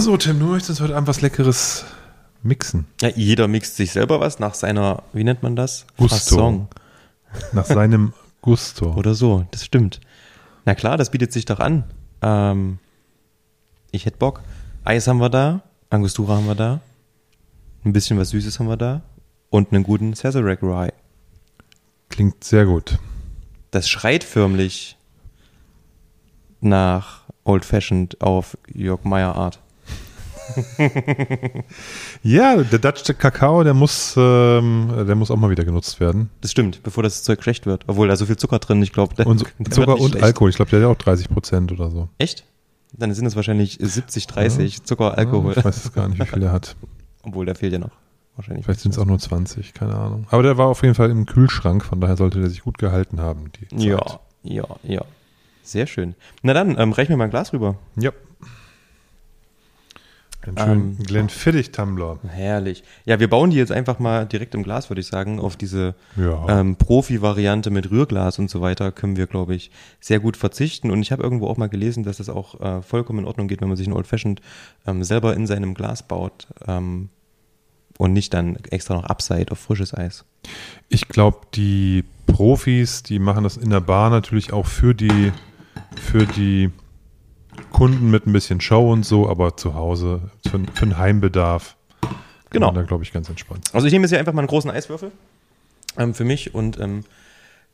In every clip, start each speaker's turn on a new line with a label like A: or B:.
A: So, Tim, du möchtest heute Abend was Leckeres mixen.
B: Ja, jeder mixt sich selber was nach seiner, wie nennt man das?
A: Gusto.
B: Fasson.
A: Nach seinem Gusto.
B: Oder so, das stimmt. Na klar, das bietet sich doch an. Ähm, ich hätte Bock. Eis haben wir da, Angostura haben wir da, ein bisschen was Süßes haben wir da und einen guten Sazerac Rye.
A: Klingt sehr gut.
B: Das schreit förmlich nach Old Fashioned auf Jörg Meyer Art.
A: Ja, der Dutch Kakao, der muss, ähm, der muss auch mal wieder genutzt werden.
B: Das stimmt, bevor das Zeug schlecht wird. Obwohl da so viel Zucker drin, ich glaube,
A: Und so- Zucker und Alkohol. Ich glaube, der hat ja auch 30 Prozent oder so.
B: Echt? Dann sind es wahrscheinlich 70, 30 Zucker,
A: Ja,
B: Alkohol.
A: ich weiß jetzt gar nicht, wie viel der hat.
B: Obwohl, da fehlt ja noch. Wahrscheinlich.
A: Vielleicht sind es auch nur 20, keine Ahnung. Aber der war auf jeden Fall im Kühlschrank, von daher sollte der sich gut gehalten haben. Die Zeit.
B: Ja, ja, ja. Sehr schön. Na dann, ähm, reich mir mal ein Glas rüber.
A: Ja. Ein schönen
B: Ähm,
A: Glenfiddich-Tumbler.
B: Herrlich. Ja, wir bauen die jetzt einfach mal direkt im Glas, würde ich sagen. Auf diese
A: Ja.
B: ähm, Profi-Variante mit Rührglas und so weiter können wir, glaube ich, sehr gut verzichten. Und ich habe irgendwo auch mal gelesen, dass das auch äh, vollkommen in Ordnung geht, wenn man sich ein Old Fashioned ähm, selber in seinem Glas baut ähm, und nicht dann extra noch Upside auf frisches Eis.
A: Ich glaube, die Profis, die machen das in der Bar natürlich auch für die, für die Kunden mit ein bisschen Show und so, aber zu Hause für, für den Heimbedarf.
B: Genau.
A: Da glaube ich ganz entspannt.
B: Also ich nehme jetzt hier einfach mal einen großen Eiswürfel ähm, für mich und ähm,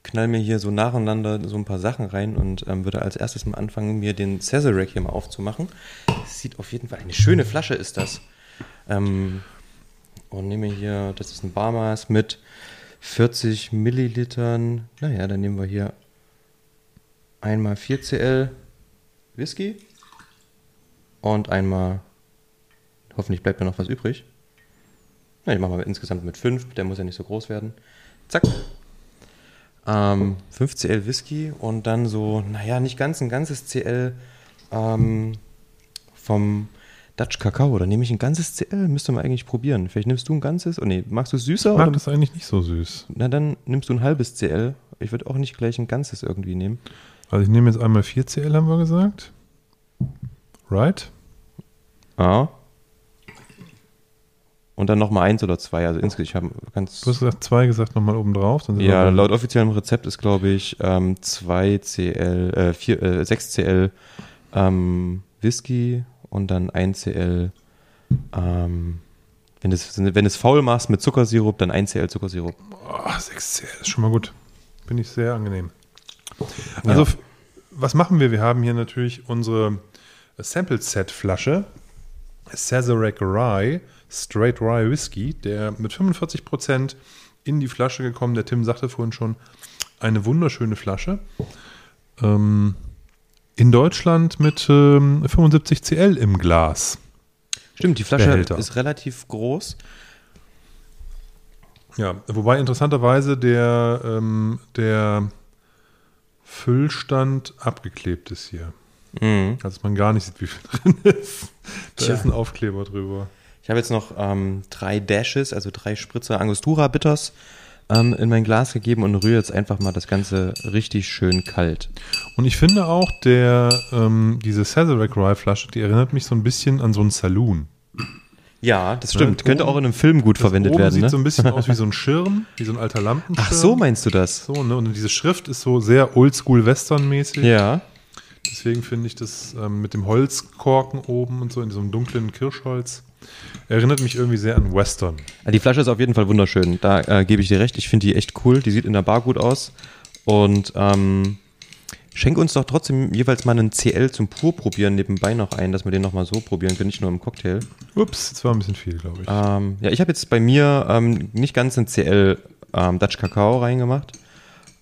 B: knall mir hier so nacheinander so ein paar Sachen rein und ähm, würde als erstes mal anfangen, mir den Sazerac hier mal aufzumachen. Das sieht auf jeden Fall, eine schöne Flasche ist das. Ähm, und nehme hier, das ist ein Barmaß mit 40 Millilitern. Naja, dann nehmen wir hier einmal 4cl Whisky und einmal, hoffentlich bleibt mir noch was übrig. Na, ich mache mal insgesamt mit 5, der muss ja nicht so groß werden. Zack. Ähm, 5 CL Whisky und dann so, naja, nicht ganz ein ganzes CL ähm, vom Dutch Kakao. Oder nehme ich ein ganzes CL? Müsste man eigentlich probieren. Vielleicht nimmst du ein ganzes. Oh nee, magst du es süßer?
A: Ich mag
B: oder?
A: das eigentlich nicht so süß.
B: Na, dann nimmst du ein halbes CL. Ich würde auch nicht gleich ein ganzes irgendwie nehmen.
A: Also ich nehme jetzt einmal 4 CL, haben wir gesagt. Right?
B: Ah. Und dann nochmal eins oder zwei. Also insgesamt, ich habe ganz.
A: Du hast gesagt 2 gesagt, nochmal oben drauf.
B: Ja, laut offiziellem Rezept ist, glaube ich, ähm, 2 CL, äh, 4, äh, 6 CL ähm, Whisky und dann 1 CL, ähm, wenn du es wenn faul machst mit Zuckersirup, dann 1 CL Zuckersirup.
A: Oh, 6 CL ist schon mal gut. Bin ich sehr angenehm. Also,
B: Ja.
A: was machen wir? Wir haben hier natürlich unsere Sample Set Flasche. Sazerac Rye, Straight Rye Whisky, der mit 45% in die Flasche gekommen. Der Tim sagte vorhin schon, eine wunderschöne Flasche. Ähm, in Deutschland mit ähm, 75 CL im Glas.
B: Stimmt, die Flasche
A: Behälter.
B: ist relativ groß.
A: Ja, wobei interessanterweise der, ähm, der Füllstand abgeklebt ist hier.
B: Mhm.
A: Also dass man gar nicht sieht, wie viel drin ist. Da
B: Tja.
A: ist ein Aufkleber drüber.
B: Ich habe jetzt noch ähm, drei Dashes, also drei Spritzer Angostura Bitters ähm, in mein Glas gegeben und rühre jetzt einfach mal das Ganze richtig schön kalt.
A: Und ich finde auch, der, ähm, diese Sazerac Rye Flasche, die erinnert mich so ein bisschen an so einen Saloon.
B: Ja, das stimmt.
A: Ja,
B: Könnte
A: oben-
B: auch in einem Film gut verwendet
A: oben
B: werden.
A: sieht
B: Ne?
A: so ein bisschen aus wie so ein Schirm, wie so ein alter Lampenschirm.
B: Ach so, meinst du das?
A: So, ne? Und diese Schrift ist so sehr oldschool-western-mäßig.
B: Ja.
A: Deswegen finde ich das ähm, mit dem Holzkorken oben und so in so einem dunklen Kirschholz erinnert mich irgendwie sehr an Western.
B: Die Flasche ist auf jeden Fall wunderschön. Da äh, gebe ich dir recht. Ich finde die echt cool. Die sieht in der Bar gut aus. Und ähm, schenk uns doch trotzdem jeweils mal einen CL zum Purprobieren nebenbei noch ein, dass wir den nochmal so probieren können, nicht nur im Cocktail.
A: Ups, das war ein bisschen viel, glaube ich.
B: Ähm, ja, ich habe jetzt bei mir ähm, nicht ganz einen CL ähm, Dutch Kakao reingemacht,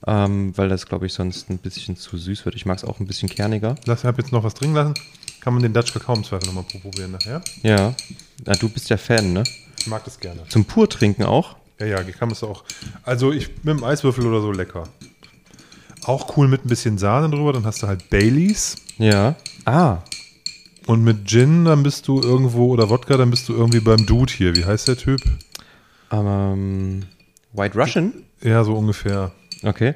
B: ähm, weil das, glaube ich, sonst ein bisschen zu süß wird. Ich mag es auch ein bisschen kerniger.
A: Lass, ich habe jetzt noch was drin lassen. Kann man den Dutch Kakao im Zweifel nochmal probieren nachher?
B: Ja. Na, du bist ja Fan, ne?
A: Ich mag das gerne.
B: Zum Purtrinken auch.
A: Ja, ja, kann man es auch. Also ich mit dem Eiswürfel oder so lecker. Auch cool mit ein bisschen Sahne drüber, dann hast du halt Baileys.
B: Ja. Ah,
A: Und mit Gin, dann bist du irgendwo, oder Wodka, dann bist du irgendwie beim Dude hier. Wie heißt der Typ?
B: ähm, White Russian?
A: Ja, so ungefähr.
B: Okay.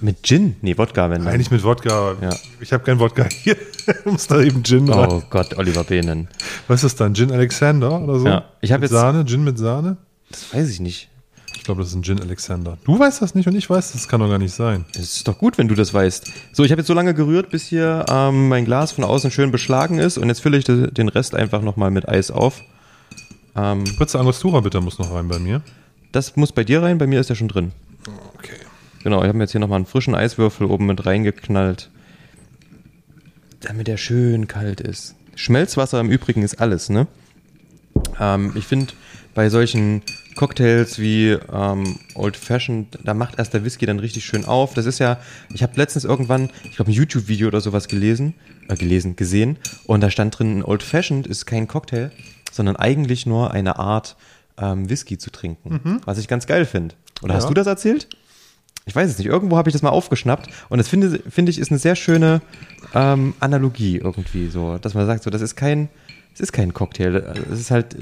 B: Mit Gin? Nee, Wodka, wenn dann.
A: Eigentlich mit Wodka.
B: Ja.
A: Ich habe kein Wodka hier. muss da eben Gin rein.
B: Oh Gott, Oliver Behnen.
A: Was ist das dann? Gin Alexander oder so?
B: Ja, ich hab
A: mit
B: jetzt-
A: Sahne, Gin mit Sahne?
B: Das weiß ich nicht.
A: Ich glaube, das ist ein Gin Alexander. Du weißt das nicht und ich weiß, das kann doch gar nicht sein.
B: Es ist doch gut, wenn du das weißt. So, ich habe jetzt so lange gerührt, bis hier ähm, mein Glas von außen schön beschlagen ist und jetzt fülle ich de- den Rest einfach nochmal mit Eis auf. Ähm,
A: Spritze Angostura bitte muss noch rein bei mir.
B: das muss bei dir rein, bei mir ist er schon drin.
A: Okay.
B: Genau, ich habe mir jetzt hier nochmal einen frischen Eiswürfel oben mit reingeknallt, damit er schön kalt ist. Schmelzwasser im Übrigen ist alles, ne? Ähm, ich finde, bei solchen Cocktails wie ähm, Old Fashioned, da macht erst der Whisky dann richtig schön auf. Das ist ja, ich habe letztens irgendwann, ich glaube, ein YouTube-Video oder sowas gelesen, äh, gelesen, gesehen, und da stand drin, ein Old Fashioned ist kein Cocktail, sondern eigentlich nur eine Art, ähm, Whisky zu trinken. Was ich ganz geil finde. Oder hast
A: Ja.
B: du das erzählt? Ich weiß es nicht. Irgendwo habe ich das mal aufgeschnappt und das finde, finde ich ist eine sehr schöne ähm, Analogie irgendwie so, dass man sagt, so das ist kein, es ist kein Cocktail. Es ist halt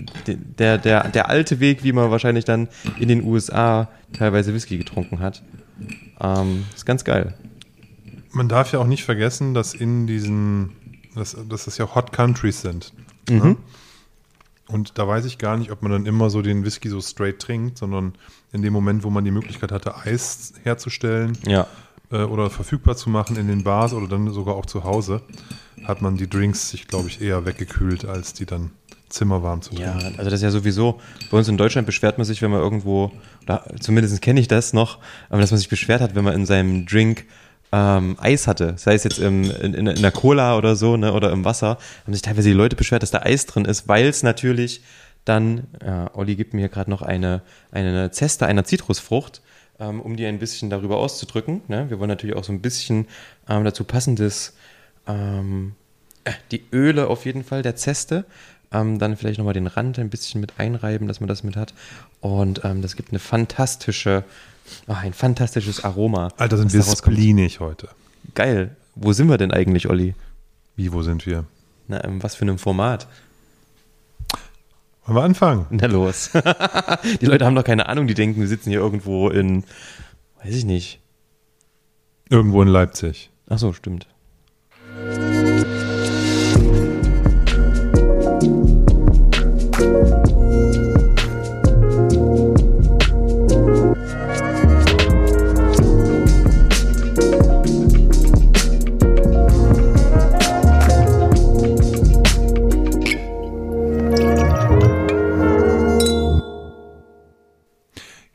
B: der, der, der alte Weg, wie man wahrscheinlich dann in den USA teilweise Whisky getrunken hat. Ähm, ist ganz geil.
A: Man darf ja auch nicht vergessen, dass in diesen, dass, dass das ja Hot Countries sind. Ne? Und da weiß ich gar nicht, ob man dann immer so den Whisky so straight trinkt, sondern in dem Moment, wo man die Möglichkeit hatte, Eis herzustellen
B: Ja.
A: äh, oder verfügbar zu machen in den Bars oder dann sogar auch zu Hause, hat man die Drinks sich, glaube ich, eher weggekühlt, als die dann zimmerwarm zu
B: Ja,
A: trinken.
B: also das ist ja sowieso, bei uns in Deutschland beschwert man sich, wenn man irgendwo, oder zumindest kenne ich das noch, aber dass man sich beschwert hat, wenn man in seinem Drink ähm, Eis hatte, sei es jetzt im, in, in, in der Cola oder so, ne, oder im Wasser, haben sich teilweise die Leute beschwert, dass da Eis drin ist, weil es natürlich dann, ja, Olli gibt mir gerade noch eine, eine Zeste einer Zitrusfrucht, ähm, um die ein bisschen darüber auszudrücken. Ne? Wir wollen natürlich auch so ein bisschen ähm, dazu passendes ähm, äh, die Öle auf jeden Fall der Zeste. Ähm, dann vielleicht nochmal den Rand ein bisschen mit einreiben, dass man das mit hat. Und ähm, das gibt eine fantastische, ach, ein fantastisches Aroma.
A: Alter, sind wir spleenig heute.
B: Geil. Wo sind wir denn eigentlich, Olli?
A: Wie, wo sind wir?
B: Na, in was für einem Format?
A: Wollen wir anfangen?
B: Na los. die Leute haben doch keine Ahnung, die denken, wir sitzen hier irgendwo in, weiß ich nicht.
A: Irgendwo in Leipzig.
B: Ach so, stimmt.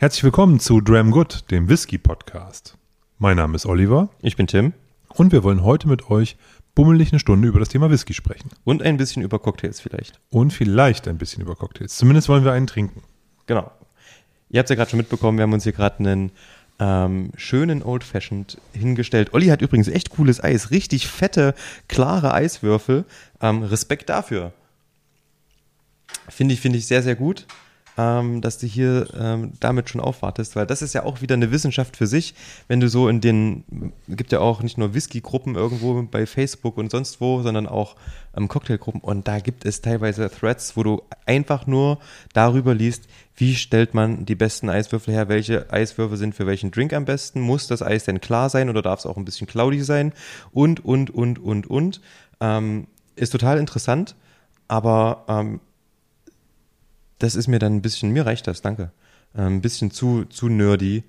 A: Herzlich willkommen zu Dram Good, dem Whisky-Podcast. Mein Name ist Oliver
B: Ich bin Tim
A: und wir wollen heute mit euch bummelig eine Stunde über das Thema Whisky sprechen.
B: und ein bisschen über Cocktails vielleicht.
A: Und vielleicht ein bisschen über Cocktails. Zumindest wollen wir einen trinken.
B: Genau. Ihr habt es ja gerade schon mitbekommen, wir haben uns hier gerade einen ähm, schönen Old Fashioned hingestellt. Olli hat übrigens echt cooles Eis, richtig fette, klare Eiswürfel. Ähm, Respekt dafür. Finde ich, finde ich sehr, sehr gut, ähm, dass du hier ähm, damit schon aufwartest, weil das ist ja auch wieder eine Wissenschaft für sich, wenn du so in den, gibt ja auch nicht nur Whisky-Gruppen irgendwo bei Facebook und sonst wo, sondern auch ähm, Cocktailgruppen und da gibt es teilweise Threads, wo du einfach nur darüber liest, wie stellt man die besten Eiswürfel her, welche Eiswürfel sind für welchen Drink am besten, muss das Eis denn klar sein oder darf es auch ein bisschen cloudy sein und, und, und, und, und. Ähm, ist total interessant, aber ähm, das ist mir dann ein bisschen, mir reicht das, danke. Ähm, ein bisschen zu, zu nerdy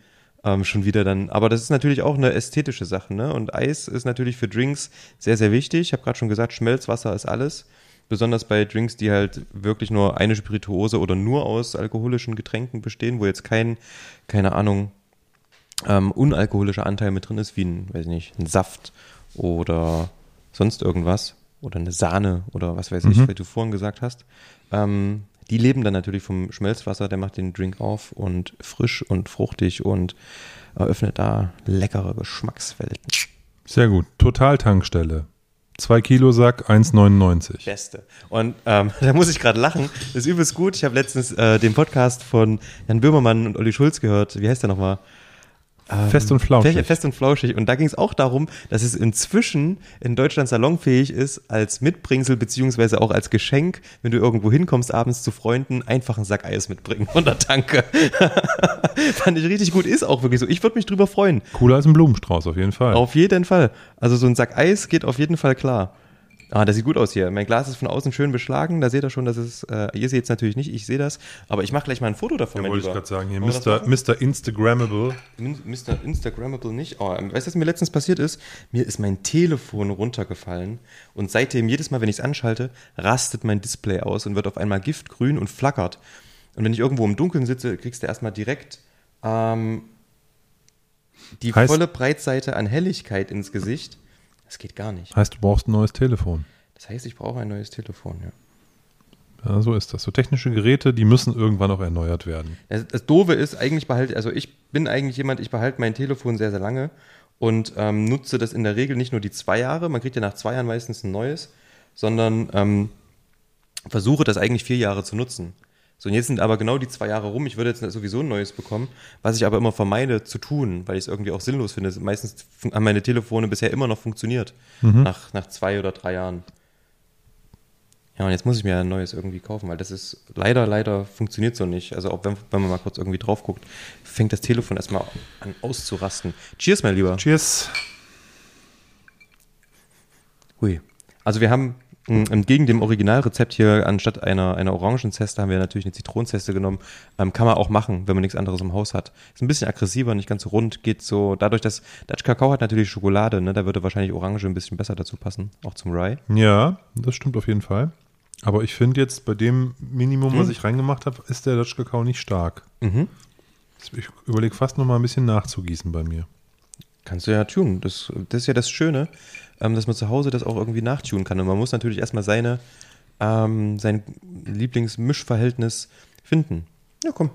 B: ähm, schon wieder dann. Aber das ist natürlich auch eine ästhetische Sache, ne? Und Eis ist natürlich für Drinks sehr, sehr wichtig. Ich habe gerade schon gesagt, Schmelzwasser ist alles. Besonders bei Drinks, die halt wirklich nur eine Spirituose oder nur aus alkoholischen Getränken bestehen, wo jetzt kein, keine Ahnung, ähm, unalkoholischer Anteil mit drin ist, wie ein, weiß ich nicht, ein Saft oder sonst irgendwas oder eine Sahne oder was weiß ich,
A: Mhm.
B: wie du vorhin gesagt hast. Ähm, die leben dann natürlich vom Schmelzwasser, der macht den Drink auf und frisch und fruchtig und eröffnet da leckere Geschmackswelten.
A: Sehr gut. Total-Tankstelle. 2 Kilo Sack, 1,99.
B: Beste. Und ähm, da muss ich gerade lachen. Das ist übelst gut. Ich habe letztens äh, den Podcast von Jan Böhmermann und Olli Schulz gehört. Wie heißt der nochmal?
A: Fest und flauschig.
B: Fest, fest und flauschig. Und da ging es auch darum, dass es inzwischen in Deutschland salonfähig ist, als Mitbringsel beziehungsweise auch als Geschenk, wenn du irgendwo hinkommst abends zu Freunden, einfach einen Sack Eis mitbringen von der Tanke. Fand ich richtig gut, ist auch wirklich so. Ich würde mich drüber freuen.
A: Cooler als ein Blumenstrauß, auf jeden Fall.
B: Auf jeden Fall. Also so ein Sack Eis geht auf jeden Fall klar. Ah, das sieht gut aus hier. Mein Glas ist von außen schön beschlagen. Da seht ihr schon, dass es, äh, ihr seht es natürlich nicht, ich sehe das. Aber ich mache gleich mal ein Foto davon.
A: ja, wollte ich gerade sagen, hier, Mr. Mr. Instagrammable.
B: Mr. Instagrammable nicht. Oh, weißt du, was mir letztens passiert ist? Mir ist mein Telefon runtergefallen und seitdem, jedes Mal, wenn ich es anschalte, rastet mein Display aus und wird auf einmal giftgrün und flackert. Und wenn ich irgendwo im Dunkeln sitze, kriegst du erstmal direkt ähm, die
A: Heißt-
B: volle Breitseite an Helligkeit ins Gesicht. Das geht gar nicht.
A: Heißt, du brauchst ein neues Telefon.
B: Das heißt, ich brauche ein neues Telefon, ja.
A: Ja, so ist das. So technische Geräte, die müssen irgendwann auch erneuert werden.
B: Das, das Doofe ist, eigentlich behalte, also ich bin eigentlich jemand, ich behalte mein Telefon sehr, sehr lange und ähm, nutze das in der Regel nicht nur die zwei Jahre, man kriegt ja nach zwei Jahren meistens ein neues, sondern ähm, versuche das eigentlich vier Jahre zu nutzen. So, und jetzt sind aber genau die zwei Jahre rum. Ich würde jetzt sowieso ein neues bekommen, was ich aber immer vermeide zu tun, weil ich es irgendwie auch sinnlos finde. Meistens haben meine Telefone bisher immer noch funktioniert, nach, nach zwei oder drei Jahren. Ja, und jetzt muss ich mir ein neues irgendwie kaufen, weil das ist leider, leider funktioniert so nicht. Also auch wenn, wenn man mal kurz irgendwie drauf guckt, fängt das Telefon erstmal an auszurasten. Cheers, mein Lieber.
A: Cheers.
B: Hui. Also wir haben entgegen dem Originalrezept hier anstatt einer, einer Orangenzeste haben wir natürlich eine Zitronenzeste genommen. Ähm, kann man auch machen, wenn man nichts anderes im Haus hat. Ist ein bisschen aggressiver, nicht ganz so rund, geht so, dadurch, dass Dutch Kakao hat natürlich Schokolade, ne, da würde wahrscheinlich Orange ein bisschen besser dazu passen, auch zum Rye.
A: Ja, das stimmt auf jeden Fall. Aber ich finde jetzt bei dem Minimum,
B: Hm.
A: was ich reingemacht habe, ist der Dutch Kakao nicht stark.
B: Mhm.
A: Ich überlege fast noch mal ein bisschen nachzugießen bei mir.
B: Kannst du ja tun. Das, das ist ja das Schöne, ähm, dass man zu Hause das auch irgendwie nachtun kann. Und man muss natürlich erstmal seine, ähm, sein Lieblingsmischverhältnis finden. Ja, komm.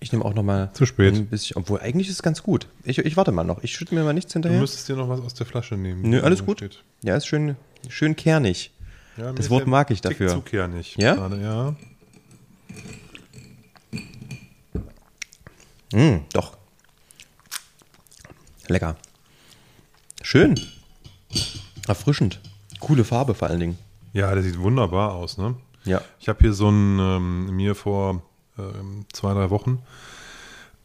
B: Ich nehme auch noch mal
A: Zu spät.
B: ein bisschen, obwohl eigentlich ist es ganz gut. Ich, ich warte mal noch. Ich schütte mir mal nichts
A: Du
B: hinterher.
A: müsstest dir noch was aus der Flasche nehmen.
B: Nö, alles gut.
A: steht.
B: Ja, ist schön, schön kernig.
A: Ja,
B: Das Wort mag ich
A: Tick
B: dafür.
A: Zu kernig.
B: Ja?
A: Gerade, ja.
B: Mm, doch. Lecker. Schön. Erfrischend. Coole Farbe vor allen Dingen.
A: Ja, der sieht wunderbar aus, ne?
B: Ja.
A: Ich habe hier so ein, ähm, mir vor ähm, zwei, drei Wochen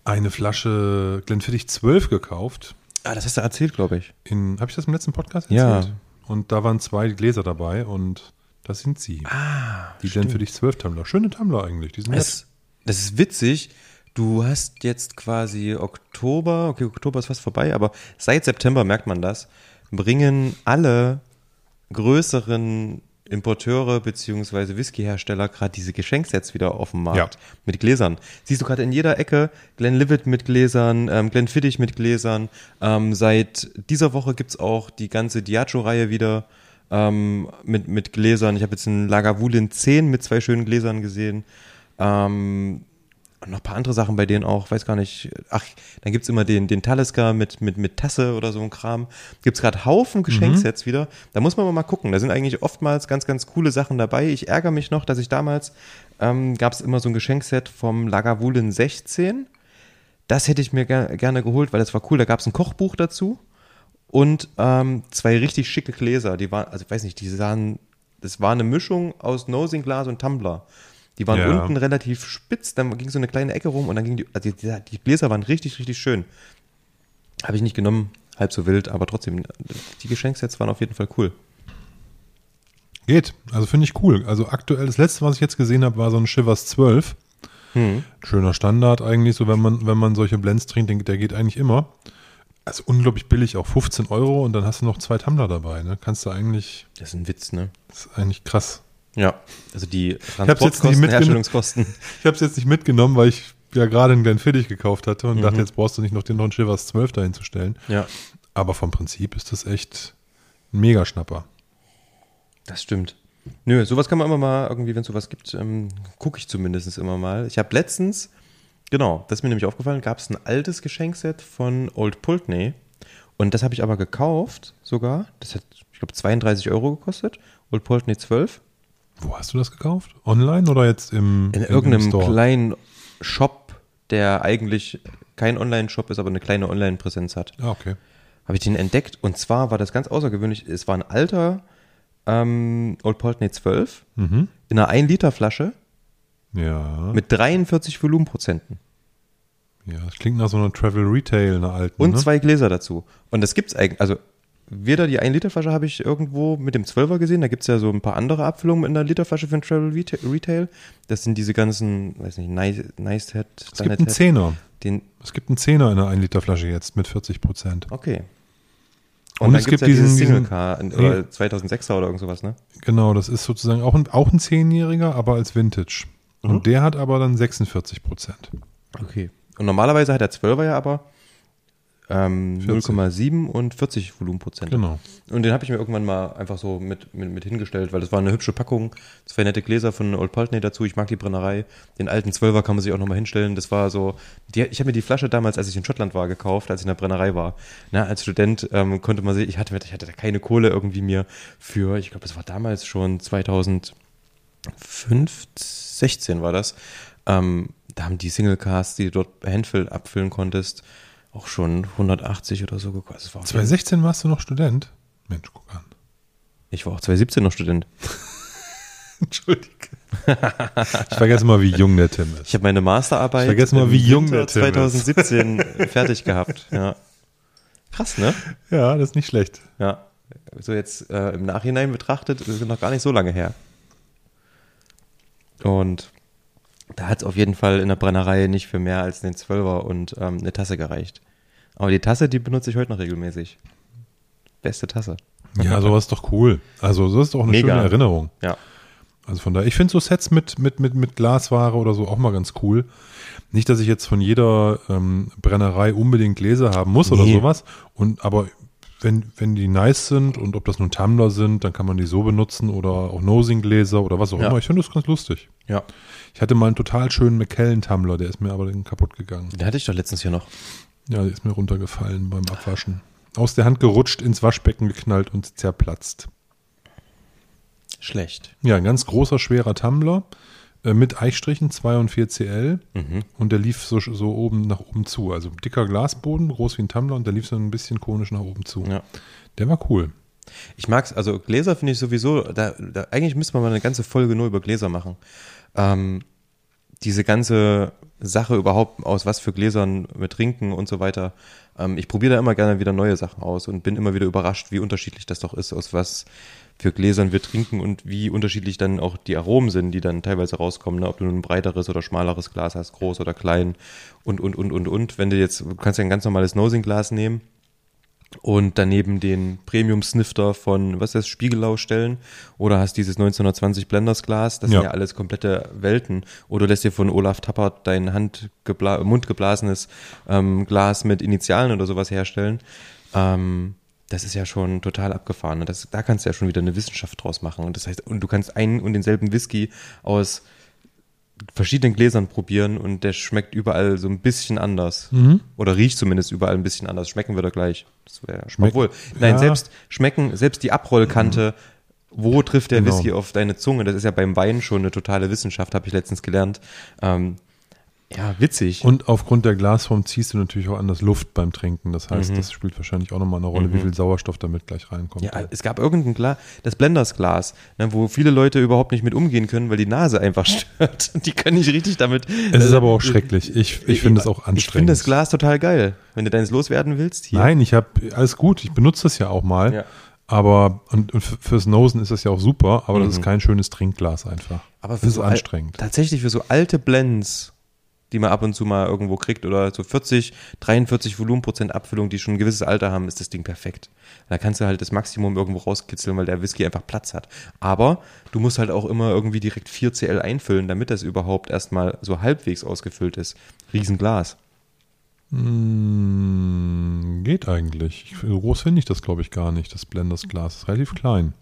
A: eine Flasche Glenfiddich 12 gekauft.
B: Ah, das hast du erzählt, glaube ich.
A: In, habe ich das im letzten Podcast
B: Ja.
A: erzählt? Und da waren zwei Gläser dabei und das sind sie.
B: Ah,
A: die Glenfiddich 12 Tumbler. Schöne Tumbler eigentlich. Die sind nett.
B: Das, das ist witzig. Du hast jetzt quasi Oktober, okay, Oktober ist fast vorbei, aber seit September merkt man das, bringen alle größeren Importeure beziehungsweise Whiskyhersteller gerade diese Geschenksets wieder auf den Markt
A: Ja.
B: mit Gläsern. Siehst du gerade in jeder Ecke Glenlivet mit Gläsern, ähm, Glenfiddich mit Gläsern. Ähm, seit dieser Woche gibt's auch die ganze Diageo-Reihe wieder ähm, mit, mit Gläsern. Ich habe jetzt einen Lagavulin 10 mit zwei schönen Gläsern gesehen. Ähm, und noch ein paar andere Sachen bei denen auch, weiß gar nicht. Ach, dann gibt's immer den, den Talisker mit, mit, mit Tasse oder so ein Kram. Gibt's gerade Haufen Geschenksets wieder. Da muss man mal gucken. Da sind eigentlich oftmals ganz, ganz coole Sachen dabei. Ich ärgere mich noch, dass ich damals, ähm, gab's immer so ein Geschenkset vom Lagavulin 16. Das hätte ich mir ger gerne geholt, weil das war cool. Da gab's ein Kochbuch dazu und ähm, zwei richtig schicke Gläser. Die waren, also ich weiß nicht, die sahen, das war eine Mischung aus Nosing-Glas und Tumbler. Die waren
A: Ja.
B: unten relativ spitz, dann ging so eine kleine Ecke rum und dann ging die, also die, die Gläser waren richtig, richtig schön. Habe ich nicht genommen, halb so wild, aber trotzdem, die Geschenksets waren auf jeden Fall cool.
A: Geht. Also finde ich cool. Also aktuell, das letzte, was ich jetzt gesehen habe, war so ein Shivers 12.
B: Hm.
A: Schöner Standard eigentlich, so wenn man, wenn man solche Blends trinkt, den, der geht eigentlich immer. Also unglaublich billig, auch 15 Euro und dann hast du noch zwei Tumbler dabei. Ne? Kannst du eigentlich,
B: Das ist ein Witz, ne?
A: das ist eigentlich krass.
B: Ja. Also die Transportkosten,
A: mitgenommen.
B: Herstellungskosten.
A: Ich habe es jetzt nicht mitgenommen, weil ich ja gerade einen Glenfiddich gekauft hatte und
B: Mhm.
A: dachte, jetzt brauchst du nicht noch den neuen Shivers 12 dahin zu stellen.
B: Ja.
A: Aber vom Prinzip ist das echt ein Megaschnapper.
B: Das stimmt. Nö, sowas kann man immer mal, irgendwie, wenn es sowas gibt, ähm, gucke ich zumindest immer mal. Ich habe letztens, genau, das ist mir nämlich aufgefallen, gab es ein altes Geschenkset von Old Pulteney. Und das habe ich aber gekauft sogar. Das hat, ich glaube, 32 Euro gekostet. Old Pulteney 12.
A: Wo hast du das gekauft? Online oder jetzt im,
B: In
A: im-
B: irgendeinem
A: im Store?
B: kleinen Shop, der eigentlich kein Online-Shop ist, aber eine kleine Online-Präsenz hat.
A: Ah, okay.
B: Habe ich den entdeckt und zwar war das ganz außergewöhnlich. Es war ein alter ähm, Old Poltney 12
A: Mhm.
B: in einer 1-Liter-Flasche
A: Ja.
B: mit 43 Volumenprozenten
A: ja, das klingt nach so einer Travel Retail, einer alten.
B: und
A: ne?
B: zwei Gläser dazu. Und das gibt's eigentlich, also weder die 1-Liter-Flasche habe ich irgendwo mit dem 12er gesehen, da gibt's ja so ein paar andere Abfüllungen mit einer Literflasche für ein Travel Reta- Retail. Das sind diese ganzen, weiß nicht, Nice, nice Head,
A: Es gibt einen Zehner.
B: den,
A: Es gibt einen Zehner in einer 1 Liter Flasche jetzt mit 40 Prozent.
B: okay.
A: Und
B: Und,
A: es gibt
B: ja
A: diesen-
B: Single Car, in-
A: Nee.
B: oder 2006er oder irgend sowas, ne?
A: Genau, das ist sozusagen auch ein, auch ein Zehnjähriger, aber als Vintage.
B: Mhm.
A: Und der hat aber dann 46 Prozent.
B: Okay. Und normalerweise hat der 12er ja aber ähm,
A: 40.
B: 0,7 und 40 Volumenprozent.
A: Genau.
B: Und den habe ich mir irgendwann mal einfach so mit, mit, mit hingestellt, weil das war eine hübsche Packung. Zwei nette Gläser von Old Poltney dazu. Ich mag die Brennerei. Den alten Zwölfer kann man sich auch nochmal hinstellen. Das war so, die, ich habe mir die Flasche damals, als ich in Schottland war, gekauft, als ich in der Brennerei war. Na, als Student ähm, konnte man sich, ich hatte, ich hatte da keine Kohle irgendwie mir für, ich glaube, das war damals schon 2005, 16 war das. Ähm, da haben die Single Cars, die du dort Handfill abfüllen konntest, auch schon 180 oder so gekostet. Jeden
A: 2016 warst du noch Student? Mensch, guck an.
B: Ich war auch 2017 noch Student.
A: Entschuldige. ich vergesse mal, wie jung der Tim ist.
B: Ich habe meine Masterarbeit
A: Ich vergesse mal, wie jung
B: Winter
A: der Tim ist.
B: 2017 fertig gehabt. Ja. Krass, ne?
A: Ja, das ist nicht schlecht.
B: Ja. So jetzt äh, im Nachhinein betrachtet, das ist noch gar nicht so lange her. Und da hat es auf jeden Fall in der Brennerei nicht für mehr als den Zwölfer und ähm, eine Tasse gereicht. Aber die Tasse, die benutze ich heute noch regelmäßig. Beste Tasse.
A: Ja, sowas ist doch cool. Also, das ist doch eine
B: Mega.
A: schöne Erinnerung.
B: Ja.
A: Also von daher, ich finde so Sets mit, mit, mit, mit Glasware oder so auch mal ganz cool. Nicht, dass ich jetzt von jeder ähm, Brennerei unbedingt Gläser haben muss oder
B: Nee.
A: sowas. Und aber wenn, wenn die nice sind und ob das nun Tumbler sind, dann kann man die so benutzen oder auch Nosing-Gläser oder was auch
B: Ja.
A: immer. Ich finde das ganz lustig.
B: Ja.
A: Ich hatte mal einen total schönen McKellen-Tumbler, der ist mir aber dann kaputt gegangen.
B: Den hatte ich doch letztens hier noch.
A: Ja, der ist mir runtergefallen beim Abwaschen. Aus der Hand gerutscht, ins Waschbecken geknallt und zerplatzt.
B: Schlecht.
A: Ja, ein ganz großer, schwerer Tumbler äh, mit Eichstrichen, 2 und 4 CL.
B: Mhm.
A: Und der lief so, so oben nach oben zu. Also dicker Glasboden, groß wie ein Tumbler und der lief so ein bisschen konisch nach oben zu.
B: Ja.
A: Der war cool.
B: Ich mag's, also Gläser finde ich sowieso, da, da, eigentlich müsste man mal eine ganze Folge nur über Gläser machen. Ähm, diese ganze Sache überhaupt, aus was für Gläsern wir trinken und so weiter. Ähm, ich probiere da immer gerne wieder neue Sachen aus und bin immer wieder überrascht, wie unterschiedlich das doch ist, aus was für Gläsern wir trinken und wie unterschiedlich dann auch die Aromen sind, die dann teilweise rauskommen, ne? ob du ein breiteres oder schmaleres Glas hast, groß oder klein und, und, und, und, und. Wenn du jetzt, du kannst ja ein ganz normales Nosing-Glas nehmen, und daneben den Premium-Snifter von, was ist das, Spiegelau stellen oder hast dieses 1920 Blenders Glas, das
A: Ja.
B: sind ja alles komplette Welten. Oder lässt dir von Olaf Tappert dein Handgebla mundgeblasenes ähm, Glas mit Initialen oder sowas herstellen. Ähm, das ist ja schon total abgefahren. Und das, da kannst du ja schon wieder eine Wissenschaft draus machen. Und das heißt, und du kannst einen und denselben Whisky aus verschiedenen Gläsern probieren und der schmeckt überall so ein bisschen anders. Oder riecht zumindest überall ein bisschen anders. Schmecken wird er gleich. Das wäre Obwohl, nein,
A: ja.
B: selbst schmecken, selbst die Abrollkante, wo trifft der
A: Genau.
B: Whisky auf deine Zunge? Das ist ja beim Wein schon eine totale Wissenschaft, habe ich letztens gelernt. Ähm, ja, witzig.
A: Und aufgrund der Glasform ziehst du natürlich auch anders Luft beim Trinken. Das heißt,
B: Mhm.
A: das spielt wahrscheinlich auch nochmal eine Rolle, wie viel Sauerstoff damit gleich reinkommt.
B: Ja, es gab irgendein Glas, das Blenders-Glas, ne, wo viele Leute überhaupt nicht mit umgehen können, weil die Nase einfach stört. Die können nicht richtig damit.
A: es ist aber auch schrecklich. Ich, ich finde es auch anstrengend.
B: Ich finde das Glas total geil. Wenn du deins loswerden willst, hier.
A: Nein, ich habe alles gut. Ich benutze das ja auch mal.
B: Ja.
A: Aber und, und fürs Nosen ist das ja auch super, aber das
B: Mhm.
A: ist kein schönes Trinkglas einfach.
B: Aber
A: das ist
B: so al-
A: anstrengend.
B: Tatsächlich für so alte Blends, die man ab und zu mal irgendwo kriegt, oder so 40, 43 Volumenprozent Abfüllung, die schon ein gewisses Alter haben, ist das Ding perfekt. Da kannst du halt das Maximum irgendwo rauskitzeln, weil der Whisky einfach Platz hat. Aber du musst halt auch immer irgendwie direkt 4 CL einfüllen, damit das überhaupt erstmal so halbwegs ausgefüllt ist. Riesenglas.
A: Mm, geht eigentlich. So groß finde ich das, glaube ich, gar nicht. Das Blenders Glas ist relativ klein,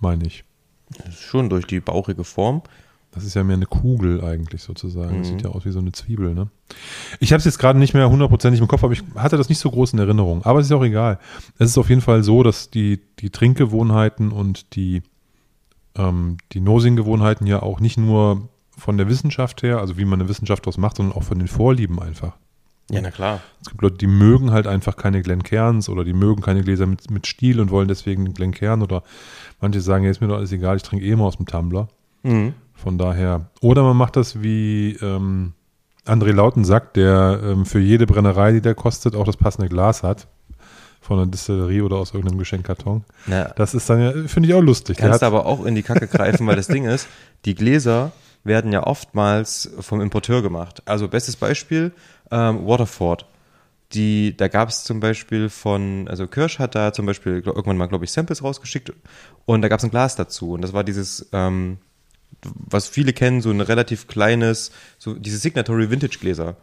A: meine ich.
B: Das ist schon durch die bauchige Form.
A: Das ist ja mehr eine Kugel eigentlich sozusagen. Das
B: Mhm.
A: sieht ja aus wie so eine Zwiebel, ne? Ich habe es jetzt gerade nicht mehr hundertprozentig im Kopf, aber ich hatte das nicht so groß in Erinnerung. Aber es ist auch egal. Es ist auf jeden Fall so, dass die, die Trinkgewohnheiten und die, ähm, die Nosing-Gewohnheiten ja auch nicht nur von der Wissenschaft her, also wie man eine Wissenschaft daraus macht, sondern auch von den Vorlieben einfach.
B: Ja, na klar.
A: Es gibt Leute, die mögen halt einfach keine Glencairns oder die mögen keine Gläser mit, mit Stiel und wollen deswegen Glencairn oder manche sagen, ja, ist mir doch alles egal, ich trinke eh immer aus dem Tumbler.
B: Mhm.
A: Von daher. Oder man macht das wie ähm, André Lautensack, der ähm, für jede Brennerei, die der kostet, auch das passende Glas hat. Von einer Distillerie oder aus irgendeinem Geschenkkarton.
B: Na,
A: Das ist dann ja, finde ich auch lustig.
B: Kannst aber auch in die Kacke greifen, weil das Ding ist, die Gläser werden ja oftmals vom Importeur gemacht. Also bestes Beispiel, ähm, Waterford. Die, da gab es zum Beispiel von, also Kirsch hat da zum Beispiel irgendwann mal, glaube ich, Samples rausgeschickt und da gab es ein Glas dazu. Und das war dieses, ähm, was viele kennen, so ein relativ kleines, so diese Signatory Vintage Gläser.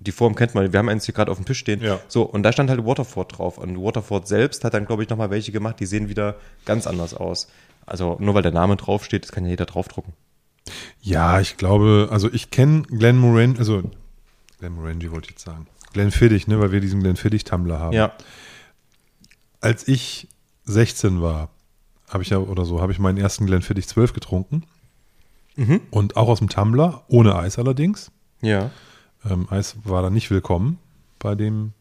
B: Die Form kennt man, wir haben eins hier gerade auf dem Tisch stehen.
A: Ja.
B: So, und da stand halt Waterford drauf. Und Waterford selbst hat dann, glaube ich, nochmal welche gemacht, die sehen wieder ganz anders aus. Also nur weil der Name draufsteht, das kann ja jeder draufdrucken.
A: ja, ich glaube, also ich kenne Glenn Moran, also Glenn Morangi wollte ich jetzt sagen. Glenn Fiddich, ne, weil wir diesen Glenn Fiddich-Tumbler haben.
B: Ja.
A: Als ich 16 war, habe ich ja oder so, habe ich meinen ersten Glenn Fiddich 12 getrunken.
B: Mhm.
A: Und auch aus dem Tumbler, ohne Eis allerdings.
B: Ja.
A: Ähm, Eis war da nicht willkommen bei dem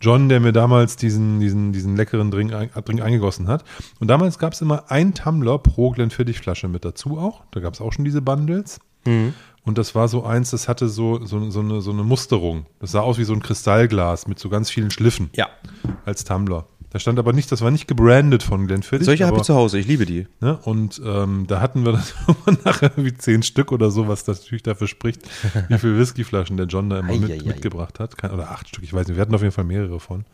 A: John, der mir damals diesen, diesen, diesen leckeren Drink, Drink eingegossen hat. Und damals gab es immer ein Tumbler pro Glenfiddich-Flasche mit dazu auch. Da gab es auch schon diese Bundles.
B: Mhm.
A: Und das war so eins, das hatte so, so, so, eine, so eine Musterung. Das sah aus wie so ein Kristallglas mit so ganz vielen Schliffen
B: Ja.
A: als Tumbler. Da stand aber nicht, das war nicht gebrandet von Glenfiddich.
B: Solche habe ich zu Hause, ich liebe die.
A: Ne? Und ähm, da hatten wir dann nachher wie zehn Stück oder so, was das natürlich dafür spricht, wie viele Whiskyflaschen der John da immer mit, mitgebracht hat. Kein, oder acht Stück, ich weiß nicht. Wir hatten auf jeden Fall mehrere von.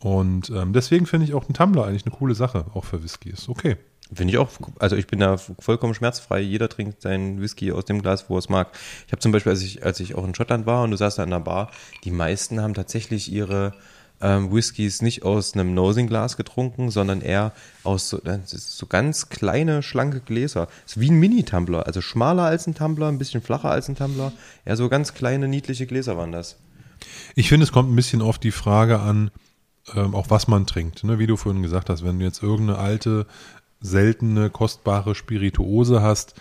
A: Und ähm, deswegen finde ich auch ein Tumbler eigentlich eine coole Sache, auch für Whisky. Ist okay.
B: Finde ich auch, also ich bin da vollkommen schmerzfrei. Jeder trinkt seinen Whisky aus dem Glas, wo er es mag. Ich habe zum Beispiel, als ich, als ich auch in Schottland war und du saßt da in der Bar, die meisten haben tatsächlich ihre ähm, Whiskys nicht aus einem Nosing-Glas getrunken, sondern eher aus so, ist so ganz kleine, schlanke Gläser. ist wie ein Mini-Tumbler, also schmaler als ein Tumbler, ein bisschen flacher als ein Tumbler. Ja, so ganz kleine, niedliche Gläser waren das.
A: Ich finde, es kommt ein bisschen auf die Frage an, ähm, auch was man trinkt. Ne? Wie du vorhin gesagt hast, wenn du jetzt irgendeine alte, seltene, kostbare Spirituose hast,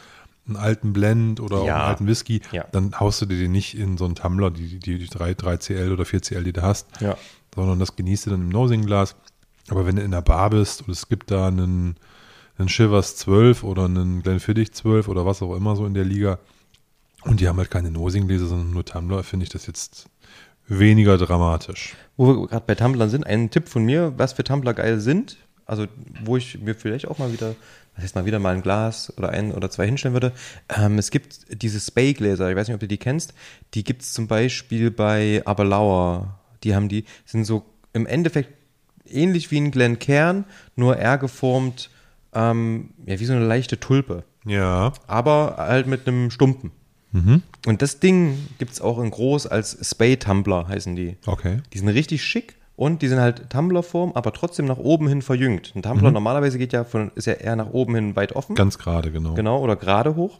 A: einen alten Blend oder auch
B: Ja.
A: einen alten Whisky,
B: Ja.
A: dann haust du dir den nicht in so einen Tumbler, die, die, die 3, 3CL oder 4CL, die du hast,
B: Ja.
A: Sondern das genießt du dann im Nosing-Glas. Aber wenn du in der Bar bist und es gibt da einen, einen Shivers 12 oder einen Glenfiddich 12 oder was auch immer so in der Liga und die haben halt keine Nosing-Gläser, sondern nur Tumbler, finde ich das jetzt weniger dramatisch.
B: Wo wir gerade bei Tumblern sind, ein Tipp von mir, was für Tumbler geil sind, also wo ich mir vielleicht auch mal wieder, was heißt mal wieder mal ein Glas oder ein oder zwei hinstellen würde. Ähm, es gibt diese Spay-Gläser, ich weiß nicht, ob du die kennst, die gibt es zum Beispiel bei Aberlauer. Die haben die, sind so im Endeffekt ähnlich wie ein Glencairn, nur eher geformt, ähm, ja, wie so eine leichte Tulpe,
A: Ja.
B: aber halt mit einem Stumpen. Und das Ding gibt es auch in groß als Spay-Tumbler, heißen die.
A: Okay.
B: Die sind richtig schick und die sind halt Tumblerform, aber trotzdem nach oben hin verjüngt. Ein Tumbler normalerweise geht ja von, ist ja eher nach oben hin weit offen.
A: Ganz gerade, genau.
B: Genau, oder gerade hoch.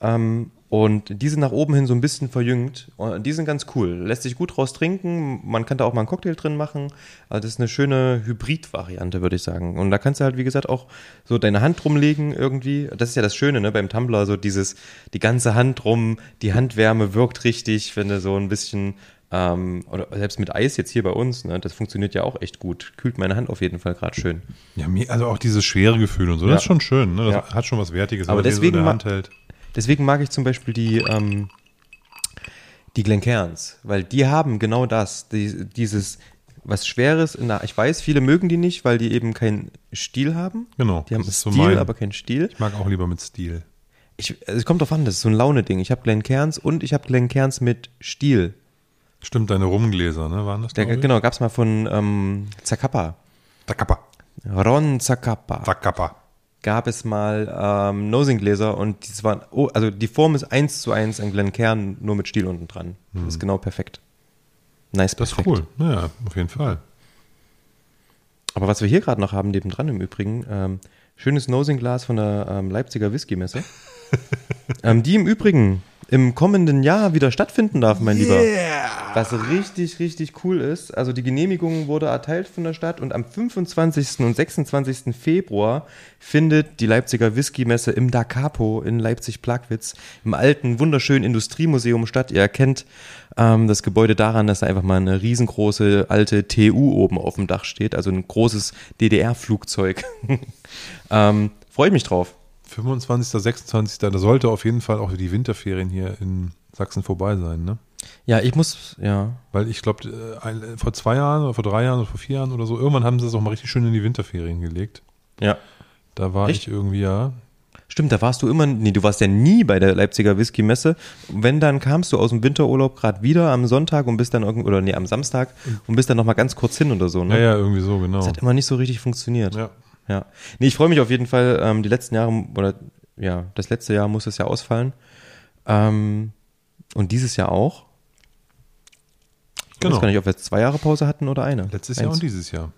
B: Ähm, und die sind nach oben hin so ein bisschen verjüngt. Und die sind ganz cool. Lässt sich gut draus trinken. Man kann da auch mal einen Cocktail drin machen. Also das ist eine schöne Hybrid-Variante, würde ich sagen. Und da kannst du halt, wie gesagt, auch so deine Hand rumlegen irgendwie. Das ist ja das Schöne, ne, beim Tumbler, so dieses, die ganze Hand rum, die Handwärme wirkt richtig, wenn du so ein bisschen, ähm, oder selbst mit Eis jetzt hier bei uns, ne, das funktioniert ja auch echt gut. Kühlt meine Hand auf jeden Fall gerade schön.
A: Ja, also auch dieses schwere Gefühl und so,
B: Ja.
A: das ist schon schön. Ne? Das
B: Ja.
A: hat schon was Wertiges,
B: Aber
A: wenn man den
B: deswegen
A: so in der Hand hält.
B: Deswegen mag ich zum Beispiel die, ähm, die Glencairns, weil die haben genau das, die, dieses was Schweres. In der, ich weiß, viele mögen die nicht, weil die eben keinen Stiel haben.
A: Genau,
B: Die haben
A: so
B: Stil,
A: mein-
B: aber keinen Stiel.
A: Ich mag auch lieber mit Stil.
B: Ich, also es kommt drauf an, das ist so ein Laune-Ding. Ich habe Glencairns und ich habe Glencairns mit Stiel.
A: Stimmt, deine Rumgläser, ne? Waren das?
B: Der, genau, gab's mal von ähm, Zacapa.
A: Zacapa.
B: Ron Zacapa.
A: Zacapa.
B: Gab es mal ähm, Nosing-Gläser und die waren, oh, also die Form ist eins zu eins ein Glencairn, nur mit Stiel unten dran. Das ist genau perfekt. Nice,
A: Das ist
B: perfekt.
A: cool. Ja, auf jeden Fall.
B: Aber was wir hier gerade noch haben, nebendran im Übrigen, ähm, schönes Nosing-Glas von der ähm, Leipziger Whisky-Messe. ähm, die im Übrigen im kommenden Jahr wieder stattfinden darf, mein Lieber.
A: Yeah!
B: Was richtig, richtig cool ist. Also die Genehmigung wurde erteilt von der Stadt und am 25. und 26. Februar findet die Leipziger Whisky-Messe im Da Capo in Leipzig-Plagwitz im alten, wunderschönen Industriemuseum statt. Ihr erkennt ähm, das Gebäude daran, dass da einfach mal eine riesengroße alte TU oben auf dem Dach steht, also ein großes DDR-Flugzeug. ähm, Freue ich mich drauf.
A: 25., 26., da sollte auf jeden Fall auch die Winterferien hier in Sachsen vorbei sein, ne?
B: Ja, ich muss, ja.
A: Weil ich glaube, vor zwei Jahren oder vor drei Jahren oder vor vier Jahren oder so, irgendwann haben sie es auch mal richtig schön in die Winterferien gelegt.
B: Ja.
A: Da war
B: Echt?
A: ich irgendwie, ja.
B: Stimmt, da warst du immer, nee, du warst ja nie bei der Leipziger Whisky-Messe. Wenn, dann kamst du aus dem Winterurlaub gerade wieder am Sonntag und bist dann irgend, oder nee, am Samstag und bist dann nochmal ganz kurz hin oder so, ne?
A: Ja, ja, irgendwie so, genau.
B: Das hat immer nicht so richtig funktioniert.
A: Ja.
B: Ja. Nee, ich freue mich auf jeden Fall, ähm, die letzten Jahre, oder ja, das letzte Jahr muss es ja ausfallen. Ähm, und dieses Jahr auch. Ich
A: Genau.
B: weiß gar nicht, ob wir jetzt zwei Jahre Pause hatten oder eine.
A: Letztes Jahr
B: Eins.
A: und dieses Jahr.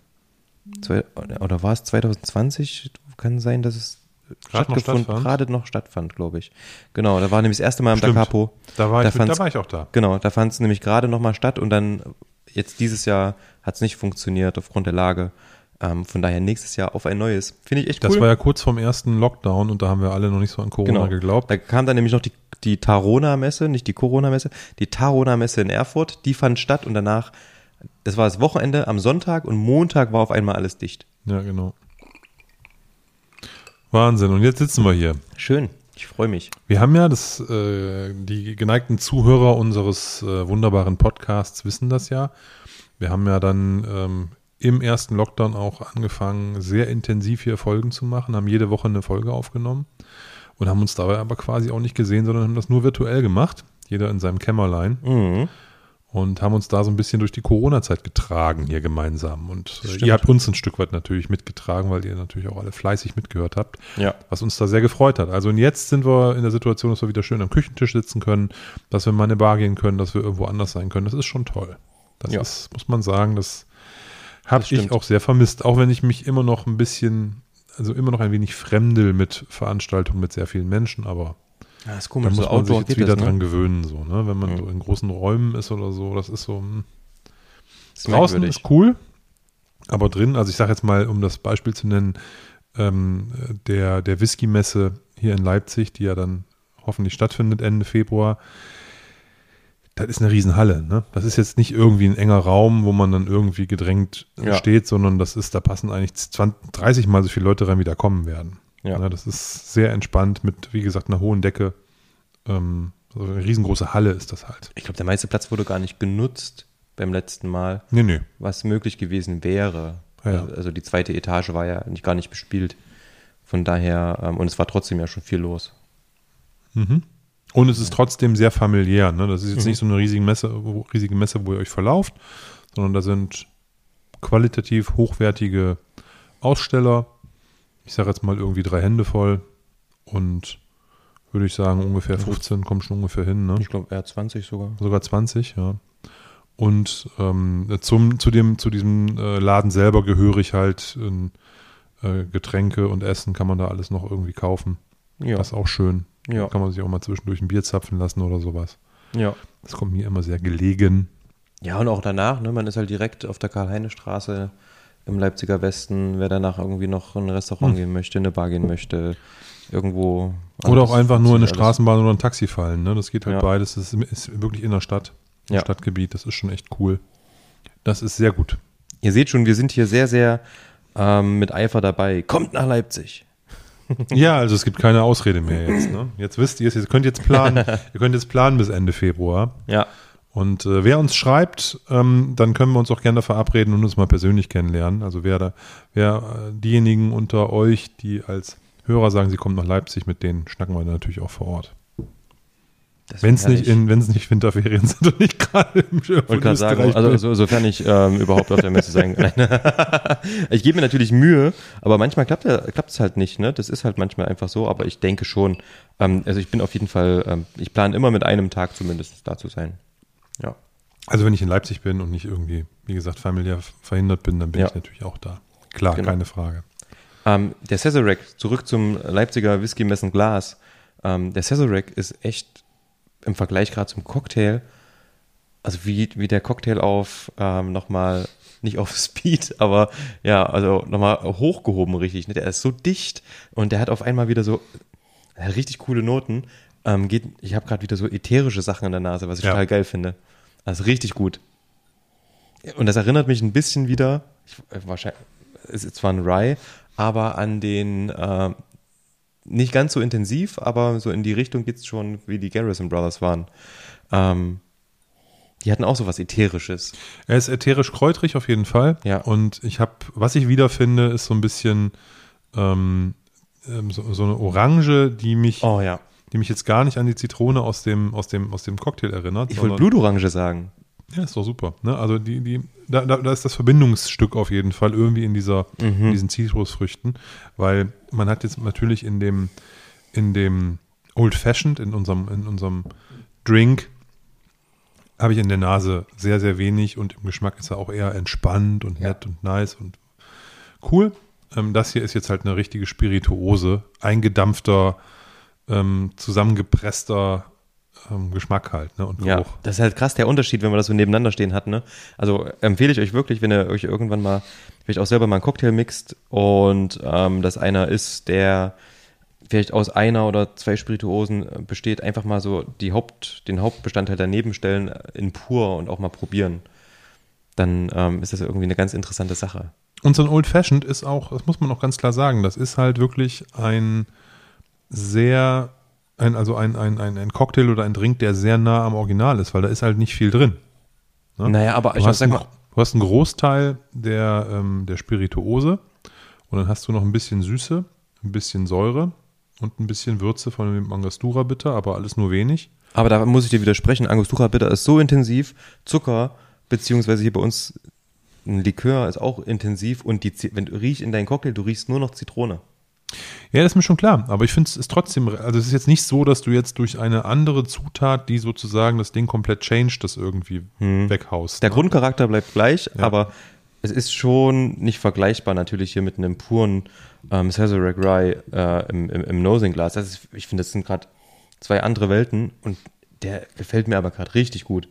B: Zwei, oder, war es 2020? Kann sein, dass es
A: Gerade noch
B: stattgefunden-
A: stattfand.
B: gerade noch stattfand, glaube ich. Genau, da war nämlich das erste Mal im Da
A: Stimmt.
B: Capo.
A: Da war,
B: Da
A: ich, da war ich auch da.
B: Genau, da fand es nämlich gerade nochmal statt und dann jetzt dieses Jahr hat es nicht funktioniert aufgrund der Lage. Ähm, von daher nächstes Jahr auf ein neues. Finde ich echt
A: Das
B: cool.
A: war ja kurz vorm ersten Lockdown und da haben wir alle noch nicht so an Corona
B: genau.
A: geglaubt.
B: Da kam dann nämlich noch die, die Tarona-Messe, nicht die Corona-Messe, die Tarona-Messe in Erfurt, die fand statt und danach, das war das Wochenende am Sonntag und Montag war auf einmal alles dicht.
A: Ja, genau. Wahnsinn. Und jetzt sitzen wir hier.
B: Schön, ich freue mich.
A: Wir haben ja das, äh, die geneigten Zuhörer unseres äh, wunderbaren Podcasts wissen das ja. Wir haben ja dann ähm, im ersten Lockdown auch angefangen, sehr intensiv hier Folgen zu machen, haben jede Woche eine Folge aufgenommen und haben uns dabei aber quasi auch nicht gesehen, sondern haben das nur virtuell gemacht, jeder in seinem Kämmerlein
B: Mhm.
A: und haben uns da so ein bisschen durch die Corona-Zeit getragen hier gemeinsam. Und äh, ihr habt uns ein Stück weit natürlich mitgetragen, weil ihr natürlich auch alle fleißig mitgehört habt
B: Ja.
A: was uns da sehr gefreut hat. Also und jetzt sind wir in der Situation, dass wir wieder schön am Küchentisch sitzen können, dass wir mal in eine Bar gehen können, dass wir irgendwo anders sein können. Das ist schon toll. Das
B: Ja.
A: ist, muss man sagen, das habe ich auch sehr vermisst, auch wenn ich mich immer noch ein bisschen, also immer noch ein wenig fremdel mit Veranstaltungen mit sehr vielen Menschen, aber
B: Ja, ist
A: da
B: komisch,
A: muss
B: so
A: man sich jetzt wieder
B: das,
A: dran
B: ne?
A: gewöhnen, so, ne? Wenn man
B: Mhm.
A: so in großen Räumen ist oder so, das ist so, hm.
B: Das ist
A: Draußen
B: merkwürdig.
A: ist cool, aber drin, also ich sage jetzt mal, um das Beispiel zu nennen, ähm, der, der Whisky-Messe hier in Leipzig, die ja dann hoffentlich stattfindet Ende Februar, das ist eine Riesenhalle. Ne? Das ist jetzt nicht irgendwie ein enger Raum, wo man dann irgendwie gedrängt
B: Ja.
A: steht, sondern das ist, da passen eigentlich 20, 30 mal so viele Leute rein, wie da kommen werden.
B: Ja.
A: Ne, das ist sehr entspannt mit, wie gesagt, einer hohen Decke. Ähm, so eine riesengroße Halle ist das halt.
B: Ich glaube, der meiste Platz wurde gar nicht genutzt beim letzten Mal,
A: Nee, nee.
B: was möglich gewesen wäre.
A: Ja.
B: Also die zweite Etage war ja gar nicht bespielt. Von daher, ähm, und es war trotzdem ja schon viel los.
A: Mhm. Und es ist trotzdem sehr familiär. Ne? Das ist jetzt
B: Mhm.
A: nicht so eine riesige Messe, wo, riesige Messe, wo ihr euch verlauft, sondern da sind qualitativ hochwertige Aussteller. Ich sage jetzt mal irgendwie drei Hände voll und würde ich sagen ungefähr 15 kommen schon ungefähr hin. Ne?
B: Ich glaube, eher 20 sogar.
A: Sogar 20, ja. Und ähm, zum, zu, dem, zu diesem äh, Laden selber gehörig halt äh, Getränke und Essen kann man da alles noch irgendwie kaufen.
B: Ja.
A: Das ist auch schön.
B: Ja.
A: Kann man sich auch mal zwischendurch ein Bier zapfen lassen oder sowas.
B: ja.
A: Das kommt mir immer sehr gelegen.
B: Ja, und auch danach, ne, man ist halt direkt auf der Karl-Heine-Straße im Leipziger Westen, wer danach irgendwie noch in ein Restaurant
A: Hm.
B: gehen möchte, in eine Bar gehen möchte, irgendwo.
A: Oder auch einfach nur in eine
B: alles.
A: Straßenbahn oder ein Taxi fallen. Ne? Das geht halt
B: Ja.
A: beides. Das ist, ist wirklich in der Stadt, im
B: Ja.
A: Stadtgebiet. Das ist schon echt cool. Das ist sehr gut.
B: Ihr seht schon, wir sind hier sehr, sehr ähm, mit Eifer dabei. Kommt nach Leipzig.
A: Ja, also es gibt keine Ausrede mehr jetzt. Ne? Jetzt wisst ihr es, ihr könnt jetzt planen, ihr könnt jetzt planen bis Ende Februar.
B: Ja.
A: Und äh, wer uns schreibt, ähm, dann können wir uns auch gerne verabreden und uns mal persönlich kennenlernen. Also wer da, wer äh, diejenigen unter euch, die als Hörer sagen, sie kommen nach Leipzig, mit denen schnacken wir natürlich auch vor Ort. Wenn es nicht, in- nicht Winterferien sind und nicht gerade im Schirm
B: gerade sagen, also so, sofern ich ähm, überhaupt auf der Messe sein kann. ich gebe mir natürlich Mühe, aber manchmal klappt es halt nicht. Ne? Das ist halt manchmal einfach so, aber ich denke schon. Ähm, also ich bin auf jeden Fall, ähm, ich plane immer mit einem Tag zumindest da zu sein. Ja.
A: also wenn ich in Leipzig bin und nicht irgendwie, wie gesagt, familiär verhindert bin, dann bin
B: Ja.
A: ich natürlich auch da. Klar,
B: Genau.
A: keine Frage.
B: Ähm, der Sazerac, zurück zum Leipziger Whisky Messen Glas. Ähm, der Sazerac ist echt im Vergleich gerade zum Cocktail, also wie, wie der Cocktail auf ähm, nochmal, nicht auf Speed, aber ja, also nochmal hochgehoben richtig. Ne? Der ist so dicht und der hat auf einmal wieder so hat richtig coole Noten. Ähm, geht, ich habe gerade wieder so ätherische Sachen in der Nase, was ich
A: Ja.
B: total geil finde. Also richtig gut. Und das erinnert mich ein bisschen wieder, ich, äh, wahrscheinlich, es ist zwar ein Rye, aber an den, äh, nicht ganz so intensiv, aber so in die Richtung geht's schon, wie die Garrison Brothers waren. Ähm, die hatten auch so was Ätherisches.
A: Er ist ätherisch kräutrig auf jeden Fall.
B: Ja.
A: Und ich habe, was ich wiederfinde, ist so ein bisschen ähm, ähm, so, so eine Orange, die mich,
B: Oh ja.
A: die mich jetzt gar nicht an die Zitrone aus dem, aus dem, aus dem Cocktail erinnert.
B: Ich wollte Blutorange sagen.
A: Ja, ist doch super. Ne? Also die, die, da, da, da ist das Verbindungsstück auf jeden Fall irgendwie in dieser, in diesen Zitrusfrüchten, weil man hat jetzt natürlich in dem, in dem Old Fashioned, in unserem, in unserem Drink, habe ich in der Nase sehr, sehr wenig und im Geschmack ist er auch eher entspannt und nett und nice und cool. Ähm, das hier ist jetzt halt eine richtige Spirituose, eingedampfter, ähm, zusammengepresster ähm, Geschmack halt ne? und
B: Ja,
A: Geruch.
B: das ist halt krass der Unterschied, wenn wir das so nebeneinander stehen hatten. Ne? Also empfehle ich euch wirklich, wenn ihr euch irgendwann mal, vielleicht auch selber mal einen Cocktail mixt und ähm, das einer ist, der vielleicht aus einer oder zwei Spirituosen äh, besteht, einfach mal so die Haupt, den Hauptbestandteil daneben stellen äh, in pur und auch mal probieren. Dann ähm, ist das irgendwie eine ganz interessante Sache.
A: Und so ein Old Fashioned ist auch, das muss man auch ganz klar sagen, das ist halt wirklich ein sehr, ein, also ein, ein, ein, ein Cocktail oder ein Drink, der sehr nah am Original ist, weil da ist halt nicht viel drin. Ne?
B: Naja, aber
A: Du
B: ich
A: hast,
B: sag
A: einen,
B: mal,
A: du hast einen Großteil der, ähm, der Spirituose und dann hast du noch ein bisschen Süße, ein bisschen Säure und ein bisschen Würze von dem Angostura bitter, aber alles nur wenig.
B: Aber da muss ich dir widersprechen. Angostura Bitter ist so intensiv. Zucker, beziehungsweise hier bei uns ein Likör ist auch intensiv. Und die, wenn du riechst in deinen Cocktail, du riechst nur noch Zitrone.
A: Ja, das ist mir schon klar. Aber ich finde es ist trotzdem, also es ist jetzt nicht so, dass du jetzt durch eine andere Zutat, die sozusagen das Ding komplett changed, das irgendwie weghaust.
B: Der
A: ne?
B: Grundcharakter bleibt gleich,
A: Ja.
B: aber es ist schon nicht vergleichbar natürlich hier mit einem puren ähm, Sazerac Rye äh, im, im, im Nosing-Glas. Ist, ich finde, das sind gerade zwei andere Welten und der gefällt mir aber gerade richtig gut.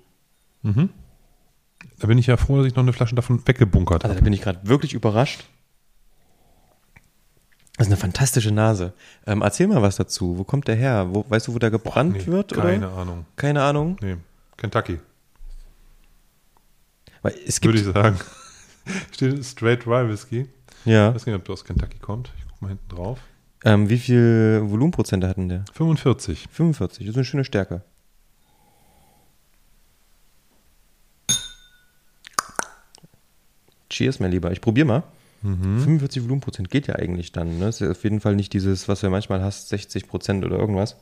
A: Da bin ich ja froh, dass ich noch eine Flasche davon weggebunkert
B: Also
A: habe.
B: da bin ich gerade wirklich überrascht. Das ist eine fantastische Nase. Ähm, erzähl mal was dazu. Wo kommt der her? Wo, weißt du, wo der gebrannt
A: Nee,
B: wird?
A: keine
B: oder?
A: Ahnung.
B: Keine Ahnung.
A: Nee, Kentucky,
B: Weil es gibt,
A: würde ich sagen. Steht Straight Rye Whisky.
B: ja.
A: Ich weiß nicht, ob der aus Kentucky kommt. Ich guck mal hinten drauf.
B: Ähm, wie viel Volumenprozente hatten der?
A: 45.
B: 45. Das ist eine schöne Stärke. Cheers, mein Lieber. Ich probiere mal. 45 Volumenprozent geht ja eigentlich dann. Ne? Ist ja auf jeden Fall nicht dieses, was du manchmal hast, 60 Prozent oder irgendwas.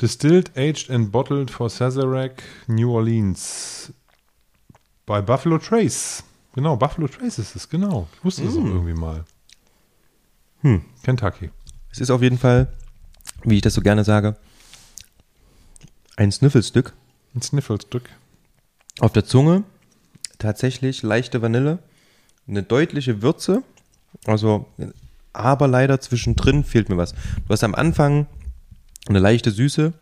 A: Distilled, aged and bottled for Sazerac, New Orleans. Bei Buffalo Trace. Genau, Buffalo Trace ist es, genau. Ich wusste es auch irgendwie mal.
B: Hm.
A: Kentucky.
B: Es ist auf jeden Fall, wie ich das so gerne sage, ein Sniffelstück.
A: Ein Sniffelstück.
B: Auf der Zunge tatsächlich leichte Vanille, eine deutliche Würze, also aber leider zwischendrin fehlt mir was. Du hast am Anfang eine leichte Süße,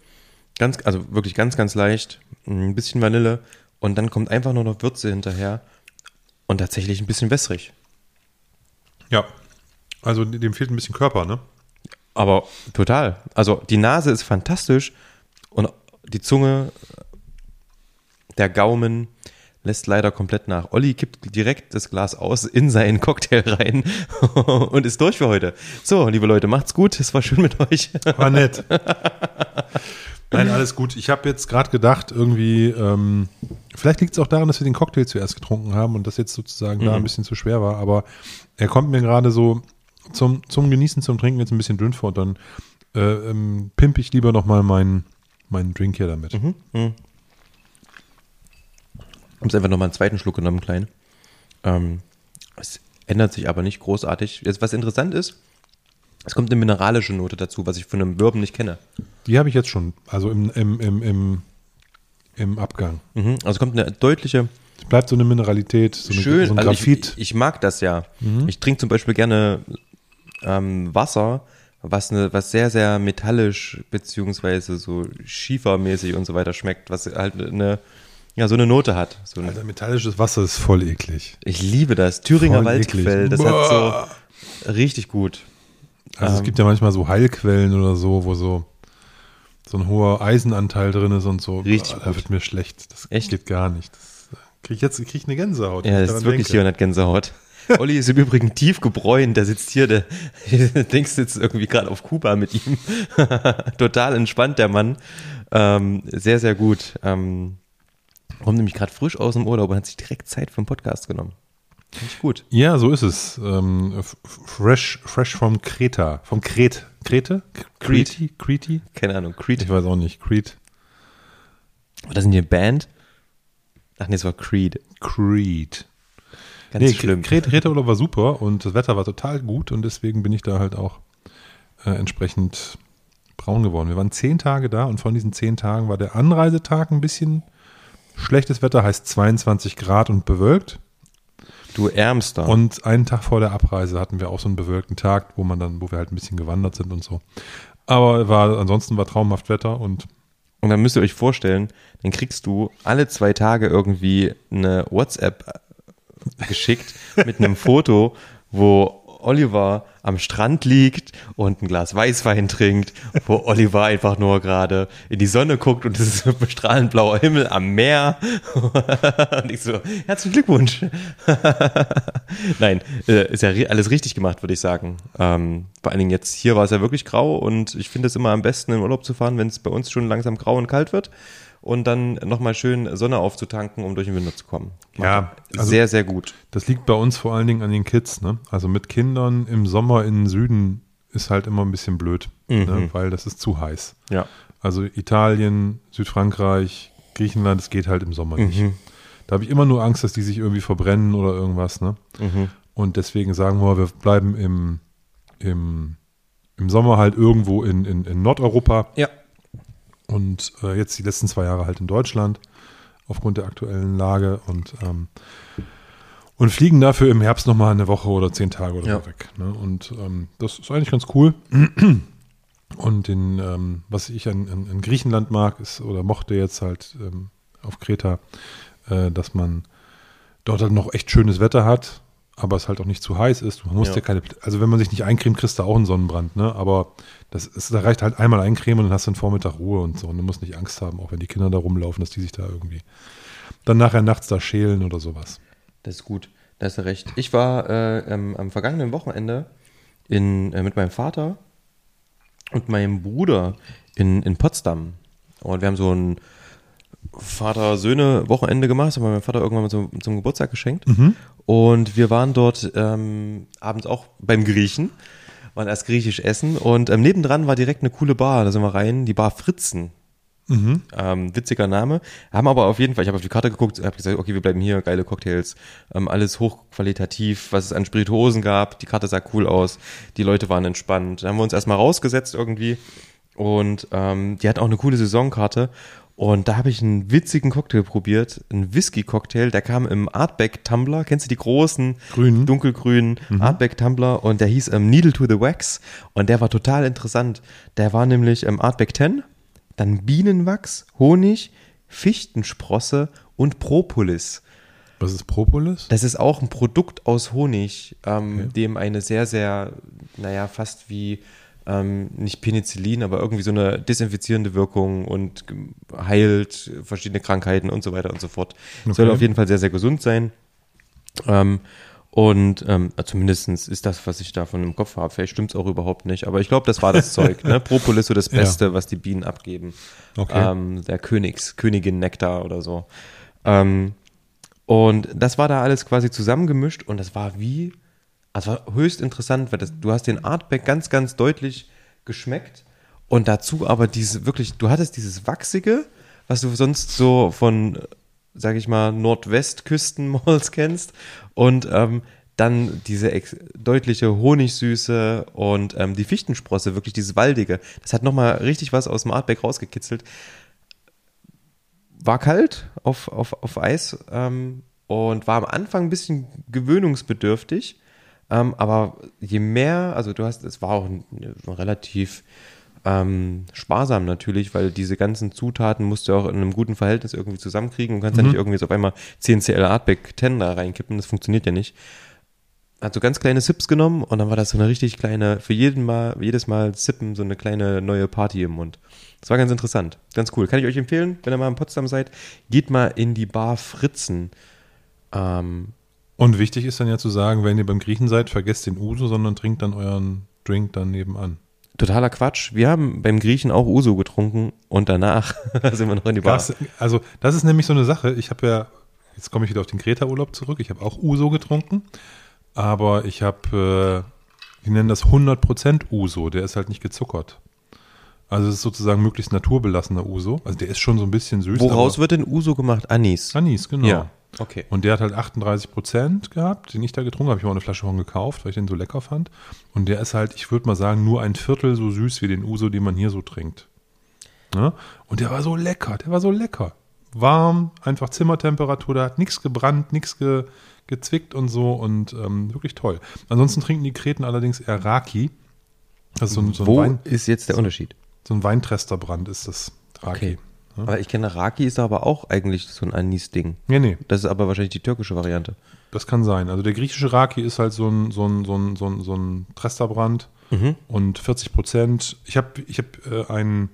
B: ganz, also wirklich ganz, ganz leicht, ein bisschen Vanille und dann kommt einfach nur noch Würze hinterher und tatsächlich ein bisschen wässrig.
A: Ja. Also dem fehlt ein bisschen Körper, ne?
B: Aber total. Also die Nase ist fantastisch und die Zunge, der Gaumen lässt leider komplett nach. Olli kippt direkt das Glas aus in seinen Cocktail rein und ist durch für heute. So, liebe Leute, macht's gut. Es war schön mit euch.
A: War nett. Nein, alles gut. Ich habe jetzt gerade gedacht, irgendwie, ähm, vielleicht liegt es auch daran, dass wir den Cocktail zuerst getrunken haben und das jetzt sozusagen da ein bisschen zu schwer war, aber er kommt mir gerade so zum, zum Genießen, zum Trinken jetzt ein bisschen dünn vor und dann äh, ähm, pimp ich lieber nochmal meinen, meinen Drink hier damit.
B: Ich habe einfach nochmal einen zweiten Schluck genommen, klein. Ähm, es ändert sich aber nicht großartig. Jetzt, was interessant ist, es kommt eine mineralische Note dazu, was ich von einem Bourbon nicht kenne.
A: Die habe ich jetzt schon, also im, im, im, im, im Abgang.
B: Mhm. Also kommt eine deutliche
A: Es bleibt so eine Mineralität, so, eine,
B: Schön,
A: so ein
B: also ich,
A: Graphit.
B: ich, ich mag das ja. Ich trinke zum Beispiel gerne ähm, Wasser, was eine, was sehr, sehr metallisch beziehungsweise so schiefermäßig und so weiter schmeckt, was halt eine, ja, so eine Note hat. So ein,
A: Alter, metallisches Wasser ist voll eklig.
B: ich liebe das. Thüringer
A: Voll
B: Waldquell,
A: eklig.
B: das
A: Boah.
B: hat so richtig gut.
A: Also es
B: Ähm.
A: gibt ja manchmal so Heilquellen oder so, wo so, so ein hoher Eisenanteil drin ist und so.
B: Richtig
A: Boah, Da wird mir schlecht. Das
B: Echt?
A: geht gar nicht. Das äh, krieg ich jetzt krieg ich eine Gänsehaut.
B: Ja, das ist wirklich
A: denke.
B: 400 Gänsehaut. Olli ist im Übrigen tief gebräunt, der sitzt hier, der denkst jetzt irgendwie gerade auf Kuba mit ihm. Total entspannt, der Mann. Ähm, sehr, sehr gut. Ähm, kommt nämlich gerade frisch aus dem Urlaub und hat sich direkt Zeit für den Podcast genommen. Finde ich gut.
A: Ja, so ist es. Ähm, fresh, fresh vom Kreta. Vom Kret. Krete?
B: Crete.
A: Kreti?
B: Keine Ahnung, Creed.
A: Ich weiß auch nicht. Creed.
B: War das in die Band? Ach nee, es war Creed.
A: Creed.
B: Ganz
A: nee,
B: schlimm.
A: Kret, Kreta-Urlaub war super und das Wetter war total gut und deswegen bin ich da halt auch äh, entsprechend braun geworden. Wir waren zehn Tage da und von diesen zehn Tagen war der Anreisetag ein bisschen schlechtes Wetter, heißt 22 Grad und bewölkt.
B: Du Ärmster.
A: Und einen Tag vor der Abreise hatten wir auch so einen bewölkten Tag, wo man dann, wo wir halt ein bisschen gewandert sind und so. Aber war, ansonsten war traumhaft Wetter und
B: Und dann müsst ihr euch vorstellen, dann kriegst du alle zwei Tage irgendwie eine WhatsApp äh, geschickt mit einem Foto, wo Oliver am Strand liegt und ein Glas Weißwein trinkt, wo Oliver einfach nur gerade in die Sonne guckt und es ist strahlend blauer Himmel am Meer. und ich so, herzlichen Glückwunsch. Nein, äh, ist ja alles richtig gemacht, würde ich sagen. Ähm, vor allen Dingen jetzt hier war es ja wirklich grau und ich finde es immer am besten in Urlaub zu fahren, wenn es bei uns schon langsam grau und kalt wird und dann nochmal schön Sonne aufzutanken, um durch den Winter zu kommen.
A: Ja, also-
B: sehr, sehr gut.
A: Das liegt bei uns vor allen Dingen an den Kids. Ne? Also mit Kindern im Sommer in den Süden ist halt immer ein bisschen blöd, ne? weil das ist zu heiß.
B: Ja.
A: Also Italien, Südfrankreich, Griechenland, es geht halt im Sommer nicht.
B: Mhm.
A: Da habe ich immer nur Angst, dass die sich irgendwie verbrennen oder irgendwas. Ne?
B: Mhm.
A: Und deswegen sagen wir, wir bleiben im, im, im Sommer halt irgendwo in, in, in Nordeuropa
B: Ja.
A: Und äh, jetzt die letzten zwei Jahre halt in Deutschland aufgrund der aktuellen Lage und, ähm, und fliegen dafür im Herbst nochmal eine Woche oder zehn Tage oder
B: Ja.
A: so weg. Ne? Und ähm, das ist eigentlich ganz cool. Und den, ähm, was ich an, an, an Griechenland mag, ist oder mochte jetzt halt ähm, auf Kreta, äh, dass man dort halt noch echt schönes Wetter hat, aber es halt auch nicht zu heiß ist. Man muss ja.
B: Ja.
A: keine, also wenn man sich nicht eincremt, kriegst du auch einen Sonnenbrand, ne? Aber das ist, da reicht halt einmal eincremen und dann hast du einen Vormittag Ruhe und so. Und du musst nicht Angst haben, auch wenn die Kinder da rumlaufen, dass die sich da irgendwie dann nachher nachts da schälen oder sowas.
B: Das ist gut, da hast du recht. Ich war äh, ähm, am vergangenen Wochenende in, äh, mit meinem Vater und meinem Bruder in, in Potsdam. Und wir haben so ein Vater-Söhne-Wochenende gemacht. Das hat mein Vater irgendwann mal zum, zum Geburtstag geschenkt. Und wir waren dort ähm, abends auch beim Griechen, waren erst griechisch essen. Und ähm, nebendran war direkt eine coole Bar. Da sind wir rein, die Bar Fritzen. Ähm, witziger Name. Haben aber auf jeden Fall, ich habe auf die Karte geguckt, habe gesagt, okay, wir bleiben hier, geile Cocktails, ähm, alles hochqualitativ, was es an Spirituosen gab. Die Karte sah cool aus, die Leute waren entspannt. Da haben wir uns erstmal rausgesetzt irgendwie und ähm, die hatten auch eine coole Saisonkarte. Und da habe ich einen witzigen Cocktail probiert, einen Whisky-Cocktail, der kam im Artback-Tumbler. Kennst du die großen,
A: Grünen.
B: dunkelgrünen Artback-Tumbler? Und der hieß ähm, Needle to the Wax. Und der war total interessant. Der war nämlich ähm, Artback 10, dann Bienenwachs, Honig, Fichtensprosse und Propolis.
A: Was ist Propolis?
B: Das ist auch ein Produkt aus Honig, ähm, dem eine sehr, sehr, naja, fast wie, ähm, nicht Penicillin, aber irgendwie so eine desinfizierende Wirkung und heilt verschiedene Krankheiten und so weiter und so fort. Soll
A: Okay.
B: auf jeden Fall sehr, sehr gesund sein. Ähm, und ähm, zumindest ist das, was ich davon im Kopf habe. Vielleicht stimmt es auch überhaupt nicht, aber ich glaube, das war das Zeug. Ne? Propolis so das
A: Ja.
B: Beste, was die Bienen abgeben.
A: Okay.
B: Ähm, der Königs, Königin Nektar oder so. Ähm, und das war da alles quasi zusammengemischt und das war wie, also höchst interessant, weil das, du hast den Artback ganz, ganz deutlich geschmeckt und dazu aber diese wirklich, du hattest dieses Wachsige, was du sonst so von, sag ich mal, Nordwestküstenmalls kennst und ähm, dann diese deutliche Honigsüße und ähm, die Fichtensprosse, wirklich dieses Waldige. Das hat nochmal richtig was aus dem Artback rausgekitzelt war kalt auf, auf, auf Eis ähm, und war am Anfang ein bisschen gewöhnungsbedürftig. Ähm, aber je mehr, also du hast, es war auch ein, ein relativ ähm, sparsam natürlich, weil diese ganzen Zutaten musst du auch in einem guten Verhältnis irgendwie zusammenkriegen und kannst ja nicht irgendwie so auf einmal 10 CL Artback 10 da reinkippen, das funktioniert ja nicht. Hat so ganz kleine Sips genommen und dann war das so eine richtig kleine, für jeden Mal, jedes Mal Sippen so eine kleine neue Party im Mund. Das war ganz interessant, ganz cool. Kann ich euch empfehlen, wenn ihr mal in Potsdam seid, geht mal in die Bar Fritzen. Ähm,
A: Und wichtig ist dann ja zu sagen, wenn ihr beim Griechen seid, vergesst den Uso, sondern trinkt dann euren Drink dann nebenan.
B: totaler Quatsch. Wir haben beim Griechen auch Uso getrunken und danach sind wir noch in die Bar.
A: Das, also, das ist nämlich so eine Sache. Ich habe ja, jetzt komme ich wieder auf den Kreta-Urlaub zurück. Ich habe auch Uso getrunken, aber ich habe, äh, die nennen das 100% Uso. Der ist halt nicht gezuckert. Also, es ist sozusagen möglichst naturbelassener Uso. Also, der ist schon so ein bisschen süß.
B: Woraus wird denn Uso gemacht? Anis.
A: Anis, genau.
B: Ja, okay.
A: Und der hat halt 38% gehabt, den ich da getrunken habe. Ich habe auch eine Flasche von gekauft, weil ich den so lecker fand. Und der ist halt, ich würde mal sagen, nur ein Viertel so süß wie den Uso, den man hier so trinkt. Ne? Und der war so lecker, der war so lecker. Warm, einfach Zimmertemperatur, da hat nichts gebrannt, nichts ge, gezwickt und so und ähm, wirklich toll. Ansonsten trinken die Kreten allerdings eher Raki. Das ist so ein, so ein,
B: Wo
A: Wein,
B: ist jetzt der Unterschied?
A: so ein Weintrösterbrand ist das Raki.
B: Okay. Aber ich kenne Raki ist aber auch eigentlich so ein Anis-Ding.
A: Nee, nee,
B: Das ist aber wahrscheinlich die türkische Variante.
A: Das kann sein. Also der griechische Raki ist halt so ein, so ein, so ein, so ein, so ein Tresterbrand und 40 Prozent. Ich habe ich hab, äh, einen,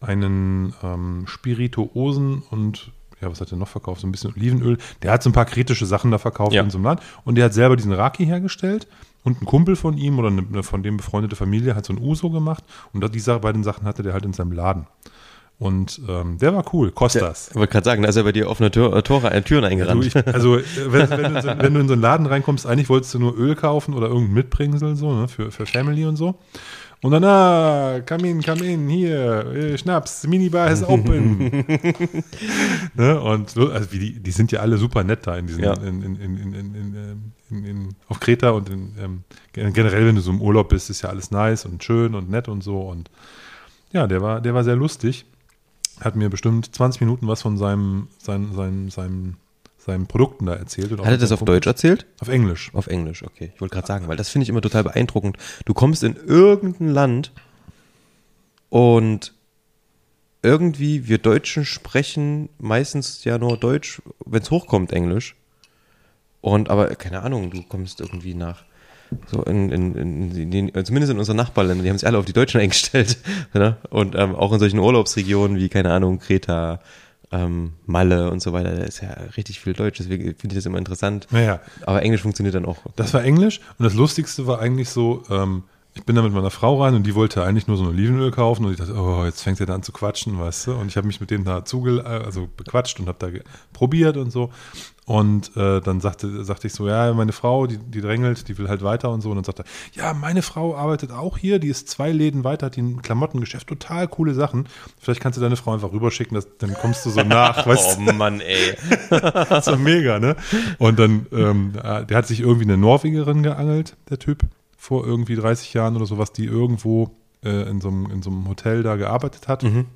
A: einen ähm, Spirituosen und ja, was hat er noch verkauft? So ein bisschen Olivenöl. Der hat so ein paar kritische Sachen da verkauft
B: Ja.
A: in so einem Land. Und der hat selber diesen Raki hergestellt. Und ein Kumpel von ihm oder eine, eine von dem befreundete Familie hat so ein Uso gemacht. Und diese beiden Sachen hatte der halt in seinem Laden. Und ähm, der war cool. Kostas.
B: Ich wollte gerade sagen, da ist er bei dir offene Tür, äh, Tore, äh, Türen
A: Du,
B: eingerannt.
A: ich, also, äh, wenn, wenn, du in so, wenn du in so einen Laden reinkommst, eigentlich wolltest du nur Öl kaufen oder irgendein Mitbringsel so, ne, für, für Family und so. Und dann, ah, come in, come in, hier, Schnaps, Minibar is open. ne, und so, also wie die, die sind ja alle super nett da in diesen,
B: Ja.
A: in, in, in, in, in, in, ähm, auf Kreta und in, ähm, gen- generell, wenn du so im Urlaub bist, ist ja alles nice und schön und nett und so. Und ja, der war, der war sehr lustig. Hat mir bestimmt 20 Minuten was von seinem, seinem, seinem, seinem, seinen Produkten da erzählt.
B: Hat er das auf
A: Kumpel.
B: Deutsch erzählt?
A: Auf Englisch.
B: Auf Englisch, okay. Ich wollte gerade sagen, weil das finde ich immer total beeindruckend. Du kommst in irgendein Land und irgendwie, wir Deutschen sprechen meistens ja nur Deutsch, wenn es hochkommt, Englisch. Und aber, keine Ahnung, du kommst irgendwie nach so in, in, in, in den, zumindest in unseren Nachbarländern, die haben sich alle auf die Deutschen eingestellt. Ne? Und ähm, auch in solchen Urlaubsregionen wie, keine Ahnung, Kreta, ähm, Malle und so weiter, da ist ja richtig viel Deutsch, deswegen finde ich das immer interessant.
A: Naja,
B: Aber Englisch funktioniert dann auch.
A: das war Englisch. Und das Lustigste war eigentlich so, ähm, ich bin da mit meiner Frau rein und die wollte eigentlich nur so ein Olivenöl kaufen und ich dachte, oh, jetzt fängt er da an zu quatschen, weißt du. Und ich habe mich mit dem da zugel also bequatscht und habe da probiert und so. Und äh, dann sagte, sagte ich so, ja, meine Frau, die, die drängelt, die will halt weiter und so. Und dann sagte er, ja, meine Frau arbeitet auch hier, die ist zwei Läden weiter, hat die ein Klamottengeschäft, total coole Sachen. Vielleicht kannst du deine Frau einfach rüberschicken, dass, dann kommst du so nach, weißt du.
B: Oh Mann, ey.
A: Das war mega, ne? Und dann, ähm, äh, der hat sich irgendwie eine Norwegerin geangelt, der Typ, vor irgendwie 30 Jahren oder sowas, die irgendwo äh, in, so einem, in so einem Hotel da gearbeitet hat. Und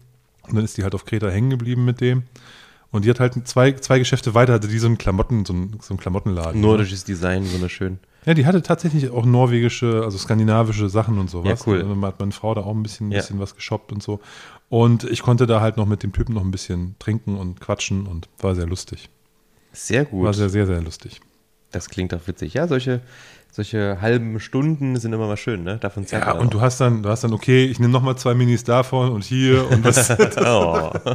A: dann ist die halt auf Kreta hängen geblieben mit dem. Und die hat halt zwei, zwei Geschäfte weiter, hatte die so einen Klamotten, so einen, so einen Klamottenladen. ne?
B: Nordisches Design, wunderschön.
A: Ja, die hatte tatsächlich auch norwegische, also skandinavische Sachen und sowas.
B: Ja, cool.
A: Also hat meine Frau da auch ein bisschen,
B: Ja.
A: bisschen was geshoppt und so. Und ich konnte da halt noch mit dem Typen noch ein bisschen trinken und quatschen und war sehr lustig.
B: Sehr
A: War
B: gut.
A: sehr, sehr, sehr lustig.
B: Das klingt doch witzig. Ja, solche, solche halben Stunden sind immer mal schön, ne? Davon zerrt
A: Ja, und du hast dann, du hast dann, okay, ich nehme nochmal zwei Minis davon und hier und
B: auch. Oh,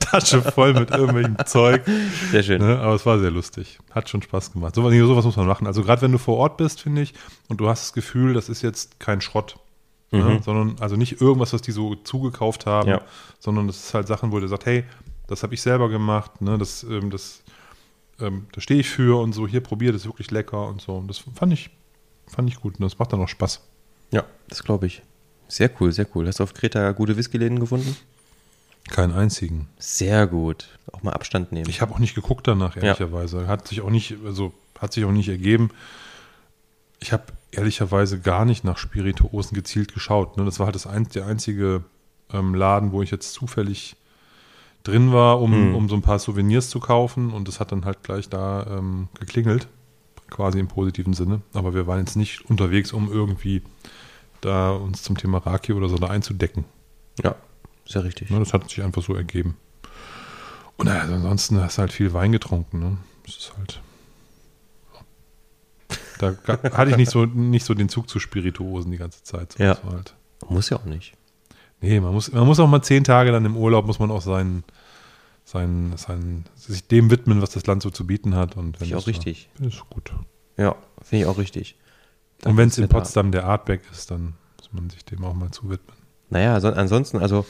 A: Tasche voll mit irgendwelchem Zeug.
B: sehr schön.
A: Ne? Aber es war sehr lustig. Hat schon Spaß gemacht. So, sowas muss man machen. Also gerade wenn du vor Ort bist, finde ich, und du hast das Gefühl, das ist jetzt kein Schrott. Ne? Sondern also nicht irgendwas, was die so zugekauft haben,
B: Ja.
A: sondern das ist halt Sachen, wo der sagt, hey, das habe ich selber gemacht, ne? das, ähm, das, ähm, da stehe ich für und so, hier probier, das ist wirklich lecker und so. Und das fand ich, fand ich gut und das macht dann auch Spaß.
B: Ja, das glaube ich. Sehr cool, sehr cool. Hast du auf Kreta gute Whiskyläden gefunden?
A: Keinen einzigen.
B: Sehr gut. Auch mal Abstand nehmen.
A: Ich habe auch nicht geguckt danach, ehrlicherweise. Hat sich auch nicht, also hat sich auch nicht ergeben. Ich habe ehrlicherweise gar nicht nach Spirituosen gezielt geschaut. Ne? Das war halt das ein, der einzige ähm, Laden, wo ich jetzt zufällig drin war, um,
B: Mhm.
A: um so ein paar Souvenirs zu kaufen. Und das hat dann halt gleich da ähm, geklingelt. quasi im positiven Sinne. Aber wir waren jetzt nicht unterwegs, um irgendwie da uns zum Thema Raki oder so da einzudecken.
B: Ja, sehr richtig.
A: Ne, das hat sich einfach so ergeben. Und naja, ansonsten hast du halt viel Wein getrunken. Ne? Das ist halt. Da hatte ich nicht so, nicht so den Zug zu Spirituosen die ganze Zeit. So,
B: Ja.
A: halt,
B: Muss ja auch nicht.
A: Nee, man muss, man muss auch mal zehn Tage dann im Urlaub, muss man auch sein, sein, sein, sich dem widmen, was das Land so zu bieten hat. Und wenn
B: Finde ich auch richtig.
A: So, ist gut.
B: Ja, finde ich auch richtig.
A: Und wenn es in. Potsdam der Artback ist, dann muss man sich dem auch mal zuwidmen.
B: Naja, so, ansonsten, also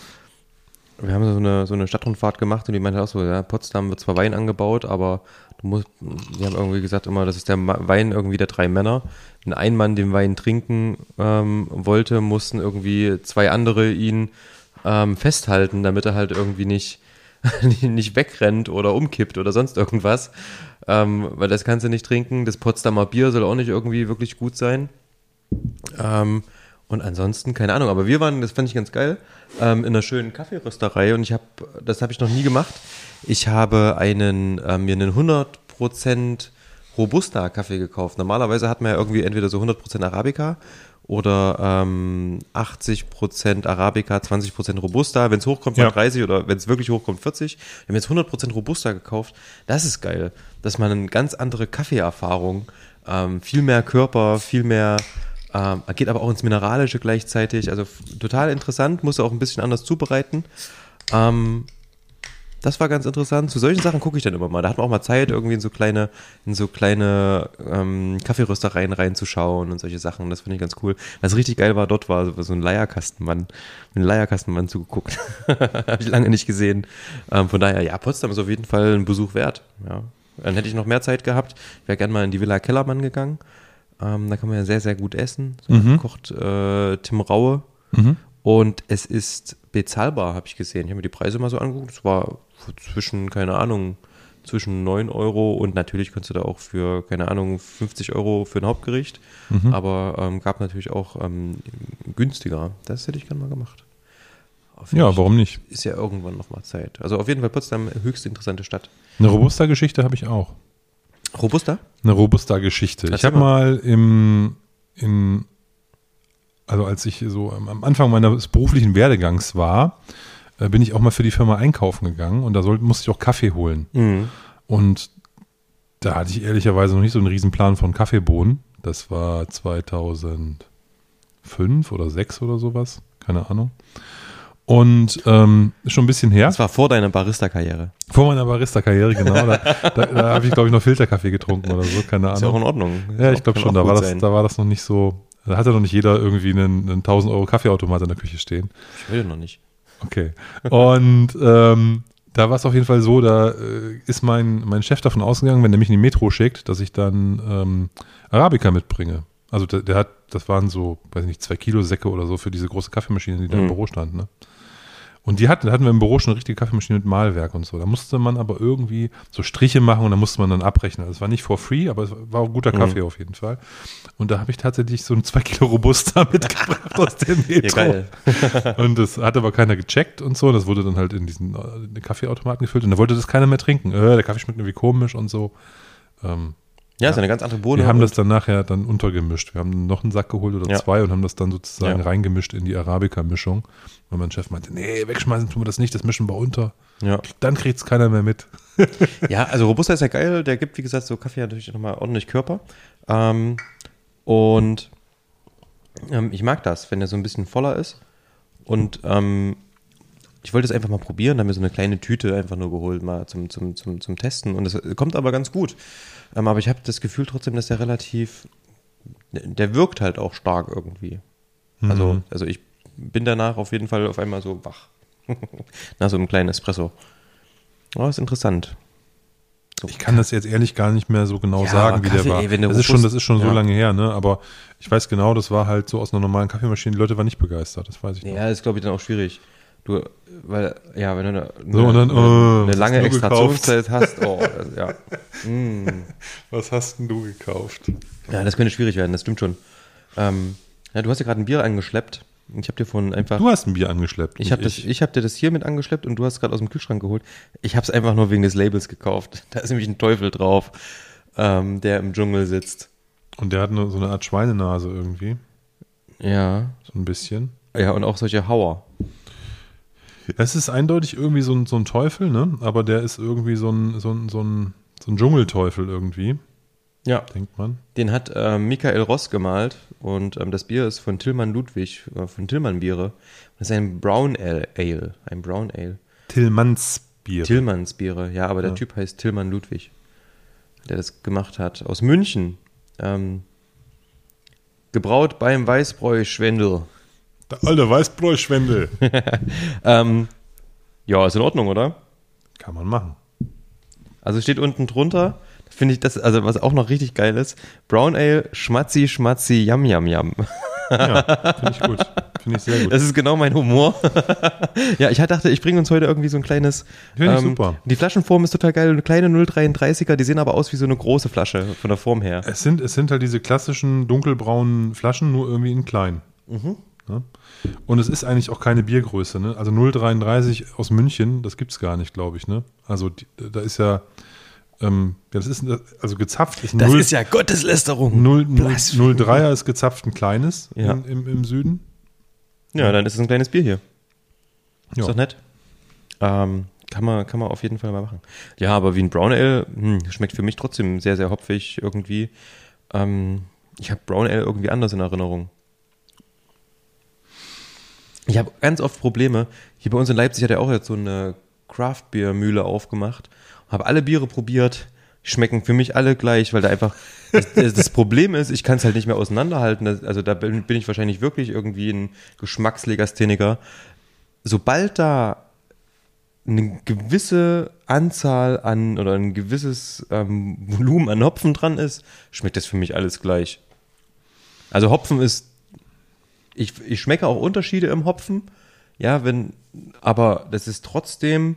B: wir haben so eine, so eine Stadtrundfahrt gemacht und die meinte auch so, ja, Potsdam wird zwar Wein angebaut, aber du musst, die haben irgendwie gesagt immer, das ist der Wein irgendwie der drei Männer. Wenn ein Mann den Wein trinken ähm, wollte, mussten irgendwie zwei andere ihn ähm, festhalten, damit er halt irgendwie nicht, nicht wegrennt oder umkippt oder sonst irgendwas. Ähm, weil das kannst du nicht trinken. Das Potsdamer Bier soll auch nicht irgendwie wirklich gut sein. Ähm, und ansonsten, keine Ahnung, aber wir waren, das fand ich ganz geil, ähm, in einer schönen Kaffeerösterei und ich habe, das habe ich noch nie gemacht. Ich habe einen, ähm, mir einen 100% Robusta-Kaffee gekauft. Normalerweise hat man ja irgendwie entweder so 100% Arabica oder ähm, 80% Arabica, 20% Robusta. Wenn es hochkommt, mal
A: Ja.
B: 30 oder wenn es wirklich hochkommt, 40. Wir haben jetzt 100% Robusta gekauft. Das ist geil, dass man eine ganz andere Kaffeeerfahrung, ähm, viel mehr Körper, viel mehr, ähm, geht aber auch ins Mineralische gleichzeitig. Also total interessant, muss auch ein bisschen anders zubereiten. Ähm, das war ganz interessant. Zu solchen Sachen gucke ich dann immer mal. Da hat man auch mal Zeit, irgendwie in so kleine, in so kleine ähm, Kaffeeröstereien reinzuschauen und solche Sachen. Das finde ich ganz cool. Was richtig geil war, dort war so ein Leierkastenmann. Ein Leierkastenmann zugeguckt. Habe ich lange nicht gesehen. Ähm, von daher, ja, Potsdam ist auf jeden Fall ein Besuch wert. Ja. Dann hätte ich noch mehr Zeit gehabt. Ich wäre gerne mal in die Villa Kellermann gegangen. Ähm, da kann man ja sehr, sehr gut essen. So
A: Mhm.
B: kocht äh, Tim Raue. Und es ist bezahlbar, habe ich gesehen. Ich habe mir die Preise mal so angeguckt. Es war zwischen, keine Ahnung, zwischen 9 Euro und natürlich konntest du da auch für, keine Ahnung, 50 Euro für ein Hauptgericht. Aber ähm, gab natürlich auch ähm, günstiger. Das hätte ich gerne mal gemacht.
A: Ja, warum nicht?
B: Ist ja irgendwann noch mal Zeit. Also auf jeden Fall Potsdam, höchst interessante Stadt.
A: Eine Robusta-Geschichte habe ich auch.
B: Robusta?
A: Eine Robusta-Geschichte. Ich habe mal im, im, also als ich so am Anfang meines beruflichen Werdegangs war, äh, bin ich auch mal für die Firma einkaufen gegangen und da soll, musste ich auch Kaffee holen.
B: Mhm.
A: Und da hatte ich ehrlicherweise noch nicht so einen Riesenplan von Kaffeebohnen. Das war 2005 oder 6 oder sowas. Keine Ahnung. Und ähm, schon ein bisschen her.
B: Das war vor deiner Barista-Karriere.
A: Vor meiner Barista-Karriere, genau. Da, da, da habe ich, glaube ich, noch Filterkaffee getrunken oder so. Keine
B: Ist ja auch
A: Ahnung.
B: in Ordnung.
A: Ja, ich glaube schon. Da war, das, da war das noch nicht so. Da hatte noch nicht jeder irgendwie einen, einen 1000 Euro Kaffeeautomat in der Küche stehen.
B: Ich will noch nicht.
A: Okay. Und ähm, da war es auf jeden Fall so, da äh, ist mein, mein Chef davon ausgegangen, wenn er mich in die Metro schickt, dass ich dann ähm, Arabica mitbringe. Also der, der hat, das waren so, weiß nicht, zwei Kilo Säcke oder so für diese große Kaffeemaschine, die da im
B: Mhm.
A: Büro stand. Ne? Und die hatten, da hatten wir im Büro schon eine richtige Kaffeemaschine mit Mahlwerk und so. Da musste man aber irgendwie so Striche machen und da musste man dann abrechnen. Also es war nicht for free, aber es war auch guter
B: Mhm.
A: Kaffee auf jeden Fall. Und da habe ich tatsächlich so ein zwei Kilo Robusta mitgebracht aus der Metro.
B: Ja.
A: Und das hat aber keiner gecheckt und so. Das wurde dann halt in diesen äh, Kaffeeautomaten gefüllt und da wollte das keiner mehr trinken. Äh, der Kaffee schmeckt irgendwie komisch und so. Ähm,
B: Ja, ist eine ganz andere Bohne.
A: wir haben das dann nachher dann untergemischt. Wir haben noch einen Sack geholt oder
B: Ja.
A: zwei und haben das dann sozusagen
B: Ja.
A: reingemischt in die Arabica-Mischung. Und mein Chef meinte, nee, wegschmeißen tun wir das nicht, das mischen wir unter.
B: Ja.
A: Dann kriegt es keiner mehr mit.
B: Ja, also Robusta ist ja geil. Der gibt, wie gesagt, so Kaffee natürlich nochmal ordentlich Körper. Ähm, und ähm, ich mag das, wenn der so ein bisschen voller ist. Und ähm, ich wollte es einfach mal probieren, da haben wir so eine kleine Tüte einfach nur geholt, mal zum, zum, zum, zum Testen. Und es kommt aber ganz gut. Ähm, aber ich habe das Gefühl trotzdem, dass der relativ, der wirkt halt auch stark irgendwie. Also,
A: Mhm.
B: also ich bin danach auf jeden Fall auf einmal so wach. Nach so einem kleinen Espresso. Oh, ist interessant. So,
A: Ich kann das jetzt ehrlich gar nicht mehr so genau
B: Ja,
A: sagen, wie
B: Kaffee,
A: der war.
B: ey, der
A: das, ist schon, das ist schon so
B: ja.
A: lange her, ne? Aber ich weiß genau, das war halt so aus einer normalen Kaffeemaschine. Die Leute waren nicht begeistert, das weiß ich noch.
B: Ja, ist glaube ich dann auch schwierig. Du, weil, ja, wenn du eine,
A: So, und dann,
B: eine,
A: oh,
B: eine
A: was
B: lange Extraktionszeit hast, oh, das, ja. Mm.
A: Was hast denn du gekauft?
B: Ja, das könnte schwierig werden, das stimmt schon. Ähm, ja, du hast ja gerade ein Bier angeschleppt. Ich habe dir von einfach.
A: Du hast ein Bier angeschleppt.
B: ich habe das, ich hab dir das hier mit angeschleppt und du hast gerade aus dem Kühlschrank geholt. Ich habe es einfach nur wegen des Labels gekauft. Da ist nämlich ein Teufel drauf. ähm, der im Dschungel sitzt.
A: Und der hat nur so eine Art Schweinenase irgendwie.
B: Ja.
A: So ein bisschen.
B: Ja, und auch solche Hauer.
A: Es ist eindeutig irgendwie so ein, so ein Teufel, ne? Aber der ist irgendwie so ein, so ein, so ein, so ein Dschungelteufel irgendwie,
B: Ja.
A: denkt man.
B: Den hat ähm, Michael Ross gemalt und ähm, das Bier ist von Tillmann Ludwig, äh, von Tillmann Biere. Das ist ein Brown Ale, Ale ein Brown Ale.
A: Tillmanns Bier.
B: Tillmanns Biere, ja, aber der
A: Ja.
B: Typ heißt Tillmann Ludwig, der das gemacht hat. Aus München. Ähm, gebraut beim Weißbräu Schwendel.
A: Der alte Weißbräuschwendel.
B: Ähm, ja, ist in Ordnung, oder?
A: Kann man machen.
B: Also steht unten drunter, finde ich das, also was auch noch richtig geil ist, Brown Ale, Schmatzi, Schmatzi, Yam, Yam, Yam.
A: Ja, finde ich gut. Finde ich sehr gut.
B: Das ist genau mein Humor. ja, ich dachte, ich bringe uns heute irgendwie so ein kleines.
A: Finde ich super.
B: Die Flaschenform ist total geil. Eine kleine 0,33er, die sehen aber aus wie so eine große Flasche von der Form her.
A: Es sind, es sind halt diese klassischen dunkelbraunen Flaschen, nur irgendwie in klein.
B: Mhm.
A: Ne? Und es ist eigentlich auch keine Biergröße. Ne? Also 0,33 aus München, das gibt es gar nicht, glaube ich. Ne? Also die, da ist ja, ähm, ja, das ist also gezapft ist
B: Das
A: 0,
B: ist ja Gotteslästerung.
A: 0, 0,
B: Blasphemie.
A: 03er ist gezapft ein kleines
B: Ja.
A: in, im, im Süden.
B: Ja, dann ist es ein kleines Bier hier.
A: Ja.
B: Ist doch nett. Ähm, kann, man, kann man auf jeden Fall mal machen. Ja, aber wie ein Brown Ale, hm, schmeckt für mich trotzdem sehr, sehr hopfig irgendwie. Ähm, ich habe Brown Ale irgendwie anders in Erinnerung. Ich habe ganz oft Probleme. Hier bei uns in Leipzig hat er auch jetzt so eine Craft-Bier-Mühle aufgemacht. Habe alle Biere probiert. Schmecken für mich alle gleich, weil da einfach das, das Problem ist, ich kann es halt nicht mehr auseinanderhalten. Also da bin, bin ich wahrscheinlich wirklich irgendwie ein Geschmackslegastheniker. Sobald da eine gewisse Anzahl an oder ein gewisses ähm, Volumen an Hopfen dran ist, schmeckt das für mich alles gleich. Also Hopfen ist, ich, ich schmecke auch Unterschiede im Hopfen, ja, wenn, aber das ist trotzdem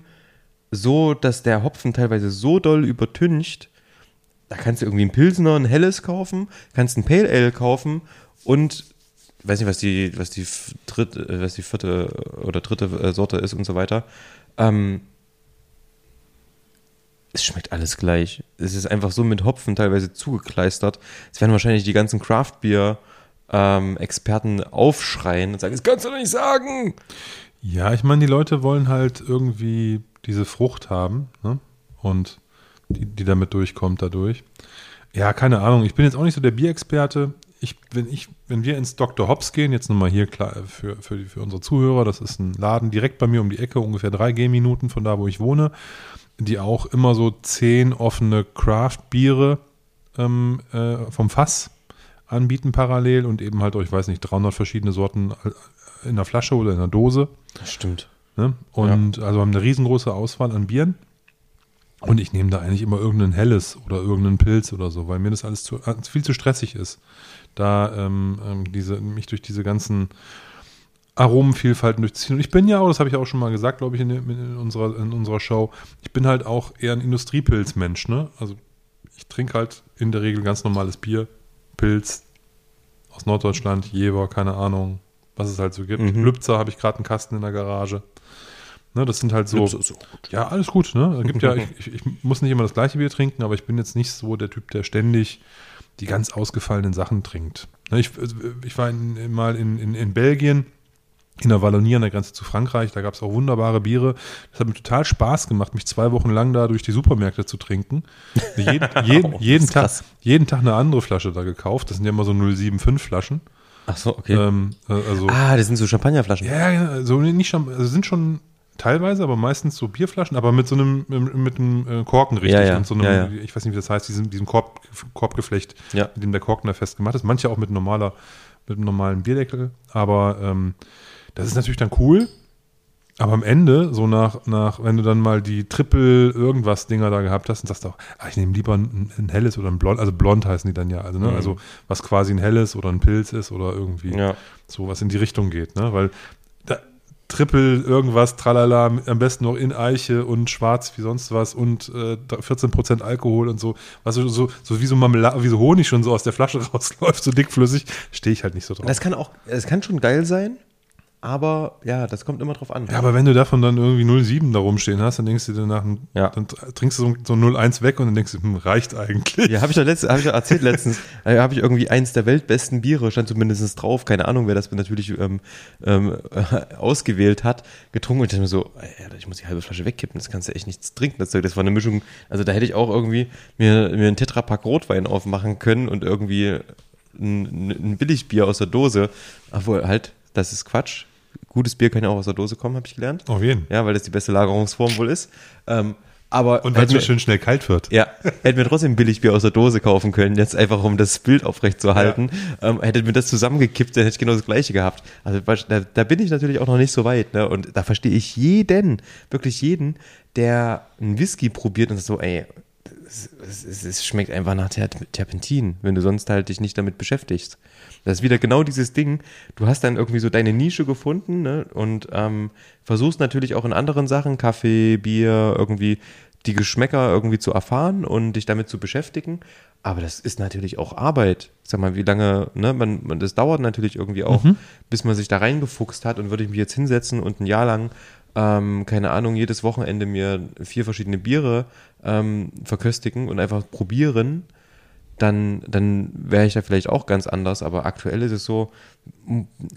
B: so, dass der Hopfen teilweise so doll übertüncht, da kannst du irgendwie ein Pilsner, ein helles kaufen, kannst ein Pale Ale kaufen und weiß nicht, was die, was die dritte, äh, was die vierte oder dritte äh, Sorte ist und so weiter. Ähm, es schmeckt alles gleich. Es ist einfach so mit Hopfen teilweise zugekleistert. Es werden wahrscheinlich die ganzen Craft-Bier-Experten aufschreien und sagen, das kannst du doch nicht sagen.
A: Ja, ich meine, die Leute wollen halt irgendwie diese Frucht haben ne? und die, die damit durchkommt dadurch. Ja, keine Ahnung. Ich bin jetzt auch nicht so der Bierexperte. Ich, wenn, ich, wenn wir ins Dr. Hobbs gehen, jetzt nochmal hier klar für, für, für unsere Zuhörer, das ist ein Laden direkt bei mir um die Ecke, ungefähr drei Gehminuten von da, wo ich wohne, die auch immer so zehn offene Craft-Biere ähm, äh, vom Fass anbieten parallel und eben halt, oh, ich weiß nicht, 300 verschiedene Sorten äh, in der Flasche oder in der Dose.
B: Das stimmt.
A: Ne? Und also haben eine riesengroße Auswahl an Bieren. Und ich nehme da eigentlich immer irgendein Helles oder irgendeinen Pilz oder so, weil mir das alles zu, äh, viel zu stressig ist. Da ähm, ähm, diese, mich durch diese ganzen Aromenvielfalten durchziehen. Und ich bin ja auch, das habe ich auch schon mal gesagt, glaube ich, in, in, unserer, in unserer Show, ich bin halt auch eher ein Industriepilzmensch. Ne? Also ich trinke halt in der Regel ganz normales Bier, Pilz aus Norddeutschland, Jever, keine Ahnung, was es halt so gibt.
B: Mhm.
A: Lübzer habe ich gerade einen Kasten in der Garage. Ne, das sind halt so. Ja, alles gut. Ne? Es gibt ja, ich, ich, ich muss nicht immer das gleiche Bier trinken, aber ich bin jetzt nicht so der Typ, der ständig die ganz ausgefallenen Sachen trinkt. Ne, ich, ich war in, mal in, in, in Belgien, in der Wallonie an der Grenze zu Frankreich, da gab es auch wunderbare Biere. Das hat mir total Spaß gemacht, mich zwei Wochen lang da durch die Supermärkte zu trinken. Jeden, jeden,
B: Oh,
A: jeden, Tag,
B: krass.
A: jeden Tag eine andere Flasche da gekauft. Das sind ja immer so 075 Flaschen.
B: Ach so, okay.
A: Ähm, äh, also,
B: ah, das sind so Champagnerflaschen.
A: ja, ja, so nicht schon, also sind schon teilweise, aber meistens so Bierflaschen, aber mit so einem, mit einem äh, Korken richtig
B: Ja, ja,
A: und so einem,
B: ja,
A: ich weiß nicht, wie das heißt, diesem, diesem Korb, Korbgeflecht, mit dem der Korken da festgemacht ist. Manche auch mit normaler, mit einem normalen Bierdeckel, aber ähm, das ist natürlich dann cool. Aber am Ende, so nach, nach, wenn du dann mal die Triple irgendwas Dinger da gehabt hast und sagst auch, ah, ich nehme lieber ein, ein helles oder ein blond, also blond heißen die dann ja, also, ne?
B: Mhm.
A: also was quasi ein helles oder ein Pilz ist oder irgendwie
B: Ja.
A: so was in die Richtung geht, ne? Weil da, Triple irgendwas, tralala, am besten noch in Eiche und schwarz wie sonst was und äh, 14% Alkohol und so, was so, so, so wie so Marmelade, wie so Honig schon so aus der Flasche rausläuft, so dickflüssig, stehe ich halt nicht so drauf.
B: Das kann auch, es kann schon geil sein, Aber ja, das kommt immer drauf an.
A: Ja, aber wenn du davon dann irgendwie 0,7 da rumstehen hast, dann denkst du dir nach,
B: Ja.
A: dann trinkst du so, so 0,1 weg und dann denkst du, hm, reicht eigentlich.
B: Ja, habe ich doch letzt, hab ich doch erzählt letztens. äh, habe ich irgendwie eins der weltbesten Biere, stand zumindest drauf. Keine Ahnung, wer das natürlich ähm, ähm, äh, ausgewählt hat, getrunken. Und ich dachte mir so, Alter, ich muss die halbe Flasche wegkippen. Das kannst du echt nichts trinken. Das, Zeug. das war eine Mischung. Also da hätte ich auch irgendwie mir, mir einen Tetrapack Rotwein aufmachen können und irgendwie ein, ein Billigbier aus der Dose. Obwohl halt, das ist Quatsch. Gutes Bier kann ja auch aus der Dose kommen, habe ich gelernt.
A: Auf jeden.
B: Ja, weil das die beste Lagerungsform wohl ist. Ähm, aber
A: Und weil es so schön schnell kalt wird.
B: ja, hätten wir trotzdem Billigbier aus der Dose kaufen können, jetzt einfach um das Bild aufrechtzuerhalten. Ähm, hättet mir das zusammengekippt, dann hätte ich genau das gleiche gehabt. Also da, da bin ich natürlich auch noch nicht so weit. Ne? Und da verstehe ich jeden, wirklich jeden, der einen Whisky probiert und so, ey, es, es, es schmeckt einfach nach Ter Terpentin, wenn du sonst halt dich nicht damit beschäftigst. Das ist wieder genau dieses Ding. Du hast dann irgendwie so deine Nische gefunden ne? und ähm, versuchst natürlich auch in anderen Sachen, Kaffee, Bier, irgendwie die Geschmäcker irgendwie zu erfahren und dich damit zu beschäftigen. Aber das ist natürlich auch Arbeit. Sag mal, wie lange, ne, man, man das dauert natürlich irgendwie auch, bis man sich da reingefuchst hat und würde ich mich jetzt hinsetzen und ein Jahr lang, ähm, keine Ahnung, jedes Wochenende mir vier verschiedene Biere ähm, verköstigen und einfach probieren, dann, dann wäre ich da vielleicht auch ganz anders. Aber aktuell ist es so,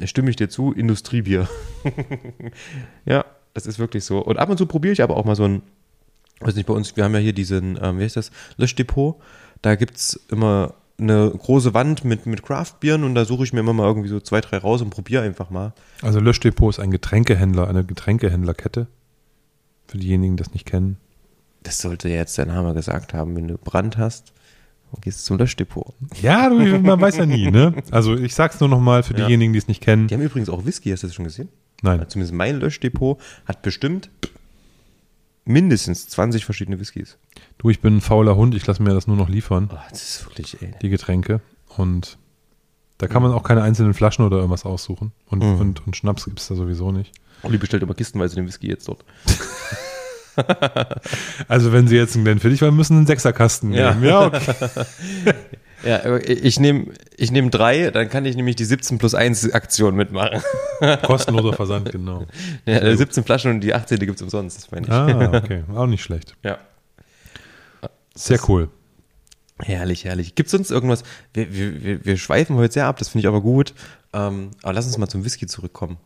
B: stimme ich dir zu, Industriebier. ja, das ist wirklich so. Und ab und zu probiere ich aber auch mal so ein, weiß nicht, bei uns, wir haben ja hier diesen, ähm, wie heißt das, Löschdepot. Da gibt's immer eine große Wand mit, mit Craftbieren und da suche ich mir immer mal irgendwie so zwei, drei raus und probiere einfach mal.
A: Also Löschdepot ist ein Getränkehändler, eine Getränkehändlerkette. Für diejenigen, die das nicht kennen.
B: Das sollte jetzt der Name gesagt haben, wenn du Brand hast. Und gehst zum Löschdepot.
A: Ja, du, man weiß ja nie, ne? Also ich sag's nur nochmal für
B: Ja.
A: diejenigen, die es nicht kennen.
B: Die haben übrigens auch Whisky, hast du das schon gesehen?
A: Nein.
B: Also Zumindest mein Löschdepot hat bestimmt mindestens 20 verschiedene Whiskys.
A: Du, ich bin ein fauler Hund, ich lasse mir das nur noch liefern,
B: Oh, das ist wirklich, ey.
A: die Getränke. Und da kann man auch keine einzelnen Flaschen oder irgendwas aussuchen. Und,
B: Mhm.
A: und, und Schnaps gibt's da sowieso nicht.
B: Uli bestellt immer kistenweise den Whisky jetzt dort.
A: Also wenn sie jetzt einen Glenfiddich wollen, müssen sie einen Sechserkasten
B: Ja.
A: nehmen. Ja, okay.
B: Ja, ich nehme ich nehm drei, dann kann ich nämlich die 17 plus 1 Aktion mitmachen.
A: Kostenloser Versand, genau.
B: Ja, äh, 17 Flaschen und die 18, die gibt's umsonst, das meine ich.
A: Ah, okay. Auch nicht schlecht.
B: Ja.
A: Sehr cool.
B: Herrlich, herrlich. Gibt es sonst irgendwas? Wir, wir, wir, schweifen heute sehr ab, das finde ich aber gut. Ähm, aber lass uns mal zum Whisky zurückkommen.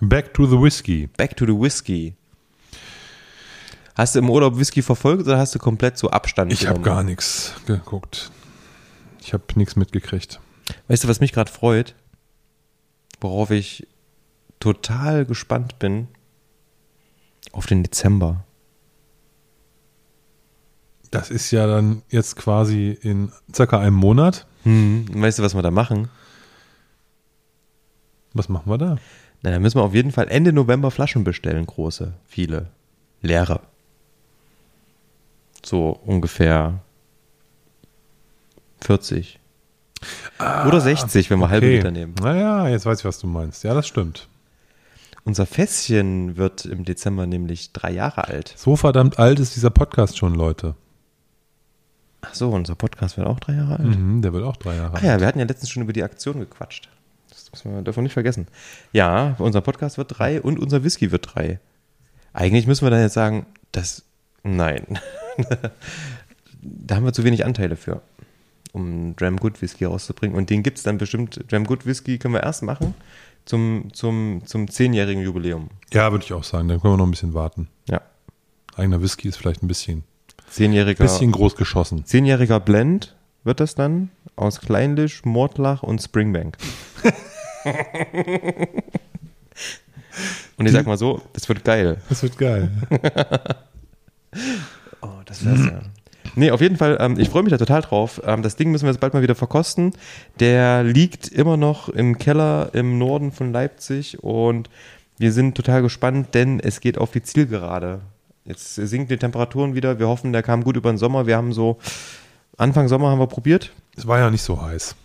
A: Back to the Whiskey.
B: Back to the Whisky. Hast du im Urlaub Whisky verfolgt oder hast du komplett so Abstand
A: Ich habe gar nichts geguckt. Ich habe nichts mitgekriegt.
B: Weißt du, was mich gerade freut? Worauf ich total gespannt bin? Auf den Dezember.
A: Das ist ja dann jetzt quasi in circa einem Monat.
B: Hm, weißt du, was wir da machen?
A: Was machen wir da?
B: Na, dann müssen wir auf jeden Fall Ende November Flaschen bestellen, große, viele, leere. So ungefähr 40. Oder 60, wenn wir halbe Liter nehmen.
A: Naja, jetzt weiß ich, was du meinst. Ja, das stimmt.
B: Unser Fässchen wird im Dezember nämlich drei Jahre alt.
A: So verdammt alt ist dieser Podcast schon, Leute.
B: Ach so, unser Podcast wird auch drei Jahre alt.
A: Mhm, der wird auch drei Jahre
B: Ach
A: alt.
B: ja, wir hatten ja letztens schon über die Aktion gequatscht. Das müssen wir, wir nicht vergessen. Ja, unser Podcast wird drei und unser Whisky wird drei. Eigentlich müssen wir dann jetzt sagen, dass, nein. da haben wir zu wenig Anteile für, um Dram Good Whisky rauszubringen. Und den gibt es dann bestimmt, Dram Good Whisky können wir erst machen zum, zum, zum zehnjährigen Jubiläum.
A: Ja, würde ich auch sagen. Dann können wir noch ein bisschen warten.
B: Ja.
A: Eigener Whisky ist vielleicht ein bisschen,
B: Zehnjähriger,
A: bisschen groß geschossen.
B: zehnjähriger Blend wird das dann aus Kleinlisch, Mordlach und Springbank. und ich sag mal so, das wird geil.
A: Das wird geil.
B: Oh, das wär's ja. Nee, auf jeden Fall, ähm, ich freue mich da total drauf. Ähm, das Ding müssen wir jetzt bald mal wieder verkosten. Der liegt immer noch im Keller im Norden von Leipzig und wir sind total gespannt, denn es geht auf die Zielgerade. Jetzt sinken die Temperaturen wieder. Wir hoffen, der kam gut über den Sommer. Wir haben so, Anfang Sommer haben wir probiert.
A: Es war ja nicht so heiß.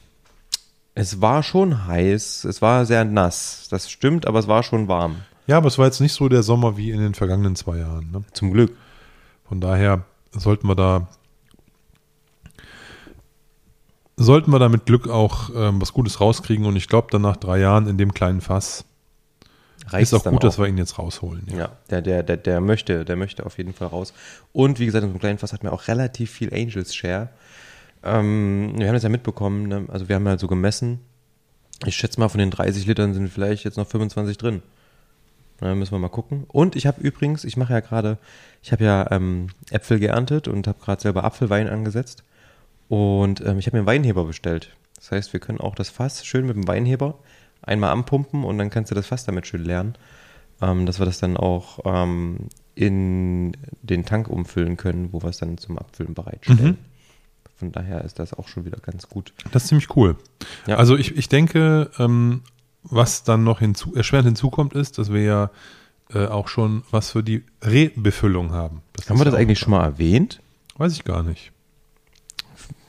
B: Es war schon heiß, es war sehr nass. Das stimmt, aber es war schon warm.
A: Ja, aber es war jetzt nicht so der Sommer wie in den vergangenen zwei Jahren. Ne?
B: Zum Glück.
A: Von daher sollten wir da sollten wir da mit Glück auch ähm, was Gutes rauskriegen und ich glaube dann nach drei Jahren in dem kleinen Fass
B: reicht
A: Ist auch gut, dass wir ihn jetzt rausholen.
B: Ja, der, der, der, der möchte, der möchte auf jeden Fall raus. Und wie gesagt, in so einem kleinen Fass hatten wir auch relativ viel Angels Share. Ähm, wir haben das ja mitbekommen, ne? also wir haben halt so gemessen. Ich schätze mal, von den 30 Litern sind vielleicht jetzt noch 25 drin. Da müssen wir mal gucken. Und ich habe übrigens, ich mache ja gerade, ich habe ja ähm, Äpfel geerntet und habe gerade selber Apfelwein angesetzt. Und ähm, ich habe mir einen Weinheber bestellt. Das heißt, wir können auch das Fass schön mit dem Weinheber einmal anpumpen und dann kannst du das Fass damit schön leeren. Ähm, dass wir das dann auch ähm, in den Tank umfüllen können, wo wir es dann zum Abfüllen bereitstellen.
A: Mhm.
B: Von daher ist das auch schon wieder ganz gut.
A: Das ist ziemlich cool.
B: Ja.
A: Also ich, ich denke, ähm, was dann noch hinzu, erschwerend hinzukommt, ist, dass wir ja äh, auch schon was für die Rebefüllung haben.
B: Haben wir das eigentlich schon mal erwähnt?
A: Weiß ich gar nicht.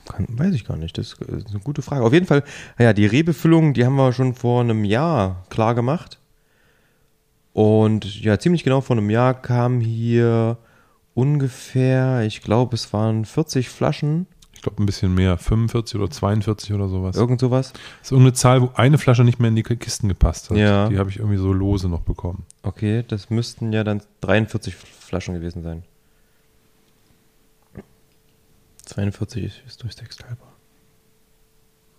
B: Kann, weiß ich gar nicht. Das ist eine gute Frage. Auf jeden Fall, ja, die Rebefüllung, die haben wir schon vor einem Jahr klar gemacht. Und ja, ziemlich genau vor einem Jahr kam hier ungefähr, ich glaube, es waren 40 Flaschen,
A: Ich glaube ein bisschen mehr, 45 oder 42 oder sowas.
B: irgend sowas.
A: Das ist irgendeine Zahl, wo eine Flasche nicht mehr in die Kisten gepasst hat.
B: Ja.
A: Die habe ich irgendwie so lose noch bekommen.
B: Okay, das müssten ja dann 43 Flaschen gewesen sein. 42 ist durch 6 teilbar.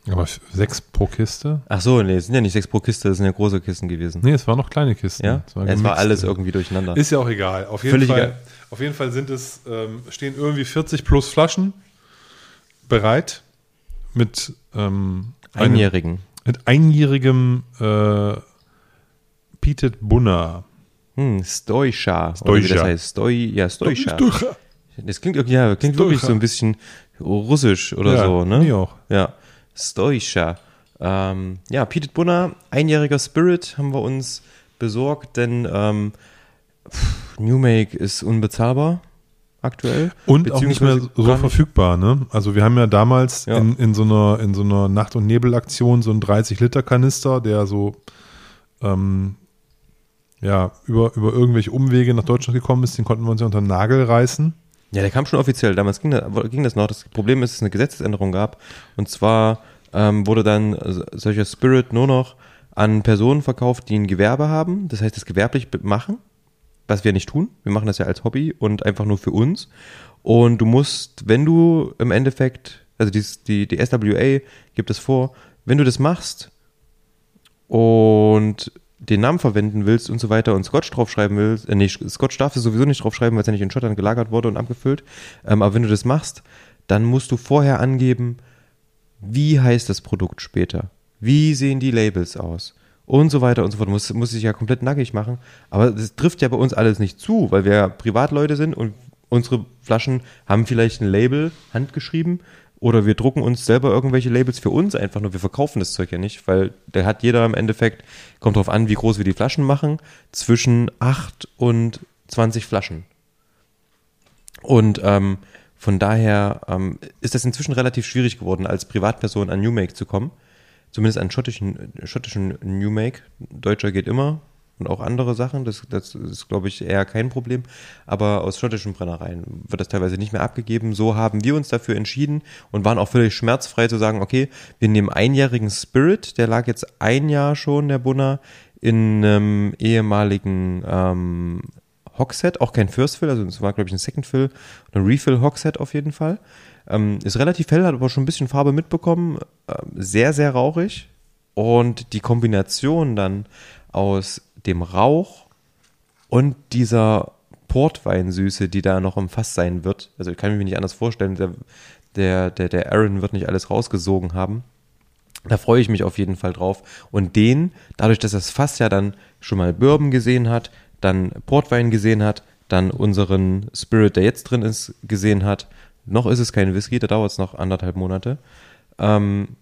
A: Aber sechs pro Kiste?
B: Ach so, nee, es sind ja nicht 6 pro Kiste, das sind ja große Kisten gewesen.
A: Nee, es waren noch kleine Kisten.
B: Ja,
A: Es war,
B: es war alles irgendwie durcheinander.
A: Ist ja auch egal. Auf jeden,
B: Völlig
A: Fall,
B: egal.
A: auf jeden Fall sind es, ähm, stehen irgendwie 40 plus Flaschen bereit mit, ähm,
B: Einjährigen.
A: mit einjährigem äh, Pietet Bunner.
B: Hm, Stoischa. Oder wie das
A: Stoischa.
B: heißt. Stoi, ja, Stoischa. Das klingt, ja, klingt wirklich
A: Stoischa.
B: so ein bisschen russisch oder
A: Ja,
B: so, ne?
A: mir auch.
B: Ja, Stoischa. Ähm, ja, Pietet Bunner, einjähriger Spirit haben wir uns besorgt, denn ähm, New Make ist unbezahlbar aktuell.
A: Und auch nicht mehr so verfügbar, ne? Also wir haben ja damals
B: Ja.
A: In, in so einer in so einer Nacht- und Nebelaktion so einen 30 Liter Kanister, der so ähm, ja über über irgendwelche Umwege nach Deutschland gekommen ist, den konnten wir uns ja unter den Nagel reißen.
B: Ja, der kam schon offiziell. Damals ging, da, ging das noch. Das Problem ist, dass es eine Gesetzesänderung gab. Und zwar ähm, wurde dann äh, solcher Spirit nur noch an Personen verkauft, die ein Gewerbe haben. Das heißt, das gewerblich machen, was wir nicht tun. Wir machen das ja als Hobby und einfach nur für uns. Und du musst, wenn du im Endeffekt, also dies, die, die SWA gibt es vor, wenn du das machst und den Namen verwenden willst und so weiter und Scotch draufschreiben willst, äh, nee, Scotch darfst du sowieso nicht draufschreiben, weil es ja nicht in Schottland gelagert wurde und abgefüllt. Ähm, aber wenn du das machst, dann musst du vorher angeben, wie heißt das Produkt später? Wie sehen die Labels aus? Und so weiter und so fort. Du musst, musst dich ja komplett nackig machen. Aber das trifft ja bei uns alles nicht zu, weil wir ja Privatleute sind und unsere Flaschen haben vielleicht ein Label handgeschrieben oder wir drucken uns selber irgendwelche Labels für uns einfach nur. Wir verkaufen das Zeug ja nicht, weil da hat jeder im Endeffekt, kommt drauf an, wie groß wir die Flaschen machen, zwischen 8 und 20 Flaschen. Und ähm, von daher ähm, ist das inzwischen relativ schwierig geworden, als Privatperson an New Make zu kommen. Zumindest an schottischen, schottischen New Make. Deutscher geht immer und auch andere Sachen. Das, das ist, glaube ich, eher kein Problem. Aber aus schottischen Brennereien wird das teilweise nicht mehr abgegeben. So haben wir uns dafür entschieden und waren auch völlig schmerzfrei zu sagen, okay, wir nehmen einjährigen Spirit, der lag jetzt ein Jahr schon, der Bunner, in einem ehemaligen ähm, Hockset, auch kein First Fill, also es war, glaube ich, ein Second Fill, ein Refill Hockset auf jeden Fall. Ähm, ist relativ hell, hat aber schon ein bisschen Farbe mitbekommen. Ähm, sehr, sehr rauchig. Und die Kombination dann aus dem Rauch und dieser Portweinsüße, die da noch im Fass sein wird, also kann ich mir nicht anders vorstellen, der, der, der, der Aaron wird nicht alles rausgesogen haben. Da freue ich mich auf jeden Fall drauf. Und den, dadurch, dass das Fass ja dann schon mal Bourbon gesehen hat, dann Portwein gesehen hat, dann unseren Spirit, der jetzt drin ist, gesehen hat, noch ist es kein Whisky, da dauert es noch anderthalb Monate, ähm,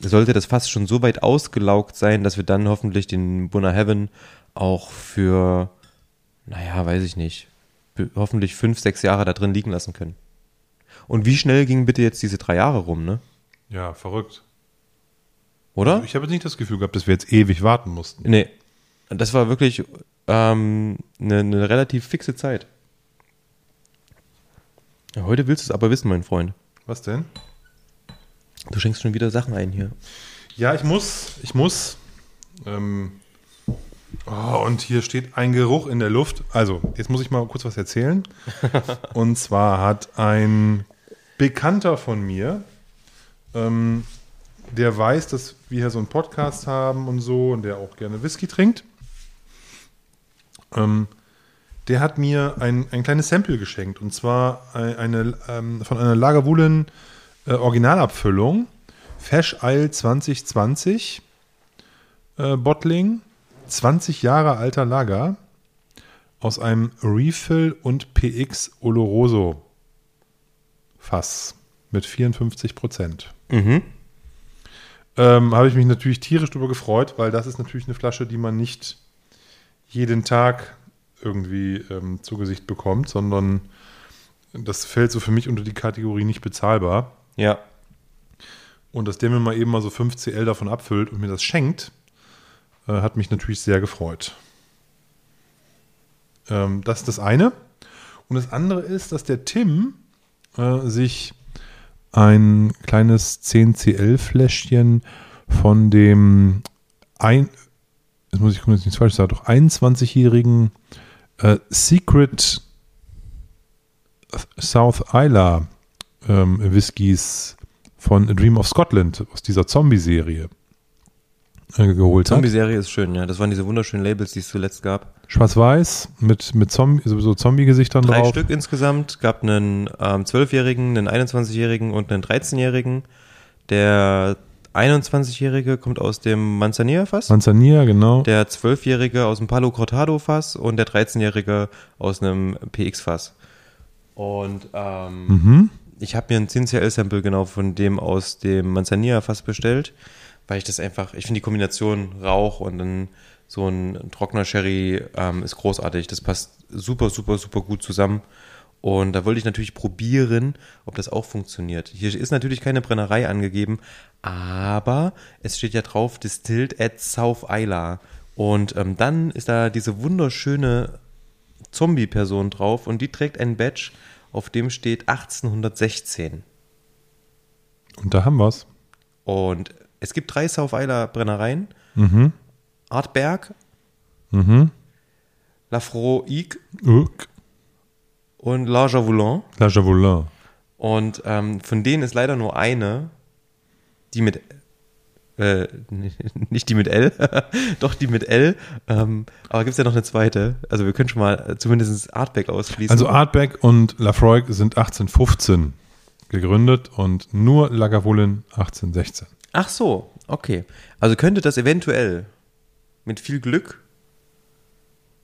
B: sollte das Fass schon so weit ausgelaugt sein, dass wir dann hoffentlich den Bunner Heaven auch für, naja, weiß ich nicht, hoffentlich fünf, sechs Jahre da drin liegen lassen können. Und wie schnell gingen bitte jetzt diese drei Jahre rum, ne?
A: Ja, verrückt.
B: Oder?
A: Ich habe jetzt nicht das Gefühl gehabt, dass wir jetzt ewig warten mussten.
B: Nee. Das war wirklich ähm, eine, eine relativ fixe Zeit. Ja, heute willst du es aber wissen, mein Freund.
A: Was denn?
B: Du schenkst schon wieder Sachen ein hier.
A: Ja, ich muss, ich muss. Ähm, Oh, und hier steht ein Geruch in der Luft. Also, jetzt muss ich mal kurz was erzählen. und zwar hat ein Bekannter von mir, ähm, der weiß, dass wir hier so einen Podcast haben und so und der auch gerne Whisky trinkt. Ähm, der hat mir ein, ein kleines Sample geschenkt und zwar eine, ähm, von einer Lagerwoolen äh, Originalabfüllung Fesh Isle 2020 äh, Bottling, 20 Jahre alter Lager aus einem Refill und PX Oloroso Fass mit 54 Prozent.
B: Mhm.
A: Ähm, Habe ich mich natürlich tierisch darüber gefreut, weil das ist natürlich eine Flasche, die man nicht jeden Tag irgendwie ähm, zu Gesicht bekommt, sondern das fällt so für mich unter die Kategorie nicht bezahlbar.
B: Ja.
A: Und dass der mir mal eben mal so 5 CL davon abfüllt und mir das schenkt, äh, hat mich natürlich sehr gefreut. Ähm, das ist das eine. Und das andere ist, dass der Tim äh, sich ein kleines 10cl-Fläschchen von dem ein, jetzt muss ich gucken, dass ich nichts falsch sage, doch 21-jährigen äh, Secret South Isla ähm, Whiskys von A Dream of Scotland aus dieser Zombie-Serie äh, geholt hat.
B: Zombie-Serie ist schön, ja. Das waren diese wunderschönen Labels, die es zuletzt gab.
A: Schwarz-Weiß mit, mit Zombie, so Zombie-Gesichtern
B: Drei
A: drauf.
B: Stück insgesamt. Gab einen ähm, 12-Jährigen, einen 21-Jährigen und einen 13-Jährigen. Der 21-Jährige kommt aus dem Manzanilla-Fass.
A: Manzanilla, genau.
B: der 12-Jährige aus dem Palo Cortado-Fass und der 13-Jährige aus einem PX-Fass. Und ähm,
A: Mhm.
B: ich habe mir ein 10CL-Sample genau von dem aus dem Manzanilla-Fass bestellt, weil ich das einfach, ich finde die Kombination Rauch und dann so ein trockener Sherry ähm, ist großartig. Das passt super, super, super gut zusammen. Und da wollte ich natürlich probieren, ob das auch funktioniert. Hier ist natürlich keine Brennerei angegeben, aber es steht ja drauf Distilled at South Isla. Und ähm, dann ist da diese wunderschöne Zombie-Person drauf und die trägt ein Badge, auf dem steht 1816.
A: Und da haben wir's.
B: Und es gibt drei South Isla Brennereien.
A: Mhm.
B: Artberg,
A: Mhm.
B: Lafroig und La Javelin.
A: La Javelin.
B: Und ähm, von denen ist leider nur eine, die mit, äh, nicht die mit L, doch die mit L. Ähm, aber gibt es ja noch eine zweite. Also wir können schon mal zumindest Artback ausschließen.
A: Also Artbeck und Lafroig sind 1815 gegründet und nur Lagavulin 1816.
B: Ach so, okay. Also könnte das eventuell mit viel Glück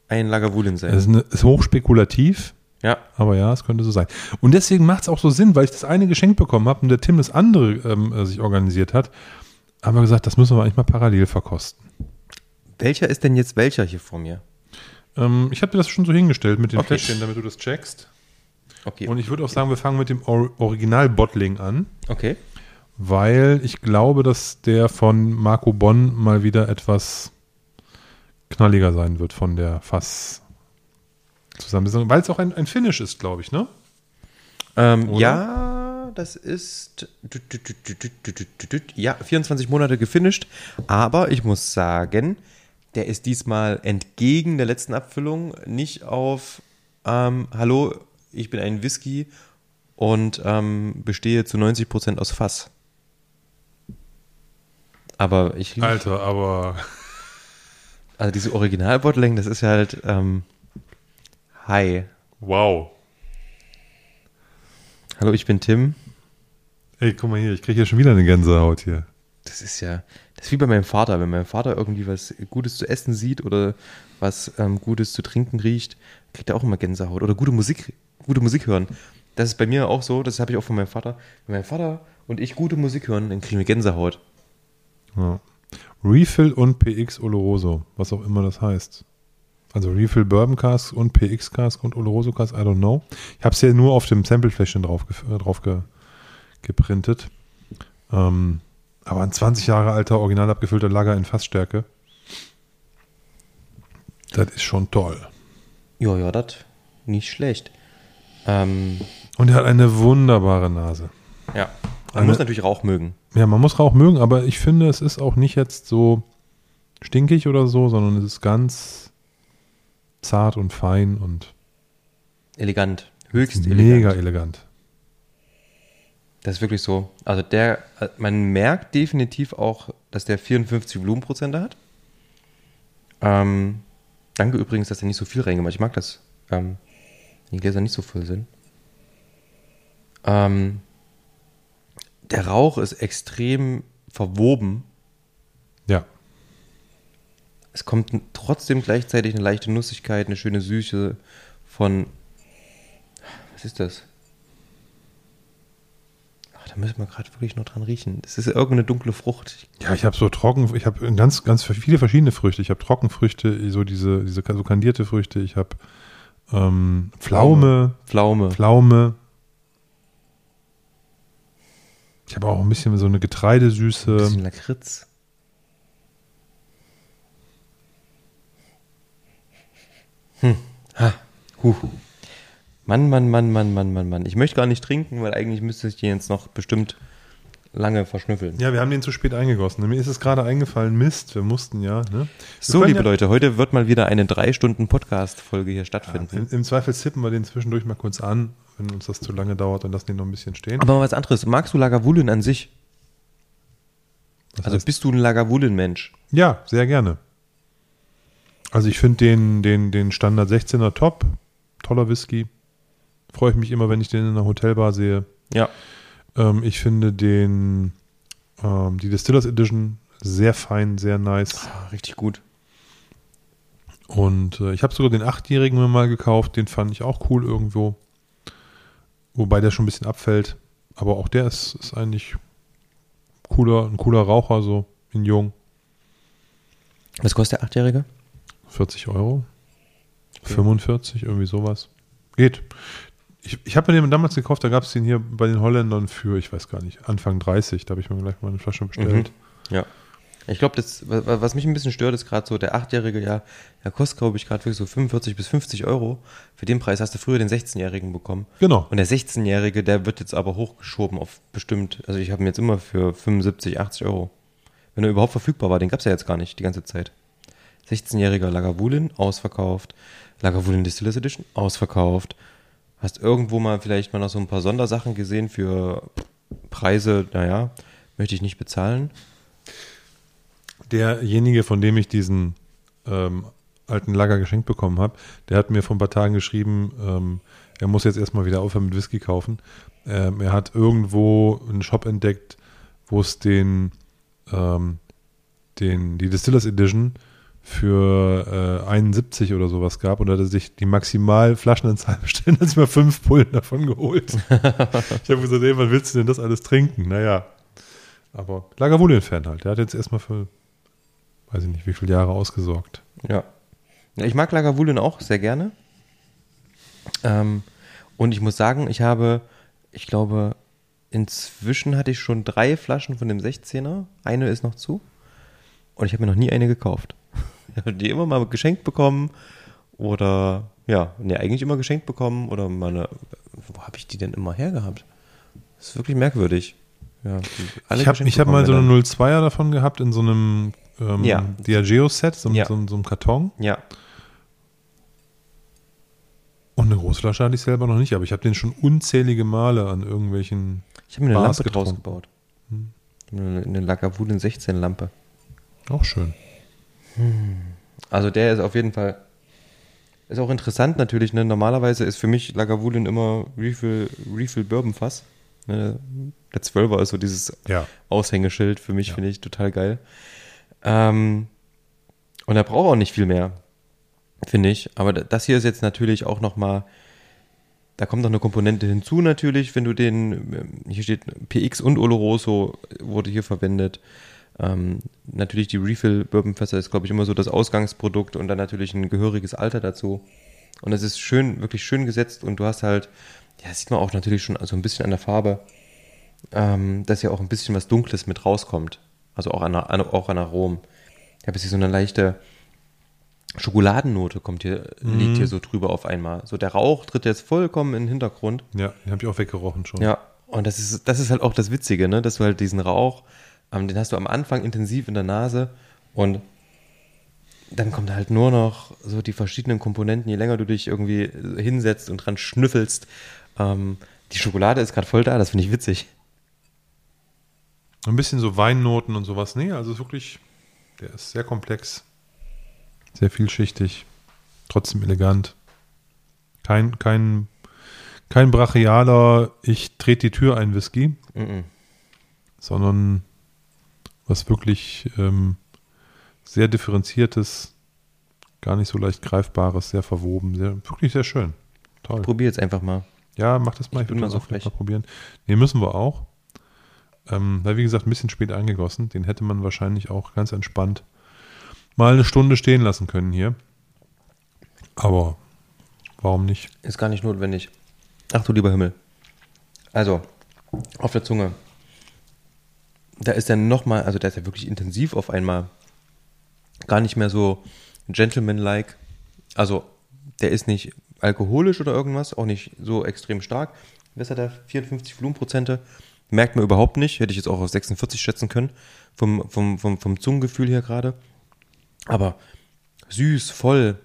B: ein Lagavulin sein.
A: Das ist, eine, ist hochspekulativ,
B: ja.
A: aber ja, es könnte so sein. Und deswegen macht es auch so Sinn, weil ich das eine geschenkt bekommen habe und der Tim das andere ähm, äh, sich organisiert hat, haben wir gesagt, das müssen wir eigentlich mal parallel verkosten.
B: Welcher ist denn jetzt welcher hier vor mir?
A: Ähm, ich habe dir das schon so hingestellt mit den
B: Okay.
A: Fläschchen, damit du das checkst.
B: Okay.
A: Und ich würde auch sagen, wir fangen mit dem Or Original-Bottling an,
B: okay.
A: weil ich glaube, dass der von Marco Bonn mal wieder etwas knalliger sein wird von der Fass Zusammensetzung, weil es auch ein, ein Finish ist, glaube ich, ne?
B: Ähm, ja, das ist ja 24 Monate gefinisht, aber ich muss sagen, der ist diesmal entgegen der letzten Abfüllung nicht auf ähm, Hallo, ich bin ein Whisky und ähm, bestehe zu 90% aus Fass. Aber ich
A: Alter, aber
B: also diese Originalbottling, das ist ja halt ähm, Hi.
A: wow.
B: Hallo, ich bin Tim.
A: Ey, guck mal hier, ich kriege hier schon wieder eine Gänsehaut hier.
B: Das ist ja, das ist wie bei meinem Vater. Wenn mein Vater irgendwie was Gutes zu essen sieht oder was ähm, Gutes zu trinken riecht, kriegt er auch immer Gänsehaut. Oder gute Musik, gute Musik hören. Das ist bei mir auch so, das habe ich auch von meinem Vater. Wenn mein Vater und ich gute Musik hören, dann kriegen wir Gänsehaut.
A: Ja. Refill und PX Oloroso, was auch immer das heißt. Also Refill Bourbon Cask und PX Cask und Oloroso Cask, I don't know. Ich habe es ja nur auf dem Samplefläschchen drauf, äh, drauf ge geprintet. Ähm, aber ein 20 Jahre alter, original abgefüllter Lager in Fassstärke. Das ist schon toll.
B: Ja, ja, das nicht schlecht. Ähm,
A: Und er hat eine wunderbare Nase.
B: ja. Man
A: Eine-
B: muss natürlich Rauch mögen.
A: Ja, man muss Rauch mögen, aber ich finde, es ist auch nicht jetzt so stinkig oder so, sondern es ist ganz zart und fein und
B: Elegant. Höchst
A: mega
B: elegant.
A: elegant.
B: Das ist wirklich so. Also der, man merkt definitiv auch, dass der 54 Volumenprozente hat. Ähm, danke übrigens, dass er nicht so viel reingemacht. Ich mag das, ähm, die Gläser nicht so voll sind. Ähm, der Rauch ist extrem verwoben. Es kommt trotzdem gleichzeitig eine leichte Nussigkeit, eine schöne Süße von. Was ist das? Ach, da müssen wir gerade wirklich noch dran riechen. Das ist irgendeine dunkle Frucht.
A: Ja, ich habe so trocken, ich habe ganz, ganz viele verschiedene Früchte. Ich habe Trockenfrüchte, so diese, diese so kandierte Früchte. Ich habe ähm, Pflaume,
B: Pflaume.
A: Pflaume. Ich habe auch ein bisschen so eine Getreidesüße.
B: Ein bisschen Lakritz. Hm. Ha. Huh. Mann, Mann, Mann, Mann, Mann, Mann, Mann. Ich möchte gar nicht trinken, weil eigentlich müsste ich den jetzt noch bestimmt lange verschnüffeln.
A: Ja, wir haben den zu spät eingegossen. Mir ist es gerade eingefallen, Mist, wir mussten ja. Ne? Wir
B: So, liebe
A: ja,
B: Leute, heute wird mal wieder eine drei Stunden Podcast-Folge hier
A: Ja,
B: stattfinden.
A: im, Im Zweifel zippen wir den zwischendurch mal kurz an, wenn uns das zu lange dauert und lassen den noch ein bisschen stehen.
B: Aber mal was anderes. Magst du Lagavulin an sich?
A: Das
B: Also
A: heißt-
B: bist du ein Lagavulin-Mensch?
A: Ja, sehr gerne. Also ich finde den, den, den Standard 16er top. Toller Whisky. Freue ich mich immer, wenn ich den in einer Hotelbar sehe.
B: Ja.
A: Ähm, ich finde den, ähm, die Distillers Edition sehr fein, sehr nice.
B: Ah, richtig gut.
A: Und äh, ich habe sogar den achtjährigen mir mal gekauft. Den fand ich auch cool irgendwo. Wobei der schon ein bisschen abfällt. Aber auch der ist, ist eigentlich cooler, ein cooler Raucher, so in jung.
B: Was kostet der Achtjährige?
A: 40 Euro. 45, irgendwie sowas. Geht. Ich, ich habe mir den damals gekauft, da gab es den hier bei den Holländern für, ich weiß gar nicht, Anfang 30. Da habe ich mir gleich mal eine Flasche bestellt.
B: Ja. Ich glaube, das, was mich ein bisschen stört, ist gerade so, der Achtjährige, ja, der kostet, glaube ich, gerade wirklich so 45 bis 50 Euro. Für den Preis hast du früher den 16-Jährigen bekommen.
A: Genau.
B: Und der 16-Jährige, der wird jetzt aber hochgeschoben auf bestimmt, also ich habe ihn jetzt immer für 75, 80 Euro. Wenn er überhaupt verfügbar war, den gab es ja jetzt gar nicht die ganze Zeit. 16-jähriger Lagavulin, ausverkauft. Lagavulin Distillers Edition, ausverkauft. Hast irgendwo mal vielleicht mal noch so ein paar Sondersachen gesehen für Preise, naja, möchte ich nicht bezahlen.
A: Derjenige, von dem ich diesen ähm, alten Lager geschenkt bekommen habe, der hat mir vor ein paar Tagen geschrieben, ähm, er muss jetzt erstmal wieder aufhören mit Whisky kaufen. Ähm, er hat irgendwo einen Shop entdeckt, wo es den, ähm, den, die Distillers Edition für äh, 71 oder sowas gab und hat er sich die Maximalflaschenanzahl bestellt, hat sich mal fünf Pullen davon geholt. ich habe gesagt, ey, wann willst du denn das alles trinken? Naja, aber Lagavulin-Fan halt. Der hat jetzt erstmal für, weiß ich nicht, wie viele Jahre ausgesorgt.
B: Ja. ja ich mag Lagavulin auch sehr gerne. Ähm, und ich muss sagen, ich habe, ich glaube, inzwischen hatte ich schon drei Flaschen von dem 16er. Eine ist noch zu. Und ich habe mir noch nie eine gekauft. Die immer mal geschenkt bekommen. Oder, ja, ne, eigentlich immer geschenkt bekommen. Oder meine, wo habe ich die denn immer hergehabt? Das ist wirklich merkwürdig. Ja,
A: ich habe hab mal so eine 02er davon gehabt in so einem ähm,
B: Ja.
A: Diageo-Set, so,
B: Ja.
A: so, so einem Karton.
B: Ja,
A: Und eine Großflasche hatte ich selber noch nicht, aber ich habe den schon unzählige Male an irgendwelchen.
B: ich habe mir eine
A: Bars
B: Lampe draus
A: getrunken.
B: gebaut. Eine, eine Lagavulin 16 Lampe.
A: Auch schön.
B: Also der ist auf jeden Fall. Ist auch interessant natürlich, ne? Normalerweise ist für mich Lagavulin immer Refill, Refill Bourbon Fass. Ne? Der 12er ist so dieses
A: Ja.
B: Aushängeschild für mich,
A: Ja.
B: finde ich total geil. Ähm, und er braucht auch nicht viel mehr, finde ich. Aber da- das hier ist jetzt natürlich auch nochmal, da kommt noch eine Komponente hinzu natürlich, wenn du den, ähm, hier steht PX und Oloroso wurde hier verwendet. Ähm, natürlich die Refill Bourbon Fässer ist, glaube ich, immer so das Ausgangsprodukt und dann natürlich ein gehöriges Alter dazu. Und es ist schön, wirklich schön gesetzt und du hast halt, ja, sieht man auch natürlich schon so ein bisschen an der Farbe, ähm, dass ja auch ein bisschen was Dunkles mit rauskommt. Also auch an, an, auch an Aromen. Ich habe jetzt hier so eine leichte Schokoladennote kommt hier, liegt hier so drüber auf einmal. So der Rauch tritt jetzt vollkommen in den Hintergrund.
A: Ja, den habe ich auch weggerochen schon.
B: Ja, und das ist, das ist halt auch das Witzige, ne? dass du halt diesen Rauch, den hast du am Anfang intensiv in der Nase und dann kommt halt nur noch so die verschiedenen Komponenten, je länger du dich irgendwie hinsetzt und dran schnüffelst. Ähm, die Schokolade ist gerade voll da, das finde ich witzig.
A: Ein bisschen so Weinnoten und sowas. Nee, also ist wirklich, der ist sehr komplex. Sehr vielschichtig. Trotzdem elegant. Kein, kein, kein brachialer, ich trete die Tür ein Whisky,
B: Mhm.
A: sondern was wirklich ähm, sehr differenziertes, gar nicht so leicht greifbares, sehr verwoben, sehr, wirklich sehr schön. Toll.
B: Probier jetzt einfach mal.
A: Ja, mach das mal.
B: Ich bin
A: würd
B: mal
A: das
B: so frech.
A: Fall probieren. Nee, müssen wir auch. Ähm, weil, wie gesagt, ein bisschen spät eingegossen. Den hätte man wahrscheinlich auch ganz entspannt mal eine Stunde stehen lassen können hier. Aber warum nicht?
B: Ist gar nicht notwendig. Ach du lieber Himmel. Also, auf der Zunge. Da ist er nochmal, also der ist ja wirklich intensiv auf einmal. Gar nicht mehr so gentleman-like. Also, der ist nicht alkoholisch oder irgendwas, auch nicht so extrem stark. Was hat er? 54 Volumenprozente. Merkt man überhaupt nicht. Hätte ich jetzt auch auf 46 schätzen können. Vom, vom, vom, vom Zungengefühl her gerade. Aber süß, voll.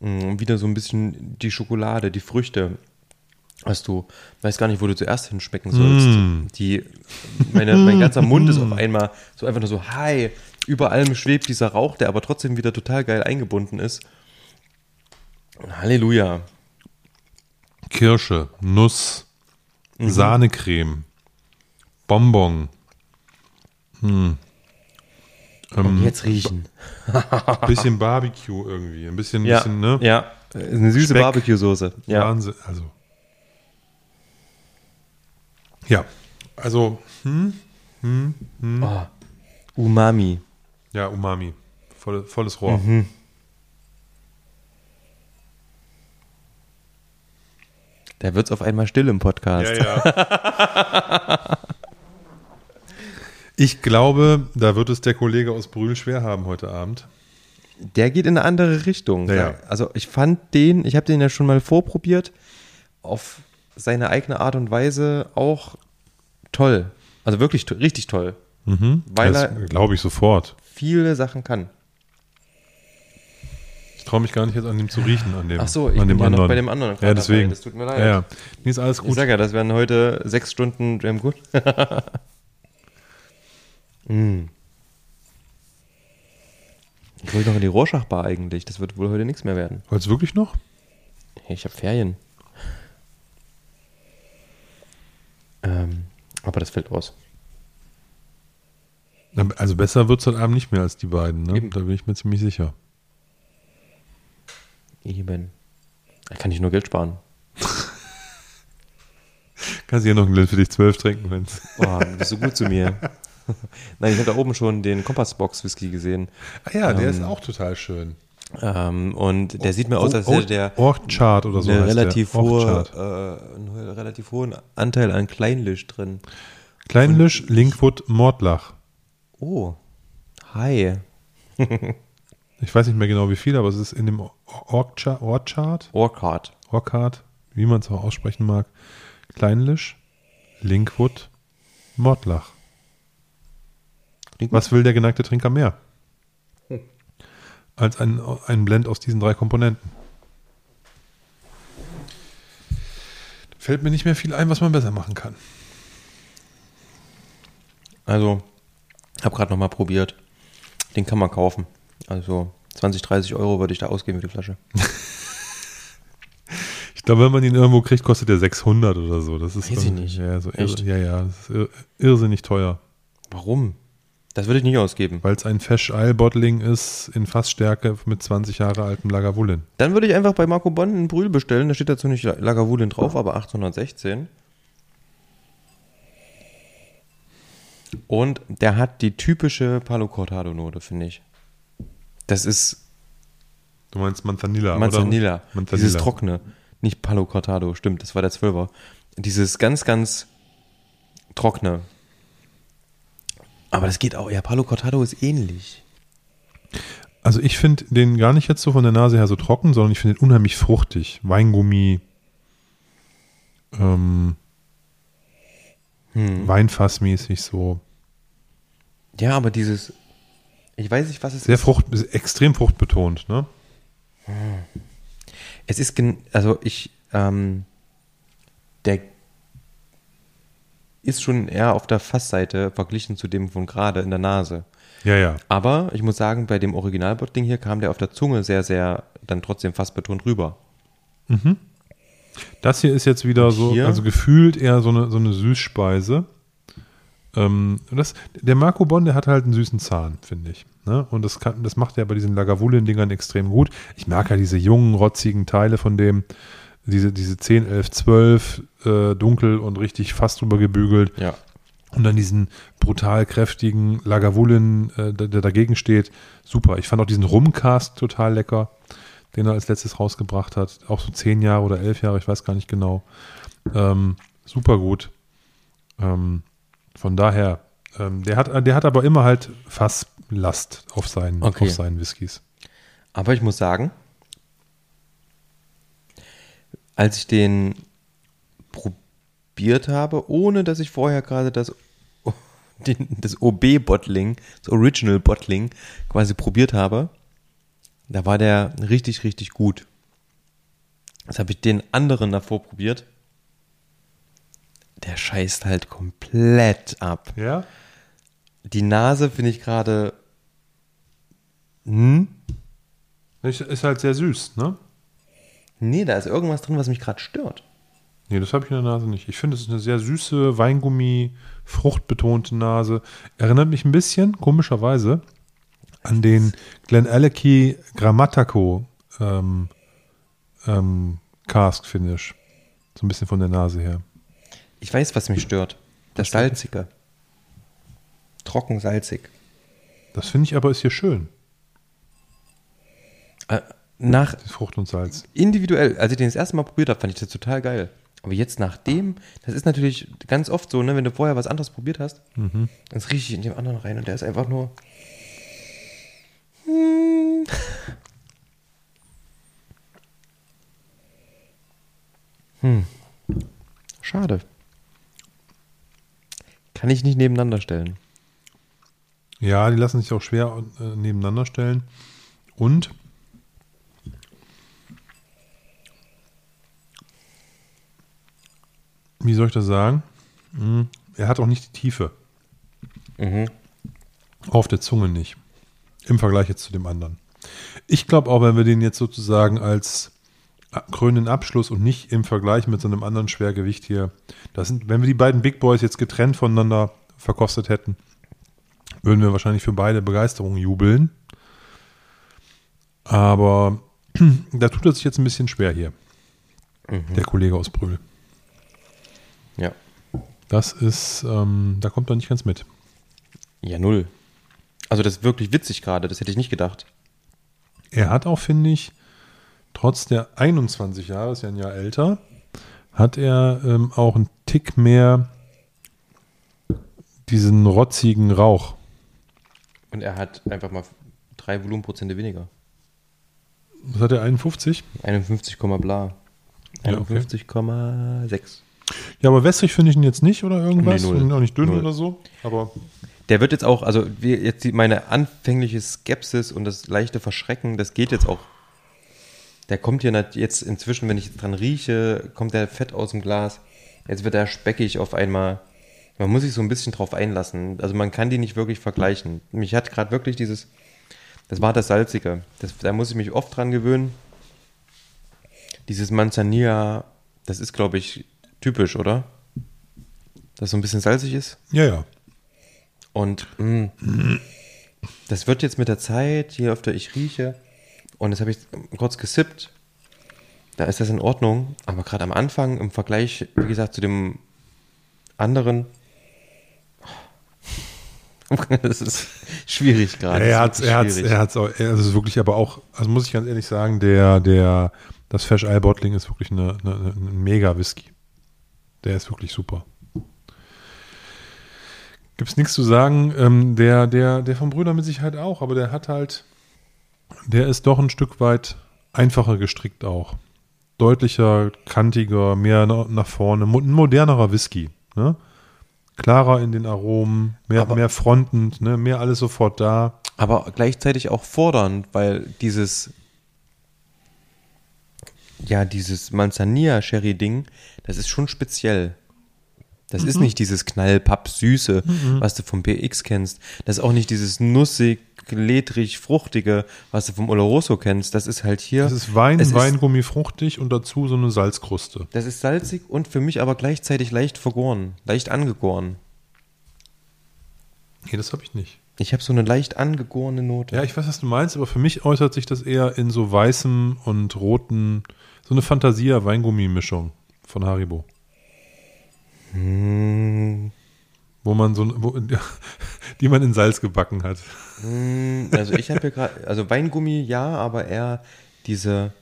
B: Mm, Wieder so ein bisschen die Schokolade, die Früchte. Hast du, weiß gar nicht, wo du zuerst hinschmecken sollst.
A: Mm.
B: Die, meine, mein ganzer Mund ist auf einmal so einfach nur so, hi, über allem schwebt dieser Rauch, der aber trotzdem wieder total geil eingebunden ist. Halleluja.
A: Kirsche, Nuss,
B: Mhm.
A: Sahnecreme, Bonbon. Hm.
B: Und
A: Ähm,
B: jetzt riechen.
A: bisschen Barbecue irgendwie. Ein bisschen,
B: Ja,
A: bisschen ne?
B: ja. Eine süße. Barbecue-Soße. Ja.
A: Wahnsinn. Also. Ja, also, hm, hm, hm.
B: Oh. Umami.
A: Ja, Umami. Voll, volles Rohr.
B: Mhm. Da wird es auf einmal still im Podcast.
A: Ja, ja. ich glaube, da wird es der Kollege aus Brühl schwer haben heute Abend.
B: Der geht in eine andere Richtung.
A: Ja, ja.
B: Also ich fand den, ich habe den ja schon mal vorprobiert, auf seine eigene Art und Weise auch toll. Also wirklich to richtig toll.
A: Mhm.
B: Weil
A: das
B: er-
A: glaube ich sofort.
B: Viele Sachen kann.
A: Ich traue mich gar nicht jetzt an dem zu riechen, an dem,
B: Ach so, ich
A: an
B: bin ja noch bei dem anderen
A: Ja, deswegen.
B: dabei. Das tut mir leid.
A: Ja, ja. Nee, ist alles
B: Ich
A: gut.
B: sag ja, das werden heute sechs Stunden Jam gut. mm. Ich wollte noch in die Rorschach-Bar eigentlich. Das wird wohl heute nichts mehr werden.
A: Wollt's wirklich noch?
B: Hey, ich habe Ferien. Ähm, aber das fällt aus.
A: Also besser wird es heute Abend nicht mehr als die beiden, ne?
B: Eben.
A: Da bin ich mir ziemlich sicher.
B: Eben. Da kann ich nur Geld sparen.
A: Kannst du hier noch ein Glas für dich zwölf trinken, wenn's.
B: Du bist so gut zu mir. Nein, ich habe da oben schon den Kompassbox-Whisky gesehen.
A: Ah ja, der
B: Ähm,
A: ist auch total schön.
B: Ähm, und der sieht mir aus, als
A: Oh,
B: hätte der
A: Orchard oder so
B: eine relativ,
A: der.
B: hohe, äh, einen relativ hohen Anteil an Kleinlisch drin.
A: Kleinlisch, Linkwood, Mordlach.
B: Oh, hi.
A: Ich weiß nicht mehr genau wie viel, aber es ist in dem Orchard, Orchard,
B: Orchard.
A: Wie man es auch aussprechen mag. Kleinlisch, Linkwood, Mordlach. Was will der geneigte Trinker mehr? Als ein, ein Blend aus diesen drei Komponenten. Fällt mir nicht mehr viel ein, was man besser machen kann.
B: Also, habe gerade nochmal probiert. Den kann man kaufen. Also 20, 30 Euro würde ich da ausgeben für die Flasche.
A: Ich glaube, wenn man ihn irgendwo kriegt, kostet der 600 oder so. Das ist
B: Weiß ich nicht.
A: Ja, so
B: Echt?
A: irre, ja, ja, das ist ir irrsinnig teuer.
B: Warum? Das würde ich nicht ausgeben.
A: Weil es ein Fesh Ale Bottling ist in Fassstärke mit 20 Jahre altem Lagavulin.
B: Dann würde ich einfach bei Marco Bonn einen Brühl bestellen. Da steht dazu nicht Lagavulin drauf, aber 816. Und der hat die typische Palo Cortado Note, finde ich. Das ist
A: Du meinst Manzanilla,
B: Manzanilla.
A: oder? Manzanilla.
B: Dieses Trockene. Nicht Palo Cortado, stimmt, das war der Zwölfer. Dieses ganz, ganz Trockene. Aber das geht auch. Ja, Palo Cortado ist ähnlich.
A: Also ich finde den gar nicht jetzt so von der Nase her so trocken, sondern ich finde den unheimlich fruchtig. Weingummi, ähm,
B: Hm.
A: Weinfassmäßig so.
B: Ja, aber dieses Ich weiß nicht, was es
A: Sehr
B: ist.
A: frucht, extrem fruchtbetont, ne?
B: Es ist, also ich, ähm, der ist schon eher auf der Fassseite verglichen zu dem von gerade in der Nase.
A: Ja, ja.
B: Aber ich muss sagen, bei dem Originalbottling hier kam der auf der Zunge sehr, sehr dann trotzdem fassbetont rüber.
A: Das hier ist jetzt wieder so, also gefühlt eher so eine, so eine Süßspeise. Ähm, das, der Marco Bon, der hat halt einen süßen Zahn, finde ich. Ne? Und das, kann, das macht er bei diesen Lagavulin-Dingern extrem gut. Ich mag ja diese jungen, rotzigen Teile von dem, diese, diese 10, 11, 12, äh, dunkel und richtig fast drüber gebügelt.
B: Ja.
A: Und dann diesen brutal kräftigen Lagavulin, äh, der, der dagegen steht. Super. Ich fand auch diesen Rumcast total lecker, den er als letztes rausgebracht hat. Auch so zehn Jahre oder elf Jahre, ich weiß gar nicht genau. Ähm, super gut. Ähm, von daher, ähm, der, hat, der hat aber immer halt Fasslast auf seinen,
B: Okay.
A: auf seinen Whiskys.
B: Aber ich muss sagen, als ich den probiert habe, ohne dass ich vorher gerade das, das OB-Bottling, das Original Bottling quasi probiert habe, da war der richtig, richtig gut. Jetzt habe ich den anderen davor probiert. Der scheißt halt komplett ab.
A: Ja?
B: Die Nase finde ich gerade. Hm?
A: Ist halt sehr süß, ne?
B: Nee, da ist irgendwas drin, was mich gerade stört.
A: Nee, das habe ich in der Nase nicht. Ich finde, es ist eine sehr süße, Weingummi, fruchtbetonte Nase. Erinnert mich ein bisschen, komischerweise, an den Glen Alecky Grammatico ähm, ähm, Cask Finish. So ein bisschen von der Nase her.
B: Ich weiß, was mich stört. Das Salzige. Trocken salzig.
A: Das finde ich aber ist hier schön,
B: Äh, nach
A: Frucht und Salz.
B: individuell, als ich den das erste Mal probiert habe, fand ich das total geil. Aber jetzt nach dem, das ist natürlich ganz oft so, ne, wenn du vorher was anderes probiert hast, dann rieche ich in dem anderen rein und der ist einfach nur. Hm. Hm. Schade. Kann ich nicht nebeneinander stellen.
A: Ja, die lassen sich auch schwer äh, nebeneinander stellen. Und wie soll ich das sagen? Hm, Er hat auch nicht die Tiefe.
B: Mhm.
A: Auf der Zunge nicht. Im Vergleich jetzt zu dem anderen. Ich glaube auch, wenn wir den jetzt sozusagen als a- krönenden Abschluss und nicht im Vergleich mit so einem anderen Schwergewicht hier, das sind, wenn wir die beiden Big Boys jetzt getrennt voneinander verkostet hätten, würden wir wahrscheinlich für beide Begeisterung jubeln. Aber da tut er sich jetzt ein bisschen schwer hier, der Kollege aus Brühl.
B: Ja.
A: Das ist, ähm, da kommt er nicht ganz mit.
B: Ja, null. Also das ist wirklich witzig gerade, das hätte ich nicht gedacht.
A: Er hat auch, finde ich, trotz der 21 Jahre, ist ja ein Jahr älter, hat er ähm, auch einen Tick mehr diesen rotzigen Rauch.
B: Und er hat einfach mal drei Volumenprozente weniger.
A: Was hat er, 51?
B: 51, bla.
A: Ja, okay.
B: 51,6.
A: Ja, aber wässrig finde ich ihn jetzt nicht oder irgendwas.
B: Nee, null.
A: auch nicht dünn
B: Null.
A: oder so. Aber
B: Der wird jetzt auch, also jetzt meine anfängliche Skepsis und das leichte Verschrecken, das geht jetzt auch. Der kommt hier jetzt inzwischen, wenn ich dran rieche, kommt der Fett aus dem Glas. Jetzt wird er speckig auf einmal. Man muss sich so ein bisschen drauf einlassen. Also man kann die nicht wirklich vergleichen. Mich hat gerade wirklich dieses, das war das Salzige. Das, da muss ich mich oft dran gewöhnen. Dieses Manzanilla, das ist, glaube ich, typisch, oder? Dass so ein bisschen salzig ist.
A: ja, ja.
B: Und mh, das wird jetzt mit der Zeit, je öfter ich rieche, und das habe ich kurz gesippt, da ist das in Ordnung. Aber gerade am Anfang, im Vergleich, wie gesagt, zu dem anderen, das ist schwierig gerade.
A: er hat er hat's, er hat's auch, er ist wirklich aber auch, also muss ich ganz ehrlich sagen, der, der, das Fesh Eye Bottling ist wirklich eine, eine, ein mega Whisky. Der ist wirklich super. Gibt es nichts zu sagen. Ähm, der, der, der vom Brüder mit Sicherheit auch, aber der hat halt, der ist doch ein Stück weit einfacher gestrickt auch. Deutlicher, kantiger, mehr na, nach vorne, ein modernerer Whisky. Ne? Klarer in den Aromen, mehr,
B: Aber-
A: mehr frontend, ne? mehr alles sofort da.
B: aber gleichzeitig auch fordernd, weil dieses, ja, dieses Manzanilla-Sherry-Ding, das ist schon speziell. Das ist nicht dieses Knallpapp-Süße, was du vom PX kennst. Das ist auch nicht dieses nussig, ledrig, fruchtige, was du vom Oloroso kennst. Das ist halt hier.
A: Es ist Wein, Weingummi fruchtig und dazu so eine Salzkruste.
B: Das ist salzig und für mich aber gleichzeitig leicht vergoren, leicht angegoren.
A: Nee, das habe ich nicht.
B: Ich habe so eine leicht angegorene Note.
A: Ja, ich weiß, was du meinst, aber für mich äußert sich das eher in so weißem und roten, so eine Fantasia-Weingummi-Mischung von Haribo.
B: Hm,
A: Wo man so, wo, die man in Salz gebacken hat.
B: hm, also ich habe hier gerade, also Weingummi ja, aber eher diese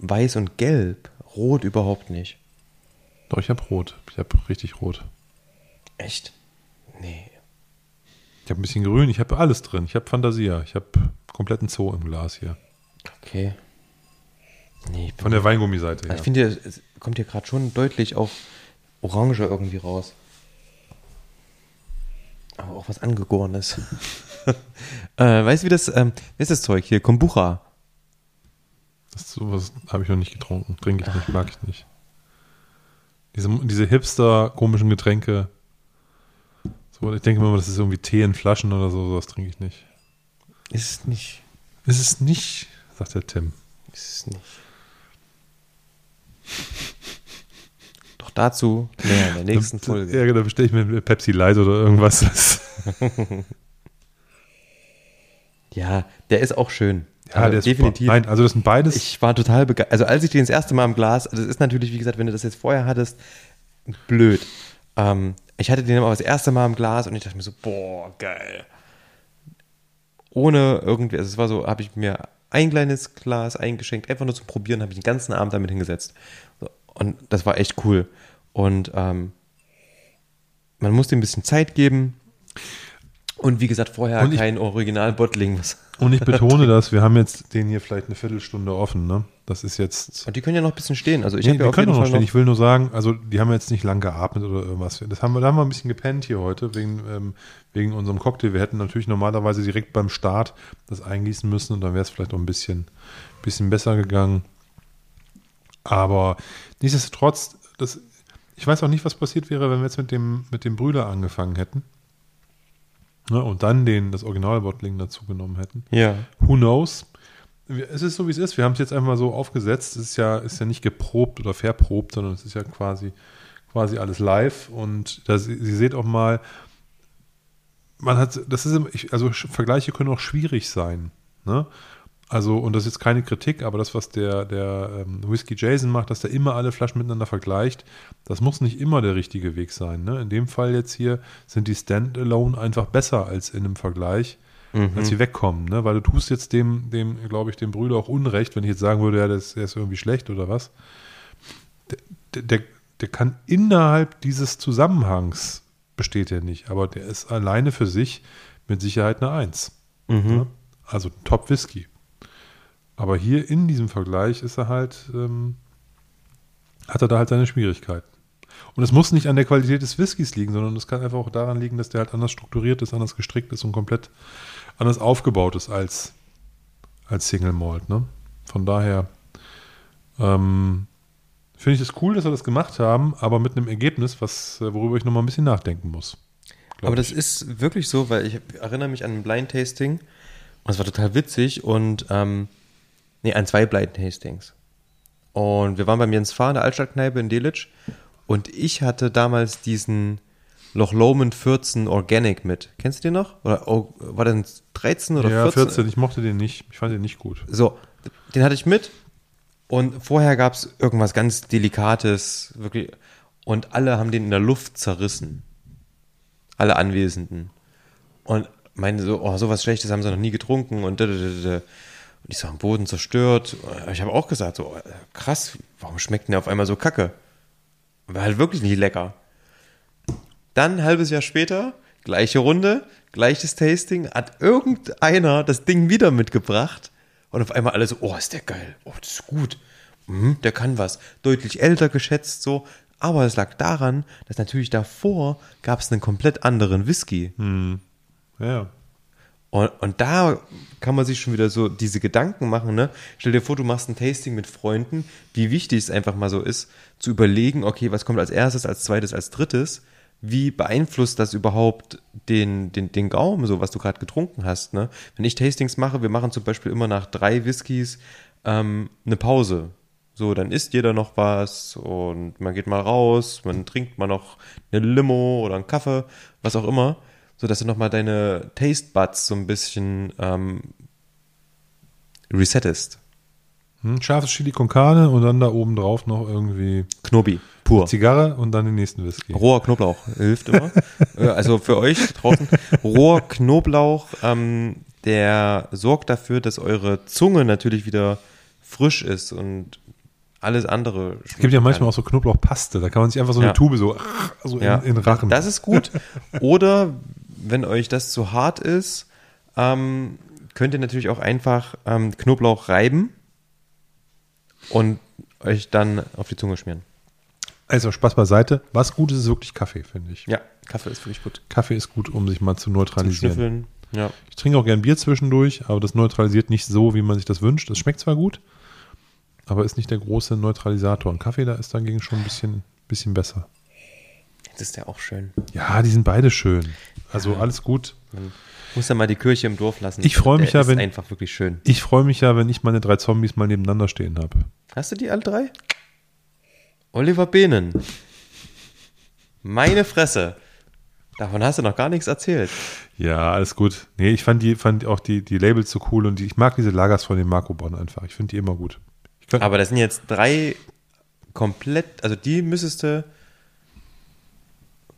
B: weiß und gelb, rot überhaupt nicht.
A: Doch, ich habe rot. Ich habe richtig rot.
B: Echt? Nee.
A: Ich habe ein bisschen grün, ich habe alles drin. Ich habe Fantasia. Ich habe kompletten Zoo im Glas hier.
B: Okay. Nee,
A: Von der Weingummiseite
B: Also
A: her.
B: ich finde, es kommt hier gerade schon deutlich auf Orange irgendwie raus. Aber auch was Angegorenes. äh, weißt du, wie das, ähm, wie ist das Zeug hier? Kombucha.
A: Das, sowas habe ich noch nicht getrunken. Trinke ich nicht, mag ich nicht. Diese, diese hipster-komischen Getränke. So, ich denke immer, das ist irgendwie Tee in Flaschen oder so. Sowas trinke ich nicht.
B: Ist es nicht.
A: Ist es nicht, sagt der Tim.
B: Ist es nicht. Doch dazu mehr in der nächsten Folge.
A: Ja, da bestelle ich mir Pepsi Light oder irgendwas.
B: Ja, der ist auch schön.
A: Ja,
B: Also definitiv.
A: Nein, also das sind beides.
B: Ich war total begeistert. Also als ich den das erste Mal im Glas, also das ist natürlich, wie gesagt, wenn du das jetzt vorher hattest, blöd. Ähm, ich hatte den aber das erste Mal im Glas und ich dachte mir so, boah, geil. Ohne irgendwie, also es war so, habe ich mir ein kleines Glas eingeschenkt, einfach nur zum Probieren, habe ich den ganzen Abend damit hingesetzt. Und das war echt cool. Und ähm, man musste ein bisschen Zeit geben. Und wie gesagt, vorher
A: ich-
B: kein Original-Bottling. Was
A: Und ich betone das, wir haben jetzt den hier vielleicht eine Viertelstunde offen, ne? Das ist jetzt.
B: Und die können ja noch ein bisschen stehen. Also ich
A: Nee,
B: habe ja
A: können noch
B: Fall
A: stehen.
B: noch,
A: Ich will nur sagen, also die haben jetzt nicht lang geatmet oder irgendwas. Das haben wir, da haben wir ein bisschen gepennt hier heute wegen, ähm, wegen unserem Cocktail. Wir hätten natürlich normalerweise direkt beim Start das eingießen müssen und dann wäre es vielleicht auch ein bisschen, bisschen besser gegangen. Aber nichtsdestotrotz, das, ich weiß auch nicht, was passiert wäre, wenn wir jetzt mit dem, mit dem Brüder angefangen hätten. Ne, und dann den, das Originalbottling dazu genommen hätten.
B: Ja.
A: Who knows? Es ist so, wie es ist. Wir haben es jetzt einfach mal so aufgesetzt. Es ist ja, ist ja nicht geprobt oder verprobt, sondern es ist ja quasi, quasi alles live. Und das, Sie seht auch mal, man hat, das ist, also Vergleiche können auch schwierig sein. Ne? Also, und das ist jetzt keine Kritik, aber das, was der, der ähm, Whiskey Jason macht, dass er immer alle Flaschen miteinander vergleicht, das muss nicht immer der richtige Weg sein. Ne? In dem Fall jetzt hier sind die Standalone einfach besser als in einem Vergleich, als sie wegkommen. Ne? Weil du tust jetzt dem, dem glaube ich, dem Brüder auch Unrecht, wenn ich jetzt sagen würde, ja, das, der ist irgendwie schlecht oder was. Der, der, der kann innerhalb dieses Zusammenhangs besteht er nicht, aber der ist alleine für sich mit Sicherheit eine Eins.
B: Mhm.
A: Also Top Whisky. Aber hier in diesem Vergleich ist er halt, ähm, hat er da halt seine Schwierigkeiten. Und es muss nicht an der Qualität des Whiskys liegen, sondern es kann einfach auch daran liegen, dass der halt anders strukturiert ist, anders gestrickt ist und komplett anders aufgebaut ist als, als Single Malt. Ne? Von daher ähm, finde ich es cool, dass wir das gemacht haben, aber mit einem Ergebnis, was, äh, worüber ich nochmal ein bisschen nachdenken muss.
B: Aber das
A: ich.
B: ist wirklich so, weil ich erinnere mich an ein Blind Tasting und es war total witzig und ähm, nee, an zwei Blind Tastings. Und wir waren beim Jens Fahr in der Altstadtkneipe in Delitzsch und ich hatte damals diesen Loch Lomond 14 Organic mit. Kennst du den noch? Oder oh, war der ein 13 oder
A: ja,
B: 14?
A: 14. Ich mochte den nicht. Ich fand den nicht gut.
B: So, den hatte ich mit und vorher gab es irgendwas ganz Delikates, wirklich. Und alle haben den in der Luft zerrissen. Alle Anwesenden. Und meinen so, oh, sowas Schlechtes haben sie noch nie getrunken und da, da, da, da. Und ich so am Boden zerstört. Ich habe auch gesagt, so, krass, warum schmeckt denn der auf einmal so kacke? War halt wirklich nicht lecker. Dann halbes Jahr später, gleiche Runde, gleiches Tasting, hat irgendeiner das Ding wieder mitgebracht und auf einmal alle so, oh, ist der geil, oh, das ist gut, mhm, der kann was. Deutlich älter geschätzt so, aber es lag daran, dass natürlich davor gab es einen komplett anderen Whisky.
A: Ja, ja.
B: Und, und da kann man sich schon wieder so diese Gedanken machen, ne? Stell dir vor, du machst ein Tasting mit Freunden, wie wichtig es einfach mal so ist, zu überlegen, okay, was kommt als erstes, als zweites, als drittes? Wie beeinflusst das überhaupt den, den, den Gaumen, so was du gerade getrunken hast, ne? Wenn ich Tastings mache, wir machen zum Beispiel immer nach drei Whiskys ähm, eine Pause. So, dann isst jeder noch was und man geht mal raus, man trinkt mal noch eine Limo oder einen Kaffee, was auch immer so dass du nochmal deine Taste Buds so ein bisschen ähm, resettest.
A: Hm, scharfes Chili con Carne und dann da oben drauf noch irgendwie
B: Knobi, pur.
A: Zigarre und dann den nächsten Whisky.
B: Roher Knoblauch hilft immer. Äh, also für euch draußen, roher Knoblauch, ähm, der sorgt dafür, dass eure Zunge natürlich wieder frisch ist und alles andere.
A: Es gibt ja manchmal auch so Knoblauchpaste, da kann man sich einfach so eine
B: Ja.
A: Tube so, so in,
B: Ja,
A: in den Rachen.
B: Das ist gut. Oder wenn euch das zu hart ist, ähm, könnt ihr natürlich auch einfach ähm, Knoblauch reiben und euch dann auf die Zunge schmieren.
A: also Spaß beiseite. Was gut ist, ist wirklich Kaffee, finde ich.
B: Ja, Kaffee ist wirklich gut.
A: Kaffee ist gut, um sich mal zu
B: Zum
A: neutralisieren.
B: Schnüffeln. Ja.
A: Ich trinke auch gern Bier zwischendurch, aber das neutralisiert nicht so, wie man sich das wünscht. Das schmeckt zwar gut, aber ist nicht der große Neutralisator. Und Kaffee, da ist dagegen schon ein bisschen, bisschen besser.
B: Das ist ja auch schön.
A: Ja, die sind beide schön. Also alles gut.
B: Man muss ja mal die Kirche im Dorf lassen.
A: Ich freu mich
B: Der
A: ja, wenn-
B: einfach wirklich schön.
A: Ich freue mich ja, wenn ich meine drei Zombies mal nebeneinander stehen habe.
B: Hast du die alle drei? Oliver Behnen. Meine Fresse. Davon hast du noch gar nichts erzählt.
A: Ja, alles gut. Nee, ich fand die, fand auch die, die Labels so cool und die, ich mag diese Lagers von den Marco Bonn einfach. Ich finde die immer gut.
B: Aber das sind jetzt drei komplett, also die müsstest du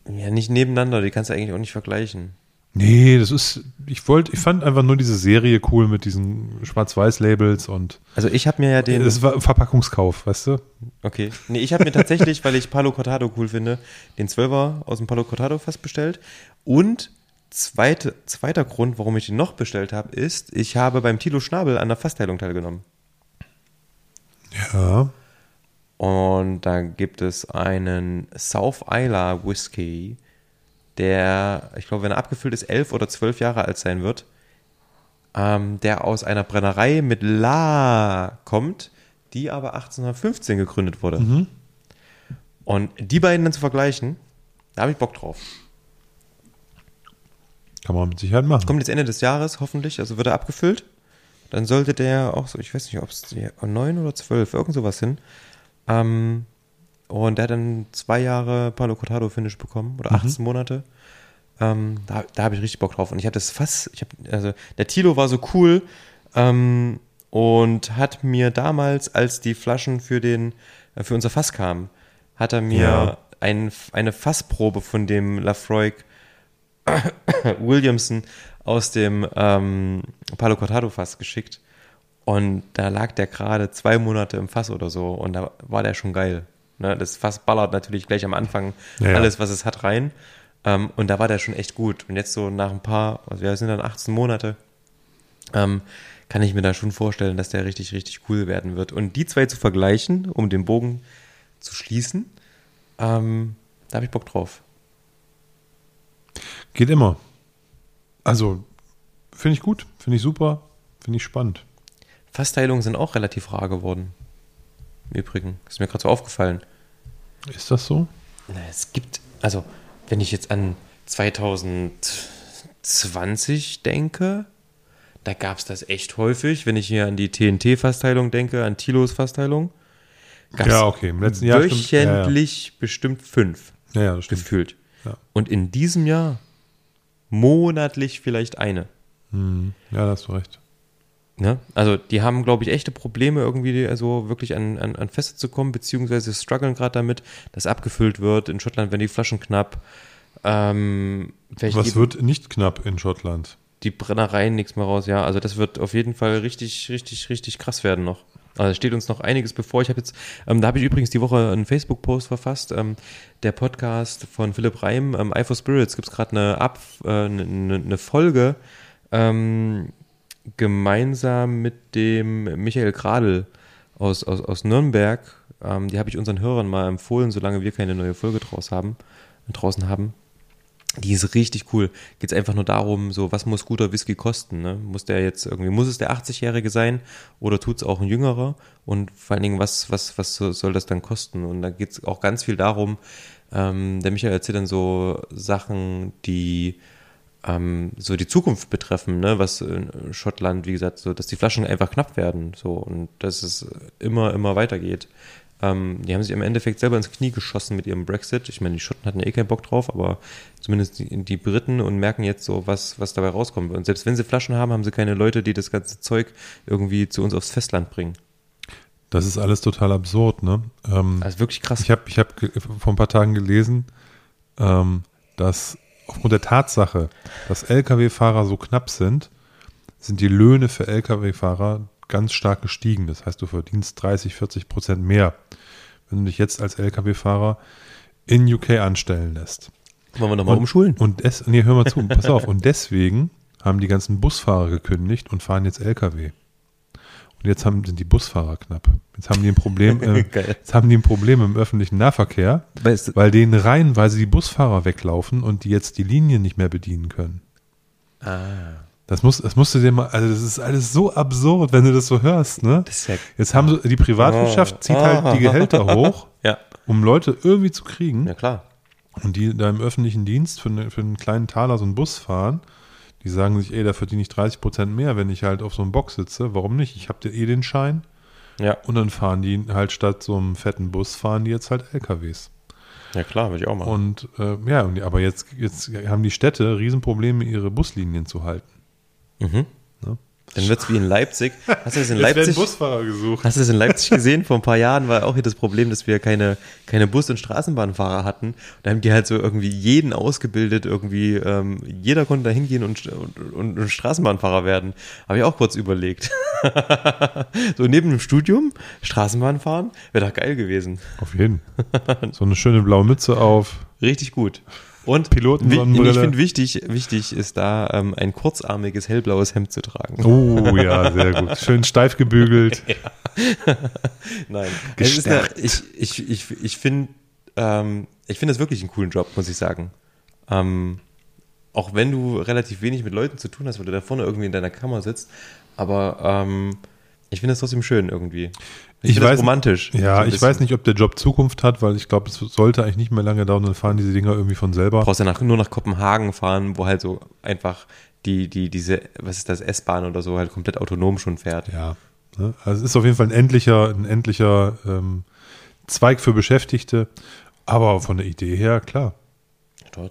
B: ja nicht nebeneinander, die kannst du eigentlich auch nicht vergleichen.
A: nee, das ist, ich wollte, ich fand einfach nur diese Serie cool mit diesen Schwarz-Weiß-Labels und
B: Also ich habe mir ja den,
A: das war Verpackungskauf, weißt du?
B: okay, nee, ich habe mir tatsächlich, weil ich Palo Cortado cool finde, den Zwölfer aus dem Palo Cortado fast bestellt und zweite, zweiter Grund, warum ich den noch bestellt habe, ist, ich habe beim Tilo Schnabel an der Fassteilung teilgenommen.
A: Ja.
B: Und da gibt es einen South Isla Whisky, der, ich glaube, wenn er abgefüllt ist, elf oder zwölf Jahre alt sein wird, ähm, der aus einer Brennerei mit La kommt, die aber 1815 gegründet wurde. Und die beiden dann zu vergleichen, da habe ich Bock drauf.
A: Kann man mit Sicherheit machen.
B: Kommt jetzt Ende des Jahres, hoffentlich, also wird er abgefüllt. Dann sollte der auch so, ich weiß nicht, ob es neun oder zwölf, irgend sowas hin. Ähm, und der hat dann zwei Jahre Palo Cortado Finish bekommen oder 18 Monate. Ähm, da da habe ich richtig Bock drauf. Und ich habe das Fass, ich habe, also der Tilo war so cool ähm, und hat mir damals, als die Flaschen für den, äh, für unser Fass kamen, hat er mir
A: Ja.
B: ein, eine Fassprobe von dem Lafroig Williamson aus dem ähm, Palo Cortado Fass geschickt. Und da lag der gerade zwei Monate im Fass oder so und da war der schon geil. Ne? Das Fass ballert natürlich gleich am Anfang
A: Ja,
B: alles, was es hat, rein. Ähm, und da war der schon echt gut. Und jetzt so nach ein paar, also wir sind dann 18 Monate, ähm, kann ich mir da schon vorstellen, dass der richtig, richtig cool werden wird. Und die zwei zu vergleichen, um den Bogen zu schließen, ähm, da habe ich Bock drauf.
A: Geht immer. Also, finde ich gut, finde ich super, finde ich spannend.
B: Fassteilungen sind auch relativ rar geworden. Im Übrigen. Ist mir gerade so aufgefallen.
A: Ist das so?
B: Na, es gibt, also, wenn ich jetzt an 2020 denke, da gab es das echt häufig. Wenn ich hier an die TNT-Fassteilung denke, an Tilos Fassteilung, gab es
A: Ja, okay. Im letzten Jahr stimmt- ja, ja.
B: wöchentlich bestimmt fünf
A: Ja, ja, das stimmt.
B: gefühlt. Und in diesem Jahr monatlich vielleicht eine.
A: Hm, ja, da hast du recht.
B: Ne? Also die haben, glaube ich, echte Probleme, irgendwie also wirklich an, an, an Feste zu kommen, beziehungsweise strugglen gerade damit, dass abgefüllt wird. In Schottland werden die Flaschen knapp. Ähm,
A: Was wird nicht knapp in Schottland?
B: die Brennereien nichts mehr raus. Ja, also das wird auf jeden Fall richtig, richtig, richtig krass werden noch. Also es steht uns noch einiges bevor. Ich habe jetzt, ähm, da habe ich übrigens die Woche einen Facebook-Post verfasst. Ähm, der Podcast von Philipp Reim, ähm, Eye for Spirits, gibt es gerade eine, Ab- äh, eine, eine Folge ähm, gemeinsam mit dem Michael Gradl aus, aus, aus Nürnberg. Ähm, die habe ich unseren Hörern mal empfohlen, solange wir keine neue Folge draus haben, draußen haben. Die ist richtig cool. Geht es einfach nur darum, so, was muss guter Whisky kosten? Ne? Muss der jetzt irgendwie, muss es der 80-Jährige sein oder tut es auch ein Jüngerer? Und vor allen Dingen, was, was, was soll das dann kosten? Und da geht es auch ganz viel darum, ähm, der Michael erzählt dann so Sachen, die ähm, so die Zukunft betreffen, ne? was in Schottland, wie gesagt, so, dass die Flaschen einfach knapp werden, so und dass es immer, immer weitergeht. Ähm, die haben sich im Endeffekt selber ins Knie geschossen mit ihrem Brexit. Ich meine, die Schotten hatten ja eh keinen Bock drauf, aber zumindest die, die, Briten und merken jetzt so, was, was dabei rauskommt. Und selbst wenn sie Flaschen haben, haben sie keine Leute, die das ganze Zeug irgendwie zu uns aufs Festland bringen.
A: Das ist alles total absurd, ne?
B: Ähm, also wirklich krass.
A: Ich habe ich hab vor ein paar Tagen gelesen, ähm, dass aufgrund der Tatsache, dass Lkw-Fahrer so knapp sind, sind die Löhne für Lkw-Fahrer ganz stark gestiegen. Das heißt, du verdienst 30, 40 Prozent mehr, wenn du dich jetzt als Lkw-Fahrer in UK anstellen lässt.
B: Wollen wir nochmal umschulen?
A: Und es, nee, hör mal zu, pass auf. Und deswegen haben die ganzen Busfahrer gekündigt und fahren jetzt Lkw. Und jetzt haben, sind die Busfahrer knapp. Jetzt haben die ein Problem, äh, jetzt haben die ein Problem im öffentlichen Nahverkehr, weißt, weil denen reihenweise die Busfahrer weglaufen und die jetzt die Linien nicht mehr bedienen können. Ah. Das, muss, das musst du dir mal, also das ist alles so absurd, wenn du das so hörst, ne? Ja Jetzt haben sie, die Privatwirtschaft oh. zieht halt die Gehälter hoch,
B: ja.
A: um Leute irgendwie zu kriegen.
B: Ja, klar.
A: Und die da im öffentlichen Dienst für, ne, für einen kleinen Taler so einen Bus fahren, die sagen sich, ey, da verdiene ich 30 Prozent mehr, wenn ich halt auf so einem Box sitze. Warum nicht? Ich habe eh den Schein.
B: Ja.
A: Und dann fahren die halt statt so einem fetten Bus, fahren die jetzt halt LKWs.
B: Ja klar, würde ich auch machen.
A: Und äh, ja, aber jetzt, jetzt haben die Städte Riesenprobleme, ihre Buslinien zu halten.
B: Mhm. Dann wird es wie in Leipzig. Hast du das in Leipzig?
A: Busfahrer gesucht.
B: Hast du das in Leipzig gesehen? Vor ein paar Jahren war auch hier das Problem, dass wir keine, keine Bus- und Straßenbahnfahrer hatten. Und da haben die halt so irgendwie jeden ausgebildet, irgendwie, ähm, jeder konnte da hingehen und, und, und, und Straßenbahnfahrer werden. Habe ich auch kurz überlegt. so neben dem Studium, Straßenbahn fahren, wäre doch geil gewesen.
A: Auf jeden. So eine schöne blaue Mütze auf.
B: Richtig gut. Und
A: Piloten
B: ich finde wichtig, wichtig ist da ähm, ein kurzarmiges hellblaues Hemd zu tragen.
A: Oh ja, sehr gut. Schön steif gebügelt.
B: ja. Nein. Gestärkt. Eine, ich ich, ich, ich finde ähm, ich finde das wirklich einen coolen Job, muss ich sagen. Ähm, auch wenn du relativ wenig mit Leuten zu tun hast, weil du da vorne irgendwie in deiner Kammer sitzt, aber ähm, ich finde es trotzdem schön irgendwie.
A: Ich, ich weiß,
B: romantisch.
A: Ja, so ich weiß nicht, ob der Job Zukunft hat, weil ich glaube, es sollte eigentlich nicht mehr lange dauern, dann fahren diese Dinger irgendwie von selber.
B: Du brauchst ja nach, nur nach Kopenhagen fahren, wo halt so einfach die, die, diese, was ist das, S-Bahn oder so, halt komplett autonom schon fährt.
A: Ja. Ne? Also es ist auf jeden Fall ein endlicher, ein endlicher ähm, Zweig für Beschäftigte, aber von der Idee her, klar.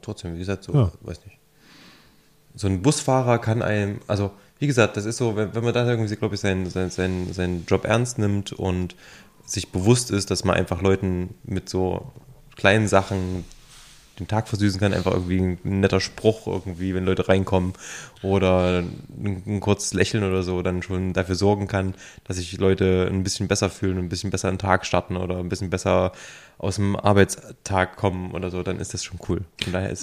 B: Trotzdem, wie gesagt, so, ja. weiß nicht. So ein Busfahrer kann einem, also wie gesagt, das ist so, wenn, wenn man da irgendwie, glaube ich, seinen, seinen, seinen Job ernst nimmt und sich bewusst ist, dass man einfach Leuten mit so kleinen Sachen den Tag versüßen kann, einfach irgendwie ein netter Spruch irgendwie, wenn Leute reinkommen oder ein, ein kurzes Lächeln oder so, dann schon dafür sorgen kann, dass sich Leute ein bisschen besser fühlen, ein bisschen besser in den Tag starten oder ein bisschen besser aus dem Arbeitstag kommen oder so, dann ist das schon cool.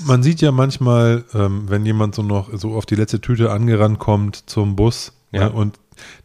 A: Man sieht ja manchmal, ähm, wenn jemand so noch so auf die letzte Tüte angerannt kommt zum Bus ja. ne, und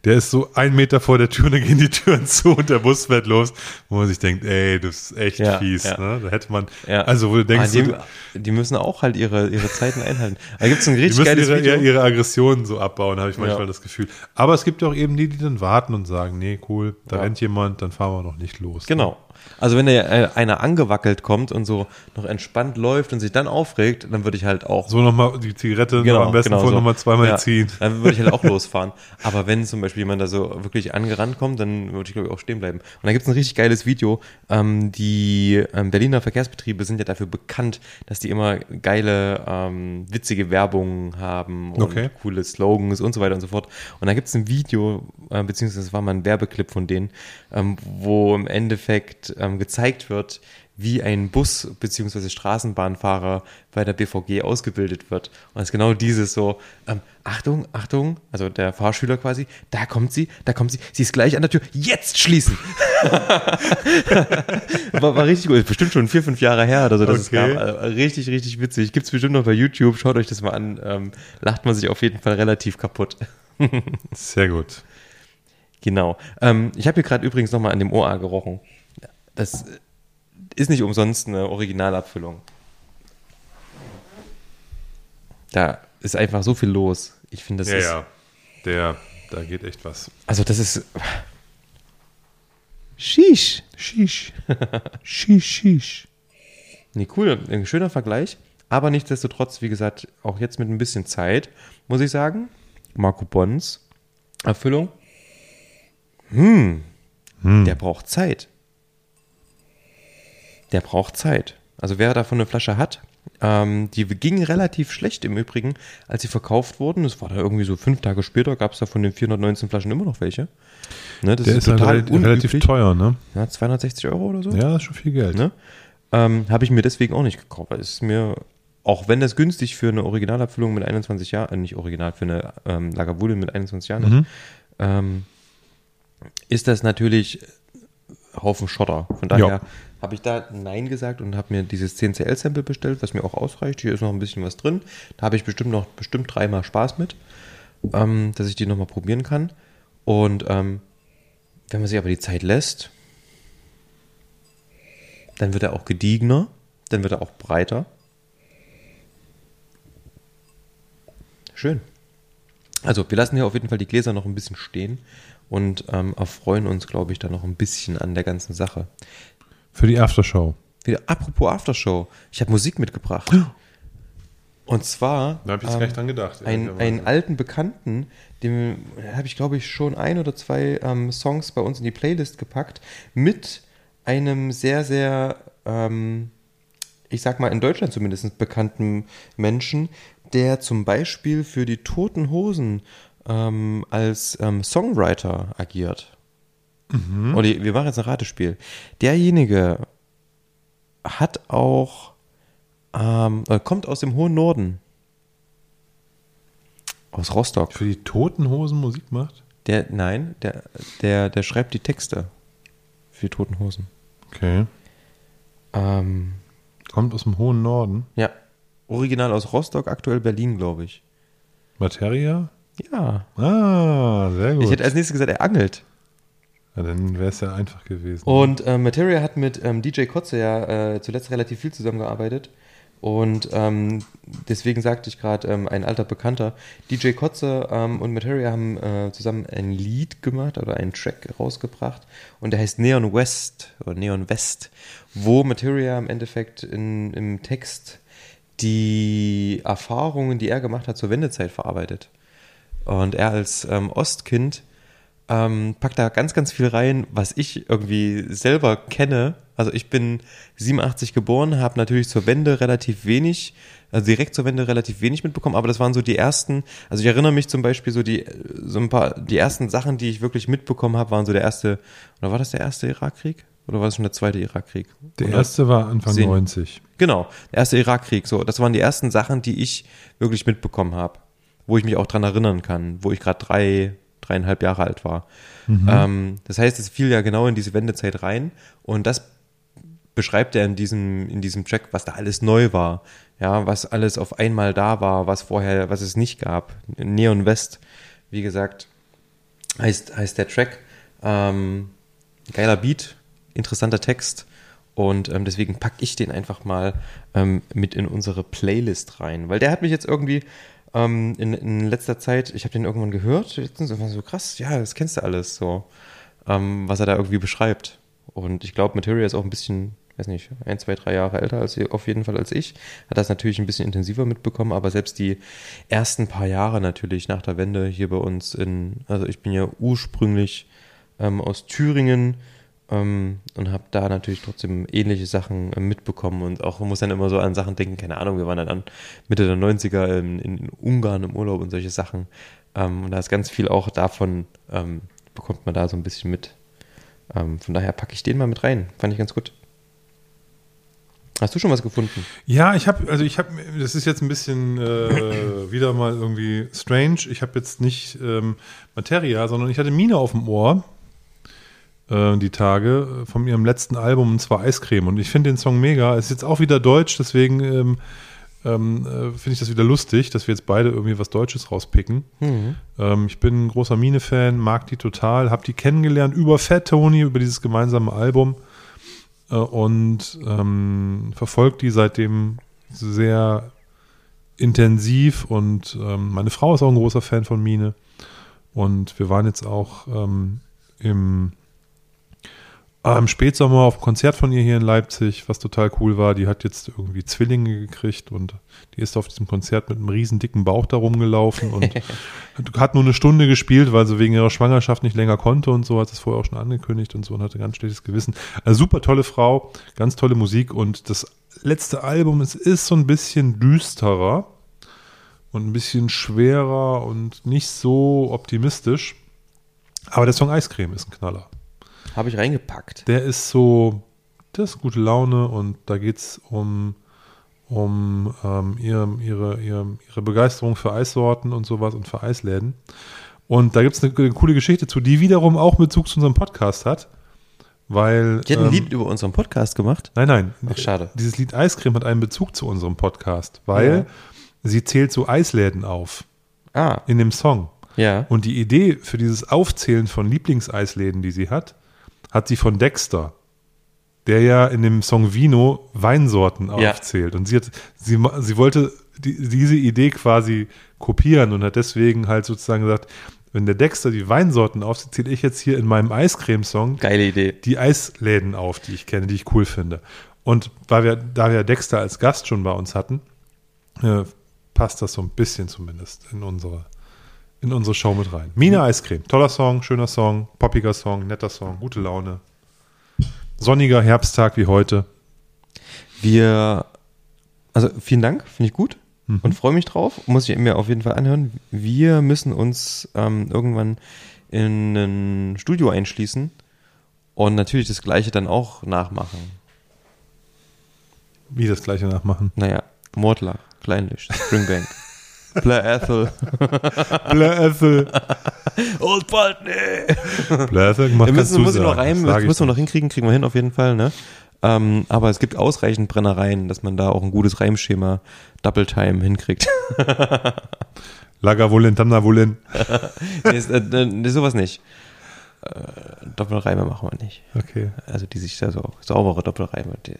A: der ist so ein Meter vor der Tür, dann gehen die Türen zu und der Bus fährt los, wo man sich denkt, ey, das ist echt ja, fies. Ja. Ne? Da hätte man,
B: ja.
A: also wo du denkst,
B: ah, die, die, müssen auch halt ihre, ihre Zeiten einhalten. Da gibt es ein richtig
A: die
B: geiles
A: ihre,
B: Video.
A: ihre Aggressionen so abbauen, habe ich manchmal das Gefühl. Aber es gibt ja auch eben die, die dann warten und sagen, nee, cool, da rennt jemand, dann fahren wir noch nicht los.
B: Genau. Also wenn da äh, einer angewackelt kommt und so noch entspannt läuft und sich dann aufregt, dann würde ich halt auch.
A: So nochmal die Zigarette genau, am besten genau vor so. nochmal zweimal ja, ziehen.
B: Dann würde ich halt auch losfahren. Aber wenn zum Beispiel jemand da so wirklich angerannt kommt, dann würde ich glaube ich auch stehen bleiben. Und da gibt es ein richtig geiles Video. Ähm, die ähm, Berliner Verkehrsbetriebe sind ja dafür bekannt, dass die immer geile, ähm, witzige Werbung haben und okay. coole Slogans und so weiter und so fort. Und da gibt es ein Video, äh, beziehungsweise es war mal ein Werbeclip von denen, ähm, wo im Endeffekt ähm, gezeigt wird, wie ein Bus- bzw. Straßenbahnfahrer bei der BVG ausgebildet wird. Und es ist genau dieses so, ähm, Achtung, Achtung, also der Fahrschüler quasi, da kommt sie, da kommt sie, sie ist gleich an der Tür, jetzt schließen! war, war, richtig gut, bestimmt schon vier, fünf Jahre her oder so, dass okay. es gab. Also, richtig, richtig witzig. Gibt es bestimmt noch bei YouTube, schaut euch das mal an, ähm, lacht man sich auf jeden Fall relativ kaputt.
A: Sehr gut.
B: Genau. Ähm, ich habe hier gerade übrigens nochmal an dem OA gerochen. Das ist nicht umsonst eine Originalabfüllung. Da ist einfach so viel los. Ich finde, das
A: ja,
B: ist.
A: ja. Der, da geht echt was.
B: Also, das ist. Sheesh.
A: Shish. Shish, shish.
B: Nee, cool. Ein schöner Vergleich. Aber nichtsdestotrotz, wie gesagt, auch jetzt mit ein bisschen Zeit, muss ich sagen. Marco Bons Erfüllung. Hm. Der braucht Zeit. Der braucht Zeit. Also wer davon eine Flasche hat, ähm, die ging relativ schlecht im Übrigen, als sie verkauft wurden. Das war da irgendwie so fünf Tage später, gab es da von den 419 Flaschen immer noch welche. Ne, das
A: Der ist halt relativ, relativ teuer, ne?
B: Ja, 260 Euro oder so.
A: Ja, das ist schon viel Geld.
B: Ne? Ähm, Habe ich mir deswegen auch nicht gekauft. es ist mir, auch wenn das günstig für eine Originalabfüllung mit 21 Jahren, äh, nicht original, für eine ähm, Lagavulin mit 21 Jahren ist,
A: Mhm.
B: ähm, ist das natürlich Haufen Schotter. Von daher
A: Ja.
B: Habe ich da Nein gesagt und habe mir dieses 10CL-Sample bestellt, was mir auch ausreicht. Hier ist noch ein bisschen was drin. Da habe ich bestimmt noch bestimmt dreimal Spaß mit, ähm, dass ich die nochmal probieren kann. Und ähm, wenn man sich aber die Zeit lässt, dann wird er auch gediegener, dann wird er auch breiter. Schön. Also, wir lassen hier auf jeden Fall die Gläser noch ein bisschen stehen und ähm, erfreuen uns, glaube ich, da noch ein bisschen an der ganzen Sache.
A: Für die Aftershow.
B: Wieder apropos Aftershow. Ich habe Musik mitgebracht. Und zwar
A: Da habe ich jetzt
B: ähm,
A: gar nicht dran gedacht.
B: einen, einen alten Bekannten, dem habe ich, glaube ich, schon ein oder zwei ähm, Songs bei uns in die Playlist gepackt, mit einem sehr, sehr, ähm, ich sag mal, in Deutschland zumindest bekannten Menschen, der zum Beispiel für die Toten Hosen ähm, als ähm, Songwriter agiert. Und ich- wir machen jetzt ein Ratespiel. Derjenige hat auch, ähm, äh, kommt aus dem hohen Norden. Aus Rostock.
A: Für die Toten Hosen Musik macht?
B: Der, nein, der, der, der schreibt die Texte für die Toten Hosen.
A: Okay.
B: Ähm,
A: Kommt aus dem hohen Norden.
B: ja, original aus Rostock, aktuell Berlin, glaube ich.
A: Materia?
B: Ja.
A: Ah, sehr gut.
B: Ich hätte als nächstes gesagt, er angelt.
A: Ja, dann wäre es ja einfach gewesen.
B: Und äh, Materia hat mit ähm, DJ Kotze ja äh, zuletzt relativ viel zusammengearbeitet. Und ähm, deswegen sagte ich gerade, ähm, ein alter Bekannter, DJ Kotze ähm, und Materia haben äh, zusammen ein Lied gemacht oder einen Track rausgebracht. Und der heißt Neon West oder Neon West, wo Materia im Endeffekt in, im Text die Erfahrungen, die er gemacht hat, zur Wendezeit verarbeitet. Und er als ähm, Ostkind ähm, packt da ganz, ganz viel rein, was ich irgendwie selber kenne. Also ich bin 87 geboren, habe natürlich zur Wende relativ wenig, also direkt zur Wende relativ wenig mitbekommen, aber das waren so die ersten, also ich erinnere mich zum Beispiel so die, so ein paar, die ersten Sachen, die ich wirklich mitbekommen habe, waren so der erste, oder war das der erste Irakkrieg? Oder war das schon der zweite Irakkrieg?
A: der
B: Oder?
A: erste war Anfang
B: Sehen.
A: 90.
B: Genau, der erste Irakkrieg. So, das waren die ersten Sachen, die ich wirklich mitbekommen habe, wo ich mich auch dran erinnern kann, wo ich gerade drei, dreieinhalb Jahre alt war. Ähm, das heißt, es fiel ja genau in diese Wendezeit rein und das beschreibt er in diesem, in diesem Track, was da alles neu war. Ja, was alles auf einmal da war, was vorher, was es nicht gab. Neon West, wie gesagt, heißt, heißt der Track. Ähm, geiler Beat, interessanter Text und ähm, deswegen packe ich den einfach mal ähm, mit in unsere Playlist rein, weil der hat mich jetzt irgendwie ähm, in, in letzter Zeit, ich habe den irgendwann gehört, letztens und war so krass, ja, das kennst du alles so, ähm, was er da irgendwie beschreibt. Und ich glaube, Materia ist auch ein bisschen, weiß nicht, ein, zwei, drei Jahre älter als auf jeden Fall als ich. Hat das natürlich ein bisschen intensiver mitbekommen, aber selbst die ersten paar Jahre natürlich nach der Wende hier bei uns in, also ich bin ja ursprünglich ähm, aus Thüringen ähm, und habe da natürlich trotzdem ähnliche Sachen äh, mitbekommen und auch muss dann immer so an Sachen denken, keine Ahnung, wir waren dann an Mitte der 90er in, in Ungarn im Urlaub und solche Sachen. Ähm, und da ist ganz viel auch davon, ähm, bekommt man da so ein bisschen mit. Ähm, von daher packe ich den mal mit rein. Fand ich ganz gut. Hast du schon was gefunden?
A: Ja, ich habe, also ich habe, das ist jetzt ein bisschen äh, wieder mal irgendwie strange. Ich habe jetzt nicht ähm, Materia, sondern ich hatte Mine auf dem Ohr äh, die Tage äh, von ihrem letzten Album und zwar Eiscreme. Und ich finde den Song mega. Ist jetzt auch wieder deutsch, deswegen ähm, ähm, äh, finde ich das wieder lustig, dass wir jetzt beide irgendwie was Deutsches rauspicken. Ähm, ich bin ein großer Mine-Fan, mag die total, habe die kennengelernt über Fat Tony, über dieses gemeinsame Album äh, und ähm, verfolgt die seitdem sehr intensiv und ähm, meine Frau ist auch ein großer Fan von Mine. Und wir waren jetzt auch ähm, im, im Spätsommer auf einem Konzert von ihr hier in Leipzig, was total cool war. Die hat jetzt irgendwie Zwillinge gekriegt und die ist auf diesem Konzert mit einem riesen dicken Bauch da rumgelaufen und hat nur eine Stunde gespielt, weil sie wegen ihrer Schwangerschaft nicht länger konnte und so, hat es vorher auch schon angekündigt und so und hatte ganz schlechtes Gewissen. Also super tolle Frau, ganz tolle Musik und das letzte Album, es ist so ein bisschen düsterer und ein bisschen schwerer und nicht so optimistisch. Aber der Song Eiscreme ist ein Knaller.
B: Habe ich reingepackt.
A: Der ist so, das ist gute Laune und da geht es um, um ähm, ihre, ihre, ihre, ihre Begeisterung für Eissorten und sowas und für Eisläden. Und da gibt es eine, eine, coole Geschichte zu, die wiederum auch Bezug zu unserem Podcast hat. Weil.
B: Die hat ein ähm, Lied über unseren Podcast gemacht?
A: Nein, nein.
B: Ach, schade.
A: Dieses Lied Eiscreme hat einen Bezug zu unserem Podcast, weil ja. sie zählt so Eisläden auf.
B: Ah.
A: In dem Song.
B: Ja.
A: Und die Idee für dieses Aufzählen von Lieblingseisläden, die sie hat, hat sie von Dexter, der ja in dem Song Vino Weinsorten
B: Ja.
A: aufzählt. Und sie hat, sie, sie wollte die, diese Idee quasi kopieren und hat deswegen halt sozusagen gesagt, wenn der Dexter die Weinsorten aufzählt, zähle ich jetzt hier in meinem Eiscreme-Song die Eisläden auf, die ich kenne, die ich cool finde. Und weil wir, da wir Dexter als Gast schon bei uns hatten, äh, passt das so ein bisschen zumindest in unsere, in unsere Show mit rein. Mina Eiscreme, toller Song, schöner Song, poppiger Song, netter Song, gute Laune. Sonniger Herbsttag wie heute.
B: Wir, also vielen Dank, finde ich gut
A: Mhm.
B: und freue mich drauf. Muss ich mir auf jeden Fall anhören. Wir müssen uns ähm, irgendwann in ein Studio einschließen und natürlich das Gleiche dann auch nachmachen.
A: Wie das gleiche nachmachen.
B: Naja, Mordler, Kleinlisch, Springbank, Blair Ethel,
A: Bläffel.
B: Old Pulteney.
A: Bläffel macht
B: Wir
A: kannst
B: müssen, muss ich noch rein,
A: Das
B: müssen wir noch hinkriegen, kriegen wir hin auf jeden Fall, ne? Ähm, aber es gibt ausreichend Brennereien, dass man da auch ein gutes Reimschema Double Time hinkriegt.
A: Lagavulin, Tamnavulin.
B: nee, ist, äh, äh, sowas nicht. Äh, Doppelreime machen wir nicht.
A: Okay.
B: Also die sich da so saubere Doppelreime. Die,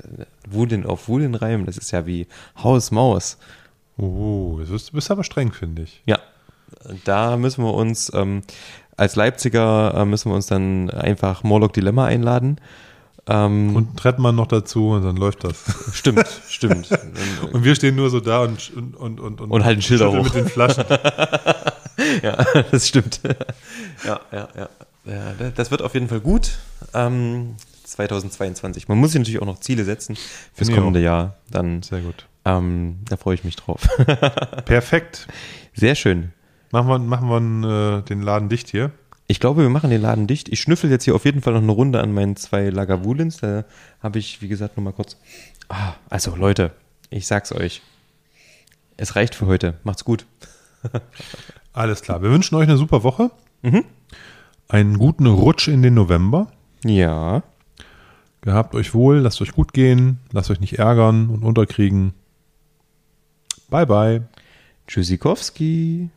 B: Wulin auf Wulin reimen, das ist ja wie Haus Maus.
A: Oh, du bist, aber streng, finde ich.
B: Ja, da müssen wir uns ähm, als Leipziger äh, müssen wir uns dann einfach Morlock Dilemma einladen. Ähm,
A: Und Trettmann noch dazu und dann läuft das.
B: stimmt, stimmt.
A: Und wir stehen nur so da und, und, und, und,
B: Und halten Schilder hoch.
A: mit den Flaschen.
B: ja, das stimmt. ja, ja, ja, ja. Das wird auf jeden Fall gut. Ähm, 2022. Man muss sich natürlich auch noch Ziele setzen fürs
A: Ja.
B: kommende Jahr. Dann,
A: Sehr gut.
B: Ähm, da freue ich mich drauf.
A: Perfekt.
B: Sehr schön.
A: Machen wir, machen wir äh, den Laden dicht hier.
B: Ich glaube, wir machen den Laden dicht. Ich schnüffel jetzt hier auf jeden Fall noch eine Runde an meinen zwei Lagavulins. Da habe ich, wie gesagt, nur mal kurz. Ah, also Leute, ich sag's euch. Es reicht für heute. Macht's gut.
A: Alles klar. Wir wünschen euch eine super Woche.
B: Mhm.
A: Einen guten Rutsch in den November.
B: Ja.
A: Gehabt euch wohl, lasst euch gut gehen, lasst euch nicht ärgern und unterkriegen. Bye bye.
B: Tschüssikowski.